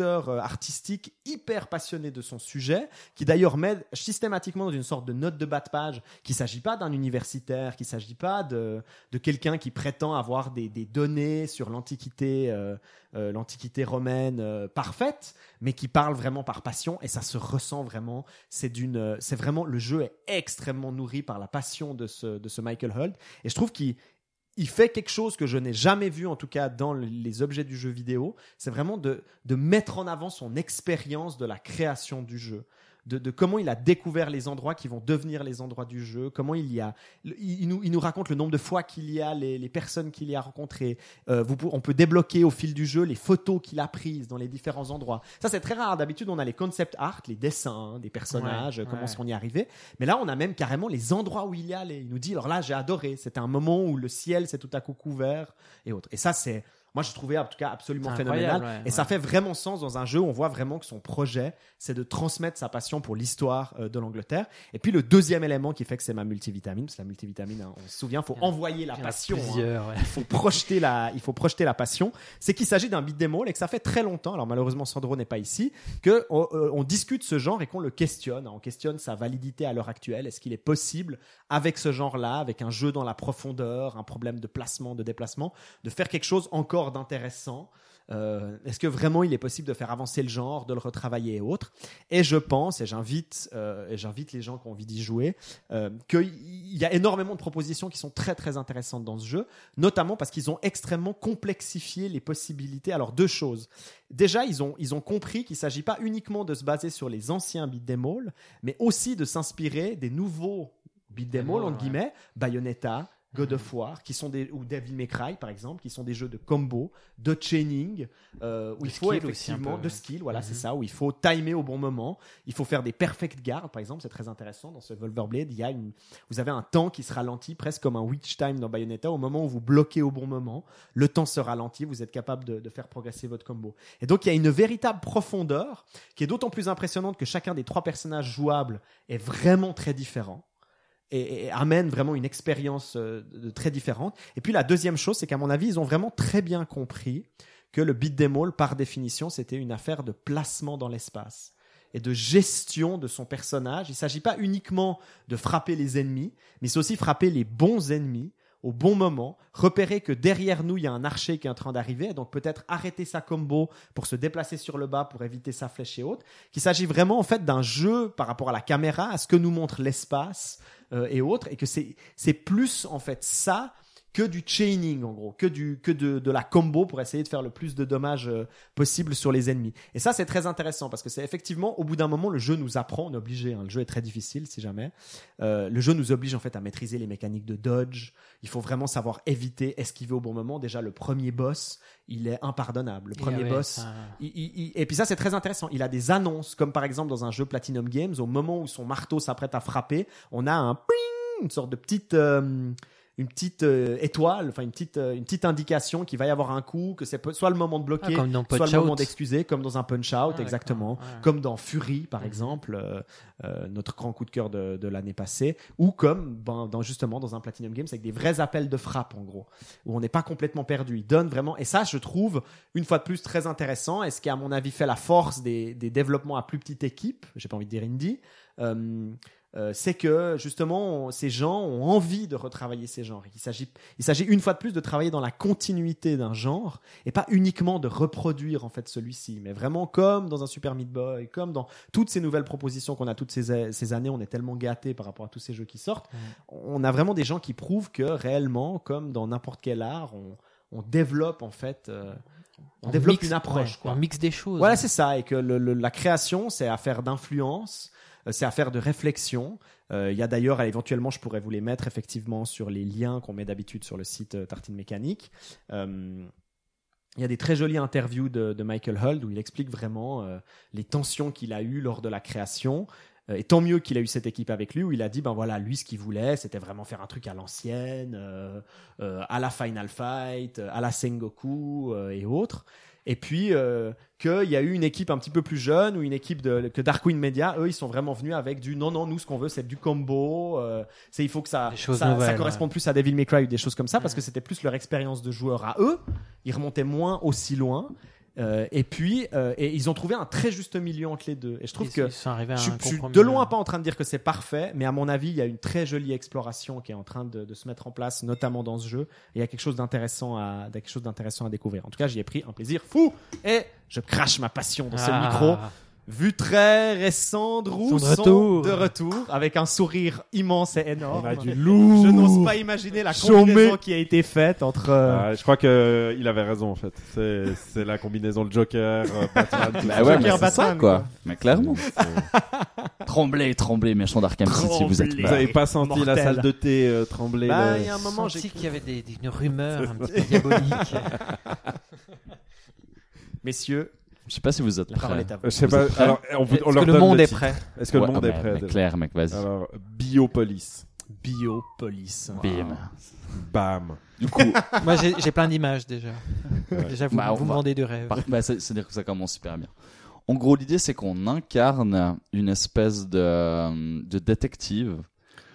euh, artistique hyper passionné de son sujet, qui d'ailleurs met systématiquement dans une sorte de note de bas de page qu'il ne s'agit pas d'un universitaire, qu'il ne s'agit pas de, de quelqu'un qui prétend avoir des, des données sur l'antiquité euh, euh, l'antiquité romaine parfaite, mais qui parle vraiment par passion et ça se ressent vraiment. C'est d'une, c'est vraiment le jeu est extrêmement nourri par la passion de ce de ce Michael Huld et je trouve qu'il il fait quelque chose que je n'ai jamais vu, en tout cas dans le- les objets du jeu vidéo. C'est vraiment de, de mettre en avant son expérience de la création du jeu. De, de comment il a découvert les endroits qui vont devenir les endroits du jeu, comment il y a, il, nous, il nous raconte le nombre de fois qu'il y a, les, les personnes qu'il y a rencontrées. Euh, vous, on peut débloquer au fil du jeu les photos qu'il a prises dans les différents endroits. Ça c'est très rare. D'habitude on a les concept art, les dessins hein, des personnages, Ouais, comment ouais. qu'on y est arrivé. Mais là, on a même carrément les endroits où il y allait. Il nous dit, alors là, j'ai adoré. C'était un moment où le ciel s'est tout à coup couvert et autres. Et ça, c'est, moi, je trouvais en tout cas absolument phénoménal. ouais, et ça fait vraiment sens dans un jeu où on voit vraiment que son projet, c'est de transmettre sa passion pour l'histoire euh, de l'Angleterre. Et puis, le deuxième élément qui fait que c'est ma multivitamine, parce que la multivitamine, hein, on se souvient, faut Il envoyer la passion. hein ouais. il faut projeter la, il faut projeter la passion. C'est qu'il s'agit d'un beat'em all et que ça fait très longtemps. Alors malheureusement Sandro n'est pas ici, que on, euh, on discute ce genre et qu'on le questionne. On questionne sa validité à l'heure actuelle. Est-ce qu'il est possible avec ce genre-là, avec un jeu dans la profondeur, un problème de placement, de déplacement, de faire quelque chose encore d'intéressant? Euh, Est-ce que vraiment il est possible de faire avancer le genre, de le retravailler et autres? Et je pense, et j'invite, euh, et j'invite les gens qui ont envie d'y jouer, euh, qu'il y a énormément de propositions qui sont très très intéressantes dans ce jeu, notamment parce qu'ils ont extrêmement complexifié les possibilités. Alors deux choses. Déjà, ils ont, ils ont compris qu'il ne s'agit pas uniquement de se baser sur les anciens beat'em all, mais aussi de s'inspirer des nouveaux beat'em all, entre guillemets, Bayonetta, God of. War, qui sont des, ou Devil May Cry, par exemple, qui sont des jeux de combo, de chaining, euh, où De il faut effectivement, de skill, voilà, c'est Mhm. ça, où il faut timer au bon moment, il faut faire des perfect guards, par exemple, c'est très intéressant, dans ce Wolverblade, il y a une, vous avez un temps qui se ralentit, presque comme un witch time dans Bayonetta, au moment où vous bloquez au bon moment, le temps se ralentit, vous êtes capable de, de faire progresser votre combo. Et donc, il y a une véritable profondeur, qui est d'autant plus impressionnante que chacun des trois personnages jouables est vraiment très différent et, amène vraiment une expérience euh, de- très différente. Et puis la deuxième chose, c'est qu'à mon avis, ils ont vraiment très bien compris que le beat'em all, par définition, c'était une affaire de placement dans l'espace et de gestion de son personnage. Il ne s'agit pas uniquement de frapper les ennemis, mais c'est aussi frapper les bons ennemis au bon moment, repérer que derrière nous, il y a un archer qui est en train d'arriver, donc peut-être arrêter sa combo pour se déplacer sur le bas pour éviter sa flèche et autres. Qu'il s'agit vraiment en fait d'un jeu par rapport à la caméra, à ce que nous montre l'espace euh, et autres, et que c'est c'est plus en fait ça que du chaining en gros, que du que de, de la combo pour essayer de faire le plus de dommages euh, possible sur les ennemis. Et ça c'est très intéressant parce que c'est effectivement au bout d'un moment le jeu nous apprend, on est obligé, hein, le jeu est très difficile si jamais. Euh, le jeu nous oblige en fait à maîtriser les mécaniques de dodge. Il faut vraiment savoir éviter, esquiver au bon moment. Déjà le premier boss, il est impardonnable. Le premier Ah ouais, boss, ça- il- il- il- et puis ça, c'est très intéressant. Il a des annonces, comme par exemple dans un jeu Platinum Games, au moment où son marteau s'apprête à frapper, on a un ping, une sorte de petite, euh, une petite euh, étoile, enfin une petite, euh, une petite indication qu'il va y avoir un coup, que c'est soit le moment de bloquer, Ah, soit le moment d'excuser, comme dans un Punch Out, Ah, exactement, ouais. comme dans Fury par exemple, euh, euh, notre grand coup de cœur de, de l'année passée, ou comme ben, dans justement dans un Platinum Games avec des vrais appels de frappe en gros, où on n'est pas complètement perdu. Il donne vraiment, et ça je trouve une fois de plus très intéressant, et ce qui à mon avis fait la force des, des développements à plus petite équipe, j'ai pas envie de dire indie, euh, c'est que justement on- ces gens ont envie de retravailler ces genres. Il s'agit, il s'agit une fois de plus de travailler dans la continuité d'un genre et pas uniquement de reproduire en fait celui-ci, mais vraiment comme dans un Super Meat Boy, comme dans toutes ces nouvelles propositions qu'on a toutes ces, ces années, on est tellement gâtés par rapport à tous ces jeux qui sortent. On a vraiment des gens qui prouvent que réellement, comme dans n'importe quel art, on, on développe en fait, euh, on, développe une approche. ouais, quoi. On mixe des choses. Voilà, c'est ça. Et que le- le- la création, c'est affaire d'influence, c'est affaire de réflexion. Euh, Il y a d'ailleurs, éventuellement, je pourrais vous les mettre effectivement sur les liens qu'on met d'habitude sur le site euh, Tartine Mécanique. Euh, il y a des très jolies interviews de, Michael Huld où il explique vraiment euh, les tensions qu'il a eues lors de la création. Euh, Et tant mieux qu'il a eu cette équipe avec lui où il a dit ben voilà lui ce qu'il voulait c'était vraiment faire un truc à l'ancienne, euh, euh, à la Final Fight, euh, à la Sengoku euh, et autres. Et puis euh, qu'il y a eu une équipe un petit peu plus jeune ou une équipe de que Darkwing Media, eux ils sont vraiment venus avec du non non nous ce qu'on veut c'est du combo, euh, c'est il faut que ça ça, corresponde plus à Devil May Cry ou des choses comme ça parce que c'était plus leur expérience de joueur à eux, ils remontaient moins aussi loin. Euh, et puis, euh, et ils ont trouvé un très juste milieu entre les deux. Et je trouve que je, suis- je suis de loin pas en train de dire que c'est parfait, mais à mon avis, il y a une très jolie exploration qui est en train de, de se mettre en place, notamment dans ce jeu. Et il y a quelque chose d'intéressant à, quelque chose d'intéressant à découvrir. En tout cas, j'y ai pris un plaisir fou. Et je crache ma passion dans ce Ah. micro. Vu très récent, Drew Sont de retour. de retour, avec un sourire immense et énorme. On a du lourd. Je n'ose pas imaginer la Chômé. combinaison qui a été faite entre. euh, Ah, je crois que euh, il avait raison en fait. C'est la combinaison le Joker, euh, Batman. Bah ouais, Joker mais c'est ça, Batman, quoi. Mais clairement. Tremblez, tremblez, méchant d'Arkham City, vous êtes. Vous bas. avez pas senti la salle de thé euh, trembler Bah, le- il y a un moment, j'ai senti qu'il y avait des, des- une rumeur un petit peu diabolique. Messieurs, Je sais pas si vous êtes prêts. Je sais pas. Alors, on, vous- on Est-ce leur que le donne monde est titre. prêt Est-ce que Ouais, le monde mais- est prêt mais déjà clair, mec, vas-y. Alors, Biopolis. Biopolis. Bim. Bam. Du coup, Moi, j'ai j'ai plein d'images déjà. Déjà, vous, Bah, on vous me va- vendez du rêve. par- bah, c'est- c'est-à-dire que ça commence super bien. En gros, l'idée, c'est qu'on incarne une espèce de, de détective.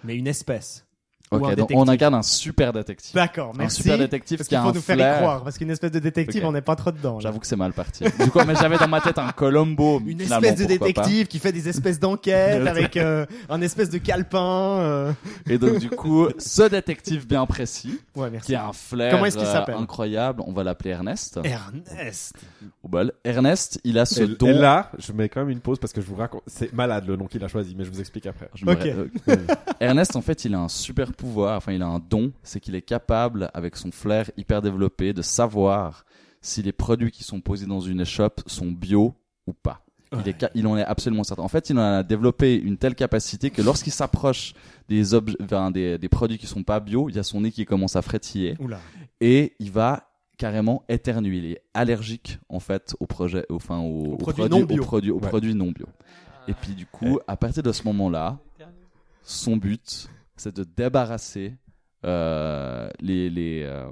Mais une espèce. Ok, un donc détective. on incarne un super détective. D'accord, Un merci. super détective Parce qui qu'il a faut un nous faire y croire, parce qu'une espèce de détective, Ok. on n'est pas trop dedans. là. J'avoue que c'est mal parti. Du coup, mais j'avais dans ma tête un Colombo. Une finalement, espèce de pourquoi pas. détective qui fait des espèces d'enquêtes avec euh, un espèce de calepin. euh. Et donc, du coup, ce détective bien précis, Ouais, merci. qui a un flair Comment est-ce qu'il euh, s'appelle? incroyable, on va l'appeler Ernest. Ernest. Au bol. Ernest, il a ce Et, don. et là, je mets quand même une pause parce que je vous raconte. C'est malade le nom qu'il a choisi, mais je vous explique après. Je me Ok. ré- euh, Ernest, en fait, il a un super pouvoir, enfin, il a un don, c'est qu'il est capable, avec son flair hyper développé, de savoir si les produits qui sont posés dans une échoppe sont bio ou pas. Il, est ca- il en est absolument certain. En fait, il en a développé une telle capacité que lorsqu'il s'approche des, objets, enfin, des, des produits qui sont pas bio, il y a son nez qui commence à frétiller Oula. et il va carrément éternuer. Il est allergique en fait au projet, au- enfin au, Aux au produit- bio. Ouais. non bio. Et puis du coup, à partir de ce moment-là, son but, c'est de débarrasser euh, les les euh,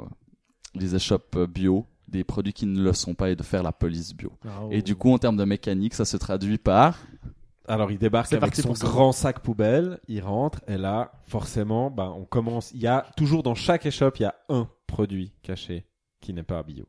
les échoppes bio des produits qui ne le sont pas et de faire la police bio. Oh. Et du coup, en termes de mécanique, ça se traduit par Alors il débarque C'est avec son grand sac poubelle, il rentre et là forcément bah, on commence. Il y a toujours dans chaque échoppe il y a un produit caché qui n'est pas bio.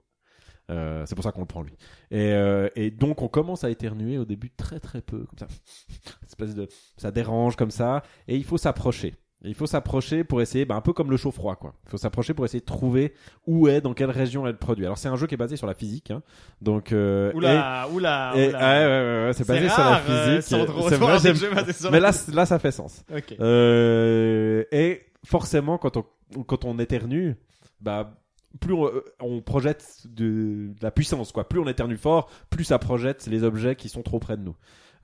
Euh, c'est pour ça qu'on le prend lui. Et, euh, et donc on commence à éternuer au début très très peu comme ça. Espèce de ça dérange comme ça et il faut s'approcher. Il faut s'approcher pour essayer, bah, un peu comme le chaud froid quoi. Il faut s'approcher pour essayer de trouver où est, dans quelle région est le produit. Alors c'est un jeu qui est basé sur la physique, hein. donc euh, Oula, oula, et, oula. ouais, ouais, ouais, ouais, c'est basé sur la euh, physique. C'est vrai, des j'aime- jeux basés sur mais la là, là, ça fait sens. Ok. Euh, et forcément, quand on, quand on éternue, bah plus on, euh, on projette de, de la puissance, quoi. Plus on éternue fort, plus ça projette les objets qui sont trop près de nous.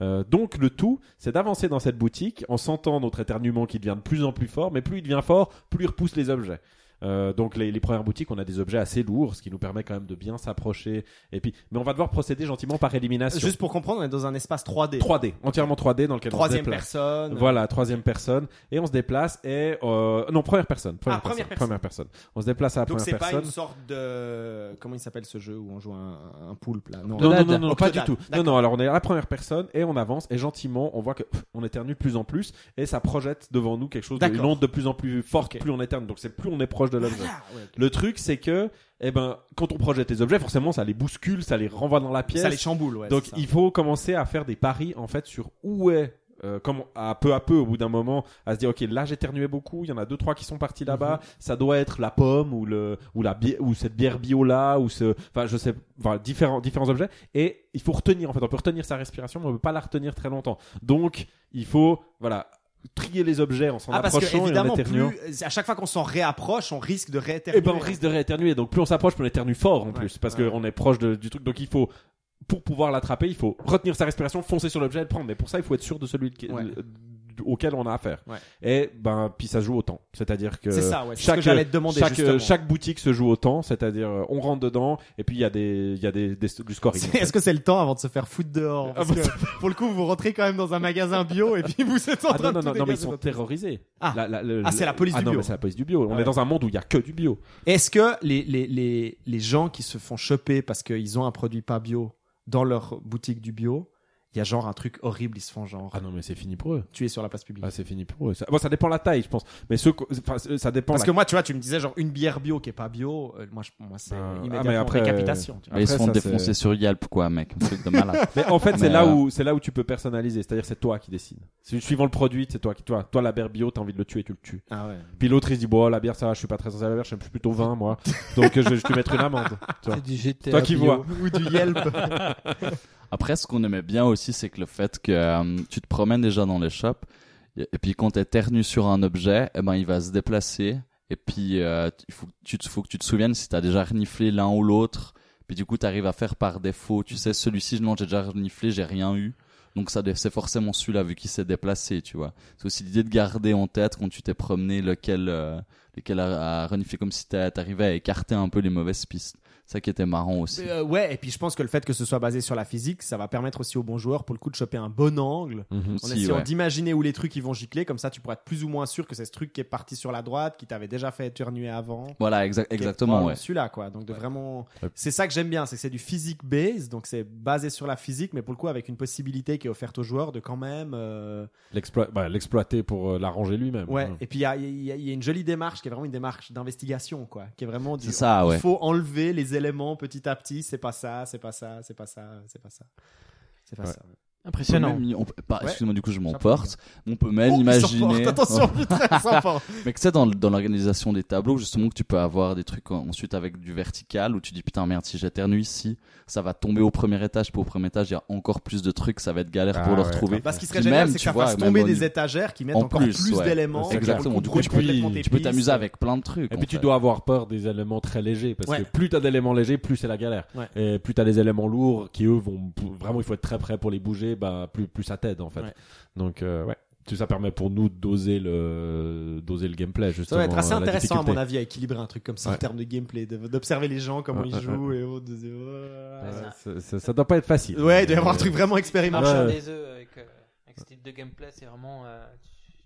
Euh, donc le tout, c'est d'avancer dans cette boutique en sentant notre éternuement qui devient de plus en plus fort, mais plus il devient fort, plus il repousse les objets. Euh, donc les, les premières boutiques, on a des objets assez lourds, ce qui nous permet quand même de bien s'approcher. Et puis, mais on va devoir procéder gentiment par élimination. Juste pour comprendre, on est dans un espace 3D. 3D, entièrement 3D dans lequel on se Troisième déplace. personne. Voilà, troisième personne. Et on se déplace et... Euh, non, première personne. Première, Ah, première personne. Première personne. On se déplace à la Donc c'est première pas personne. une sorte de comment il s'appelle ce jeu où on joue un, un poulpe là? Non. Non, non, non, non, pas du tout. Non, non, alors on est à la première personne et on avance et gentiment on voit que pff, on éternue de plus en plus et ça projette devant nous quelque chose, de, une onde de plus en plus forte, Ok. plus on éternue. Donc c'est plus on est proche de l'objet. Ah, ouais. Le truc c'est que, eh ben, quand on projette les objets, forcément ça les bouscule, ça les renvoie dans la pièce. Ça les chamboule, ouais. Donc il faut commencer à faire des paris en fait sur où est euh, comme à peu à peu au bout d'un moment à se dire ok là j'éternuais beaucoup il y en a deux trois qui sont partis là-bas Mhm. ça doit être la pomme ou le ou la bi- ou cette bière bio là ou ce enfin je sais enfin différents différents objets et il faut retenir en fait on peut retenir sa respiration mais on peut pas la retenir très longtemps donc il faut voilà trier les objets en s'en Ah parce que approchant et en évidemment éternuant plus à chaque fois qu'on s'en réapproche, on risque de et rééternuer. ben on risque de rééternuer. Donc plus on s'approche, plus on éternue fort en Ouais, plus, parce ouais. qu'on est proche de- du truc. Donc il faut, pour pouvoir l'attraper, il faut retenir sa respiration, foncer sur l'objet et le prendre. Mais pour ça, il faut être sûr de celui qui- Ouais. Auquel on a affaire. Ouais. Et ben puis ça joue au temps. C'est-à-dire que C'est ça, ouais. Ce chaque que te demander chaque, boutique se joue au temps. C'est-à-dire euh, on rentre dedans et puis il y a des il y a des, des- du scoring. en C'est- fait. Est-ce que c'est le temps avant de se faire foutre dehors? Parce Ah, que, Pour le coup, vous rentrez quand même dans un magasin bio et puis vous êtes en Ah train non, non, de non, non, mais ils sont terrorisés. Ah. Ah, c'est la police ah du bio. c'est la police du bio. On Ouais. est dans un monde où il y a que du bio. Est-ce que les, les, les, les gens qui se font choper parce qu'ils ont un produit pas bio dans leur boutique du bio, il y a genre un truc horrible, ils se font genre Ah non, mais c'est fini pour eux. tuer sur la place publique Ah, c'est fini pour eux. Ça, bon, ça dépend la taille, je pense. Mais ceux, enfin, ça dépend. Parce la- que moi, tu vois, tu me disais genre une bière bio qui est pas bio, euh, moi, je, moi c'est Ah, ah, immédiatement mais après, récapitation. tu vois. Ils se font ça, défoncer sur Yelp, quoi, mec. Un truc de malade. Mais en fait, c'est là euh, où c'est là où tu peux personnaliser. C'est-à-dire, c'est toi qui décides. Suivant le produit, c'est toi qui toi, toi la bière bio, t'as envie de le tuer, tu le tues. Ah ouais. Puis l'autre il se dit bon, la bière ça va, je suis pas très sensible à la bière, je suis plutôt vin moi. Donc euh, je vais juste lui mettre une amende. Tu. C'est du GTA. Toi qui bio. vois. Ou du Yelp. Après, ce qu'on aimait bien aussi, c'est que le fait que euh, tu te promènes déjà dans les shops, et puis quand t'éternues sur un objet, eh ben, il va se déplacer, et puis euh, il faut, tu te, faut que tu te souviennes si t'as déjà reniflé l'un ou l'autre, puis du coup t'arrives à faire par défaut, tu sais, celui-ci, non, j'ai déjà reniflé, j'ai rien eu. Donc ça, c'est forcément celui-là vu qu'il s'est déplacé, tu vois. C'est aussi l'idée de garder en tête quand tu t'es promené lequel, euh, lequel a, a reniflé comme si t'a- t'arrivais à écarter un peu les mauvaises pistes. Ça qui était marrant aussi. Euh, ouais, et puis je pense que le fait que ce soit basé sur la physique, ça va permettre aussi aux bons joueurs, pour le coup, de choper un bon angle. Mhm. En Si, essayant ouais. d'imaginer où les trucs ils vont gicler, comme ça tu pourras être plus ou moins sûr que c'est ce truc qui est parti sur la droite, qui t'avait déjà fait éternuer avant. Voilà, exa- exactement, ouais. Celui-là, quoi. Donc de vraiment, Ouais. c'est ça que j'aime bien, c'est que c'est du physique base, donc c'est basé sur la physique, mais pour le coup avec une possibilité qui est offerte aux joueurs de quand même. euh, bah, l'exploiter pour euh, l'arranger lui-même. Ouais. hein. Et puis il y a, il y a- y a une jolie démarche qui est vraiment une démarche d'investigation, quoi, qui est vraiment. du- C'est ça, ouais. Il faut enlever les éléments petit à petit. C'est pas ça, c'est pas ça, c'est pas ça, c'est pas ça. C'est pas Ouais. ça. Impressionnant. Même- on. Excuse-moi, du coup, je m'emporte. On peut même Oh, imaginer. Attention, putain. Mais que c'est dans, dans l'organisation des tableaux, justement, que tu peux avoir des trucs en- ensuite avec du vertical où tu dis putain, merde, si j'éternue ici, ça va tomber au premier étage, puis au premier étage, il y a encore plus de trucs, ça va être galère Ah pour le ouais. retrouver. Bah, ce qui serait génial, même, c'est que tu ça fasse tomber des étagères qui mettent En encore plus, plus, ouais. d'éléments. Exactement. Du coup, tu peux, t'amuser avec plein de trucs. Et puis tu dois avoir peur des éléments très légers parce que plus t'as d'éléments légers, plus c'est la galère. Et plus t'as des éléments lourds qui eux vont vraiment il faut être très près pour les bouger, bah plus plus ça t'aide en fait. Ouais. Donc euh, ouais, Tout ça permet pour nous de doser le doser le gameplay Ça justement. va être assez la intéressant, à mon avis, à équilibrer un truc comme ça en termes de gameplay, d'observer les gens, comment Ouais, ils jouent ouais. et autres. de- Ouais, Ouais, ça, ça- ça doit pas être facile. Ouais, il doit y avoir un truc vraiment expérimental. Ouais. des œufs avec, euh, avec ce type de gameplay, c'est vraiment. euh,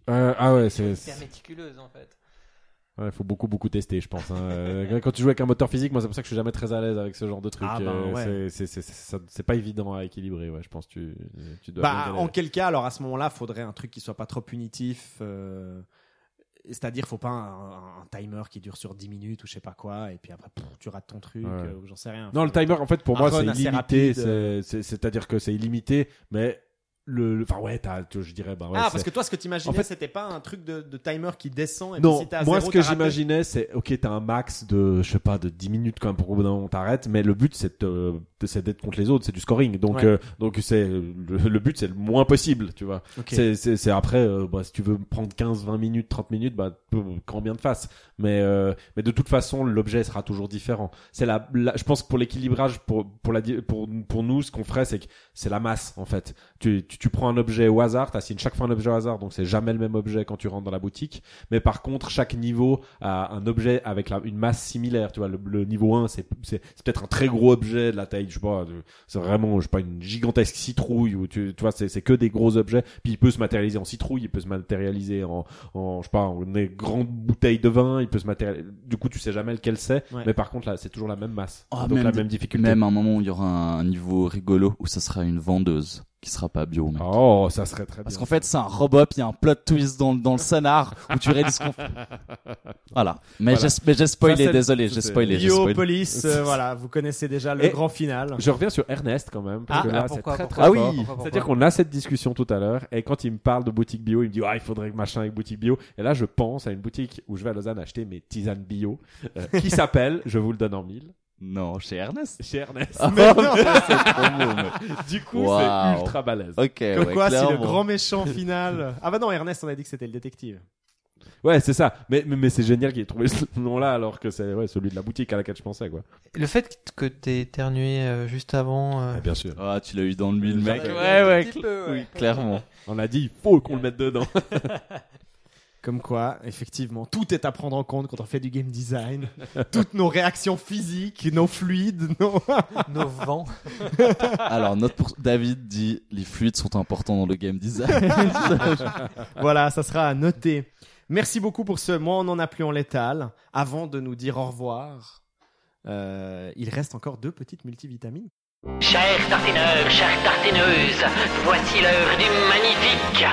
euh, ah ouais, c'est méticuleuse en fait. Ouais, faut beaucoup beaucoup tester, je pense. hein. Euh, Quand tu joues avec un moteur physique, moi c'est pour ça que je suis jamais très à l'aise avec ce genre de truc. Ah, ben, Euh, ouais. c'est- pas évident à équilibrer. Ouais, je pense tu tu dois. Bah, en quel cas, alors à ce moment-là, faudrait un truc qui soit pas trop punitif. euh, C'est-à-dire, faut pas un, un timer qui dure sur 10 minutes ou je sais pas quoi, et puis après, pff, tu rates ton truc, Ouais. euh, ou j'en sais rien. Non, le timer, en fait, pour Un moi, c'est illimité. C'est-à-dire que c'est illimité, mais le, le- enfin ouais, je dirais, bah ouais, ah, parce que toi, ce que t'imaginais, En fait- c'était pas un truc de, de timer qui descend et non, puis si à moi zéro, ce que j'imaginais c'est ok t'as un max de je sais pas de 10 minutes quand même pour qu'au bout d'un moment t'arrêtes mais le but c'est c'est d'être contre les autres c'est du scoring. Donc Ouais. euh, donc c'est le, le but c'est le moins possible tu vois. Ok. c'est après euh, bah, si tu veux prendre 15 20 minutes 30 minutes bah quand bien de face. Mais euh, mais de toute façon l'objet sera toujours différent. C'est la, la- je pense que pour l'équilibrage pour pour la pour pour nous ce qu'on ferait c'est que c'est la masse en fait. Tu, tu tu prends un objet au hasard t'assignes chaque fois un objet au hasard donc c'est jamais le même objet quand tu rentres dans la boutique. Mais par contre chaque niveau a un objet avec la, une masse similaire tu vois. Le, le niveau 1 c'est c'est c'est peut-être un très gros objet de la taille je sais pas c'est vraiment je sais pas une gigantesque citrouille ou tu, tu vois c'est c'est que des gros objets. Puis il peut se matérialiser en citrouille il peut se matérialiser en en je sais pas en des grandes bouteilles de vin il peut se matérialiser du coup tu sais jamais lequel c'est Ouais. mais par contre là c'est toujours la même masse. Ah, donc même la même difficulté. Même à un moment où il y aura un niveau rigolo où ça sera une vendeuse qui sera pas bio. mec. oh ça serait très Parce bien qu'en fait, c'est un robot, puis il y a un plot twist dans, dans le scénar où tu réalises qu'on Voilà. Mais Voilà. j'ai mais j'ai spoilé, désolé, j'ai spoilé. Biopolis, euh, voilà, vous connaissez déjà le Et- grand final. je reviens sur Ernest quand même parce Ah, que là ah, c'est pourquoi, très pourquoi, très Ah oui. C'est-à-dire qu'on a cette discussion tout à l'heure, et quand il me parle de boutique bio, il me dit ah il faudrait que machin avec boutique bio. Et là je pense à une boutique où je vais à Lausanne acheter mes tisanes bio, euh, qui s'appelle, je vous le donne en mille, Non, chez Ernest. chez Ernest. Ah, c'est trop beau. Du coup Wow. c'est ultra balèze. Ok, Comme ouais, quoi, si le clairement. grand méchant final. Ah bah non, Ernest, on a dit que c'était le détective. Ouais c'est ça. Mais mais, mais c'est génial qu'il ait trouvé ce nom-là alors que c'est ouais celui de la boutique à laquelle je pensais quoi. Le fait que t'aies éternué euh, juste avant. euh, bien sûr. Ah, tu l'as eu dans le mille, mec. ouais, peu, ouais. oui, clairement. On a dit il faut qu'on le mette dedans. Comme quoi, effectivement, tout est à prendre en compte quand on fait du game design. Toutes nos réactions physiques, nos fluides, nos... Nos vents. Alors, notre pour... David dit les fluides sont importants dans le game design. voilà, ça sera à noter. Merci beaucoup pour ce Moi on en a plus en létal. Avant de nous dire au revoir, euh, il reste encore deux petites multivitamines. Chers tartineurs, chères tartineuses, voici l'heure du magnifique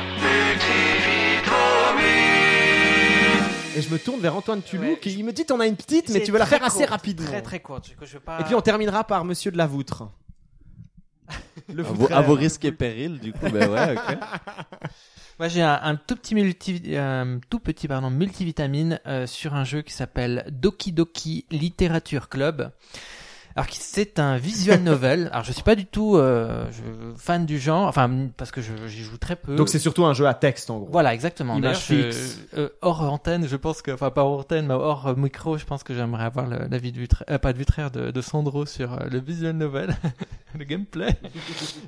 Et je me tourne vers Antoine Tulou Ouais, qui me dit t'en as une petite, mais tu veux la faire assez rapidement. Très très courte. coup, je veux pas- Et puis on terminera par Monsieur de la Voutre. Le à, vos, voutraire. à vos risques et périls, du coup, ben ouais, ok. Moi, j'ai un, un tout petit multi, un tout petit pardon multivitamine euh, sur un jeu qui s'appelle Doki Doki Literature Club. Alors c'est un visual novel. Alors je suis pas du tout euh, je- fan du genre, enfin parce que j'y joue très peu. Donc c'est surtout un jeu à texte en gros. Voilà, exactement. Image D'ailleurs, je- fixe. euh, hors antenne, je pense que, enfin pas hors antenne, mais hors euh, micro, je pense que j'aimerais avoir l'avis de Vutraire, euh, pas de Vutraire, de, de Sandro sur euh, le visual novel, le gameplay.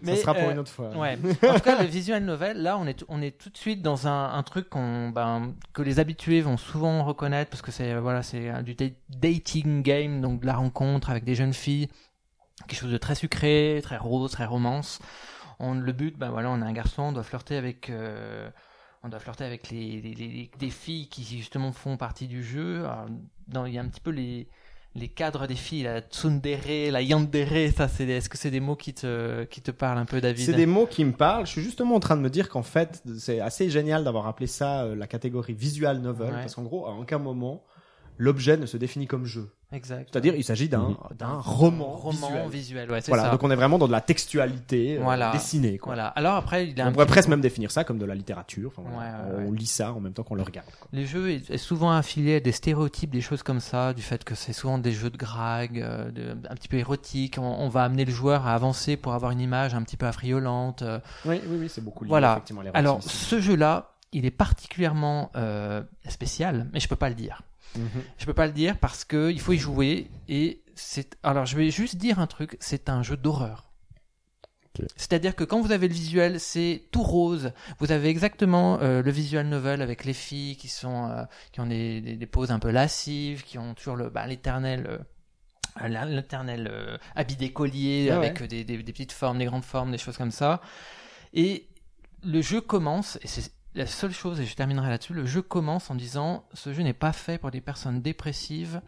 ça sera pour euh, une autre fois. Ouais. En tout cas, le visual novel, là, on est, on est tout de suite dans un, un truc qu'on, ben, que les habitués vont souvent reconnaître parce que c'est, euh, voilà, c'est euh, du da- dating game, donc de la rencontre avec des jeunes filles, quelque chose de très sucré, très rose, très romance. On, le but, ben voilà, on a un garçon, on doit flirter avec, euh, on doit flirter avec les, les- les- des filles qui justement font partie du jeu. Alors, dans, il y a un petit peu les, les cadres des filles, la tsundere, la yandere, ça c'est, est-ce que c'est des mots qui te, qui te parlent un peu, David? C'est des mots qui me parlent. Je suis justement en train de me dire qu'en fait, c'est assez génial d'avoir appelé ça euh, la catégorie visual novel, Ouais. parce qu'en gros, à aucun moment, l'objet ne se définit comme jeu. Exact. C'est-à-dire, il s'agit d'un d'un roman, roman visuel. visuel, ouais, Voilà, ça. donc on est vraiment dans de la textualité euh, Voilà. dessinée. Quoi. Voilà. Alors après, il a un On pourrait presque même définir ça comme de la littérature. Enfin, voilà. Ouais, ouais, on ouais. lit ça en même temps qu'on le regarde. quoi. Les jeux est souvent affilié à des stéréotypes, des choses comme ça, du fait que c'est souvent des jeux de drague, euh, de- un petit peu érotiques. On, on va amener le joueur à avancer pour avoir une image un petit peu affriolante. euh. Oui, oui, oui, c'est beaucoup lié Voilà. Alors, ce jeu-là, il est particulièrement euh, spécial, mais je peux pas le dire. Mhm. Je peux pas le dire parce que il faut y jouer et c'est. Alors, je vais juste dire un truc. C'est un jeu d'horreur. C'est-à-dire que quand vous avez le visuel, c'est tout rose. Vous avez exactement euh, le visual novel avec les filles qui sont euh, qui ont des, des, des poses un peu lascives, qui ont toujours le bah, l'éternel euh, l'éternel habit d'écolier Ah avec ouais. des, des petites formes, des grandes formes, des choses comme ça. Et le jeu commence et c'est la seule chose et je terminerai là-dessus. Le jeu commence en disant ce jeu n'est pas fait pour des personnes dépressives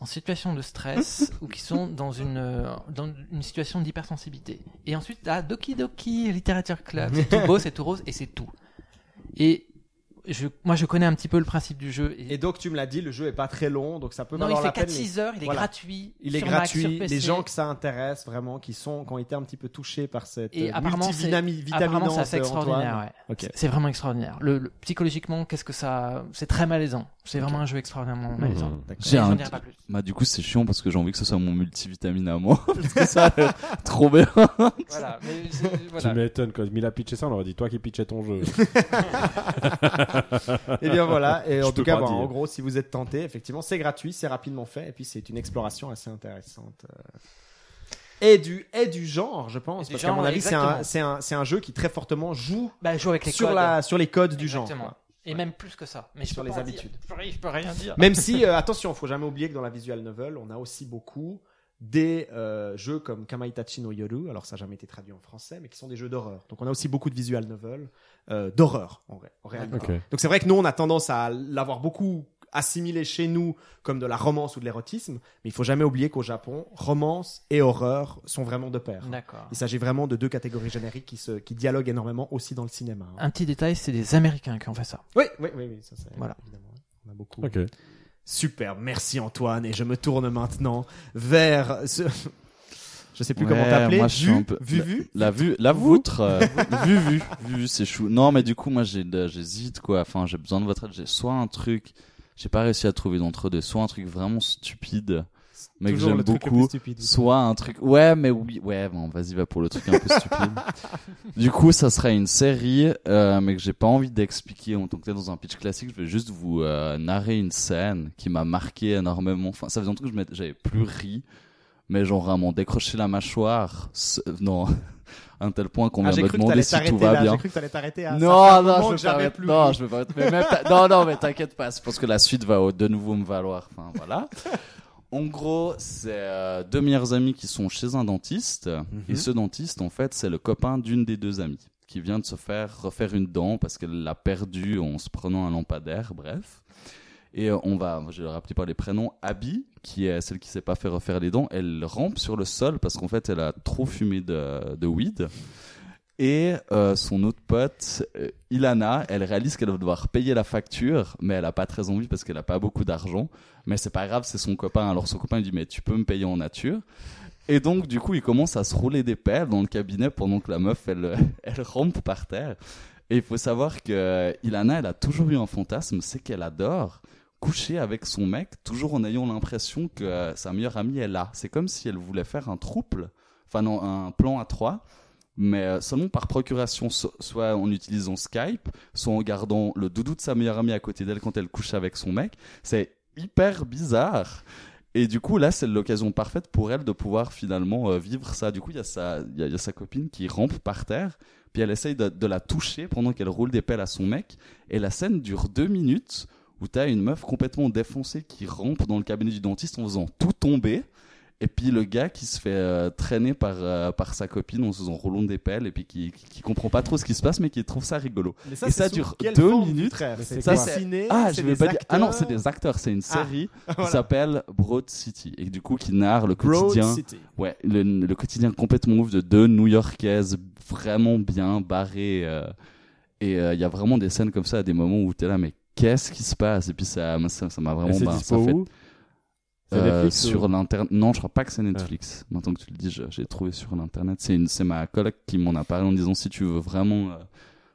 en situation de stress ou qui sont dans une, euh, dans une situation d'hypersensibilité. Et ensuite, ah, Doki Doki, Literature Club, c'est tout beau, c'est tout rose et c'est tout. Et je, moi, je connais un petit peu le principe du jeu. Et, Et donc, tu me l'as dit, le jeu est pas très long, donc ça peut non, il valoir fait la peine. mais 4-6 heures, il est voilà. gratuit. Il est sur Mac, gratuit. sur PC. Les gens que ça intéresse vraiment, qui sont, qui ont été un petit peu touchés par cette Et euh, apparemment, apparemment, c'est assez Antoine. extraordinaire. Ouais. Ok. C'est vraiment extraordinaire. Le, le- psychologiquement, qu'est-ce que ça, c'est très malaisant. C'est vraiment un jeu extraordinairement malaisant. Mhm. D'accord. J'ai un- j'en dirai pas plus. Bah du coup c'est chiant parce que j'ai envie que ce soit mon multivitamine à moi parce que ça a l'air trop bien. Voilà. Mais c'est- voilà. Tu m'étonnes, quand Mila pitché ça, on aurait dit toi qui pitchais ton jeu. Et bien voilà. Et en tout cas, bon, dire. en gros, si vous êtes tenté, effectivement, c'est gratuit, c'est rapidement fait, et puis c'est une exploration assez intéressante. euh, Et du, et du genre, je pense, parce qu'à mon avis, c'est un, c'est un, c'est un jeu qui très fortement joue Bah, joue avec les sur codes. la, sur les codes du genre. Exactement. quoi. Et même plus que ça. Mais Sur les habitudes. dire. Je peux- Je peux rien dire. Même si, euh, attention, faut jamais oublier que dans la visual novel, on a aussi beaucoup des euh, jeux comme Kamaitachi no Yoru, alors ça n'a jamais été traduit en français, mais qui sont des jeux d'horreur. Donc on a aussi beaucoup de visual novels euh, d'horreur en, réalité. Donc c'est vrai que nous, on a tendance à l'avoir beaucoup assimilé chez nous comme de la romance ou de l'érotisme, mais il faut jamais oublier qu'au Japon, romance et horreur sont vraiment de pair. D'accord. Il s'agit vraiment de deux catégories génériques qui, se, qui dialoguent énormément aussi dans le cinéma. hein. Un petit détail, c'est des Américains qui ont fait ça. Oui, oui, oui, oui, ça c'est Voilà. évidemment. On a beaucoup. Super, merci Antoine. Et je me tourne maintenant vers ce... Je sais plus Ouais, comment t'appeler. moi, je suis Vu, un peu- vu, vu. La vue, la vôtre, euh, vu, vu, vu, c'est chou. Non, mais du coup, moi, j'hésite, quoi. Enfin, j'ai besoin de votre aide. J'ai soit un truc, j'ai pas réussi à trouver d'entre deux, soit un truc vraiment stupide, mais que j'aime truc beaucoup, soit un truc, ouais, mais oui, ouais, bon, vas-y, va pour le truc un peu stupide. du coup, ça serait une série, euh, mais que j'ai pas envie d'expliquer en tant que tel dans un pitch classique. Je vais juste vous euh, narrer une scène qui m'a marqué énormément. Enfin, ça faisait longtemps que je m'étais- j'avais plus ri, mais genre vraiment décroché la mâchoire. Non, à un tel point qu'on Ah, vient me que demander si tout va là. bien. J'ai cru que t'allais t'arrêter à. un Non, non, que je vais pas, plus non, ri. je vais pas, mais même non, non, mais t'inquiète pas, c'est parce que la suite va de nouveau me valoir. Enfin, voilà. En gros, c'est euh, deux meilleurs amis qui sont chez un dentiste. Et ce dentiste, en fait, c'est le copain d'une des deux amies qui vient de se faire refaire une dent parce qu'elle l'a perdue en se prenant un lampadaire, bref. Et euh, on va, je vais le rappeler par les prénoms, Abby, qui est celle qui s'est pas fait refaire les dents, elle rampe sur le sol parce qu'en fait, elle a trop fumé de, de weed. Et euh, son autre pote, euh, Ilana, elle réalise qu'elle va devoir payer la facture, mais elle a pas très envie parce qu'elle a pas beaucoup d'argent. Mais c'est pas grave, c'est son copain. Alors son copain lui dit mais tu peux me payer en nature. Et donc du coup il commence à se rouler des pelles dans le cabinet pendant que la meuf elle elle rampe par terre. Et il faut savoir que euh, Ilana elle a toujours eu un fantasme, c'est qu'elle adore coucher avec son mec, toujours en ayant l'impression que sa meilleure amie est là. C'est comme si elle voulait faire un trouble, enfin non un plan à trois mais euh, seulement par procuration, so- soit en utilisant Skype, soit en gardant le doudou de sa meilleure amie à côté d'elle quand elle couche avec son mec. C'est hyper bizarre. Et du coup, là, c'est l'occasion parfaite pour elle de pouvoir finalement euh, vivre ça. Du coup, il y, a sa- y a sa copine qui rampe par terre, puis elle essaye de, de la toucher pendant qu'elle roule des pelles à son mec. Et la scène dure deux minutes où t'as une meuf complètement défoncée qui rampe dans le cabinet du dentiste en faisant tout tomber. Et puis le gars qui se fait euh, traîner par, euh, par sa copine en se faisant roulant des pelles et puis qui, qui, qui comprend pas trop ce qui se passe mais qui trouve ça rigolo. Mais Et ça dure deux minutes. C'est dessiné. Ah, je vais pas dire. Ah non, c'est des acteurs. C'est une Ah, série Voilà. qui s'appelle Broad City et du coup qui narre le Broad quotidien. City. Ouais, le, le quotidien complètement ouf de deux New-Yorkaises vraiment bien barrées. euh, et euh, il y a vraiment des scènes comme ça à des moments où t'es là, mais qu'est-ce qui se passe? Et puis ça m'a ça, ça m'a Et vraiment. c'est bah, dispo ça fait où? Euh, sur ou- l'internet. Non, je crois pas que c'est Netflix. Maintenant que tu le dis, j'ai trouvé sur l'internet. C'est une, c'est ma coloc qui m'en a parlé en disant si tu veux vraiment euh,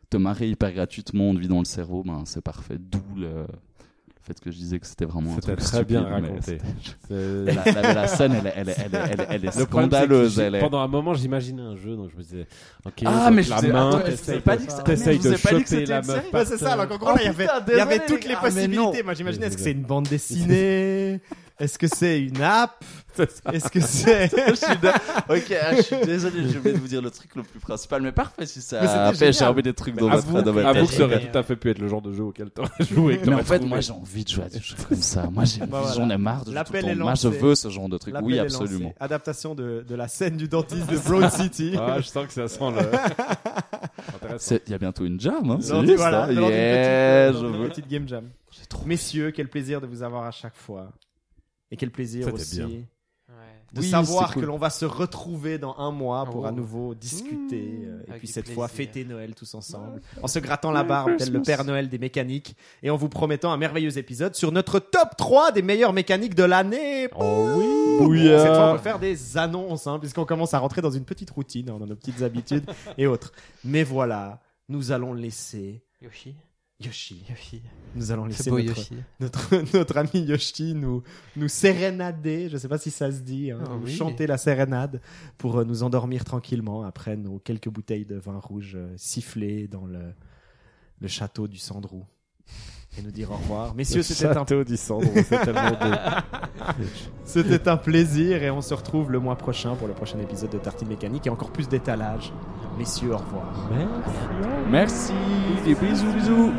te marrer hyper gratuitement, on te vit dans le cerveau, ben c'est parfait. D'où le, le fait que je disais que c'était vraiment un truc très bien stupide, raconté. La, la- la scène, elle, est- elle, elle, elle, est- problème, scandaleuse. est... Pendant un moment, j'imaginais un jeu, donc je me disais, ok, Ah, mais la main, t'essayes pas de- Ah, de choper la meuf. Ouais, c'est ça. Alors en gros, il y avait, y avait toutes les. Ah, possibilités. Moi, j'imagine, est-ce que c'est une bande dessinée Est-ce que c'est une app? Est-ce que c'est je suis da- Ok, ah, je suis désolé, je vais vous dire le truc le plus principal, mais parfait si ça Mais génial. germer des trucs dans votre avoue- que tête. ça aurait tout à fait pu être le genre de jeu auquel t'aurais joué. Mais en fait, moi j'ai envie de jouer à des jeux comme ça. Moi j'ai Bah, voilà. j'en ai marre de jouer tout. Moi je veux ce genre de truc. Oui, absolument. lancé. Adaptation de, de la scène du dentiste de Broad City. Ah, je sens que ça sent le. Il y a bientôt une jam, hein. c'est juste, voilà, hein. Yeah, d'une veux. petite game jam. J'ai Messieurs, quel plaisir de vous avoir à chaque fois. Et quel plaisir aussi bien. De Oui, savoir cool. que l'on va se retrouver dans un mois pour Oh. à nouveau discuter euh, et puis cette fois fêter Noël tous ensemble en se grattant la barbe tel le Père Noël des mécaniques et en vous promettant un merveilleux épisode sur notre top 3 des meilleures mécaniques de l'année. Oh oui. Bouillard. Cette fois, on peut faire des annonces, hein, puisqu'on commence à rentrer dans une petite routine, hein, dans nos petites habitudes et autres. Mais voilà, nous allons laisser Yoshi. Yoshi. Yoshi. Nous allons laisser beau notre, Yoshi. notre, notre ami Yoshi nous, nous sérénader, je sais pas si ça se dit, hein, Ah oui. chanter la sérénade pour euh, nous endormir tranquillement après nos quelques bouteilles de vin rouge euh, sifflées dans le, le château du Sandrou. Et nous dire au revoir. Messieurs, c'était un, Château du Cendron, c'est tellement beau. c'était un plaisir et on se retrouve le mois prochain pour le prochain épisode de Tartine Mécanique et encore plus d'étalage. Messieurs, au revoir. Merci, des bisous, bisous.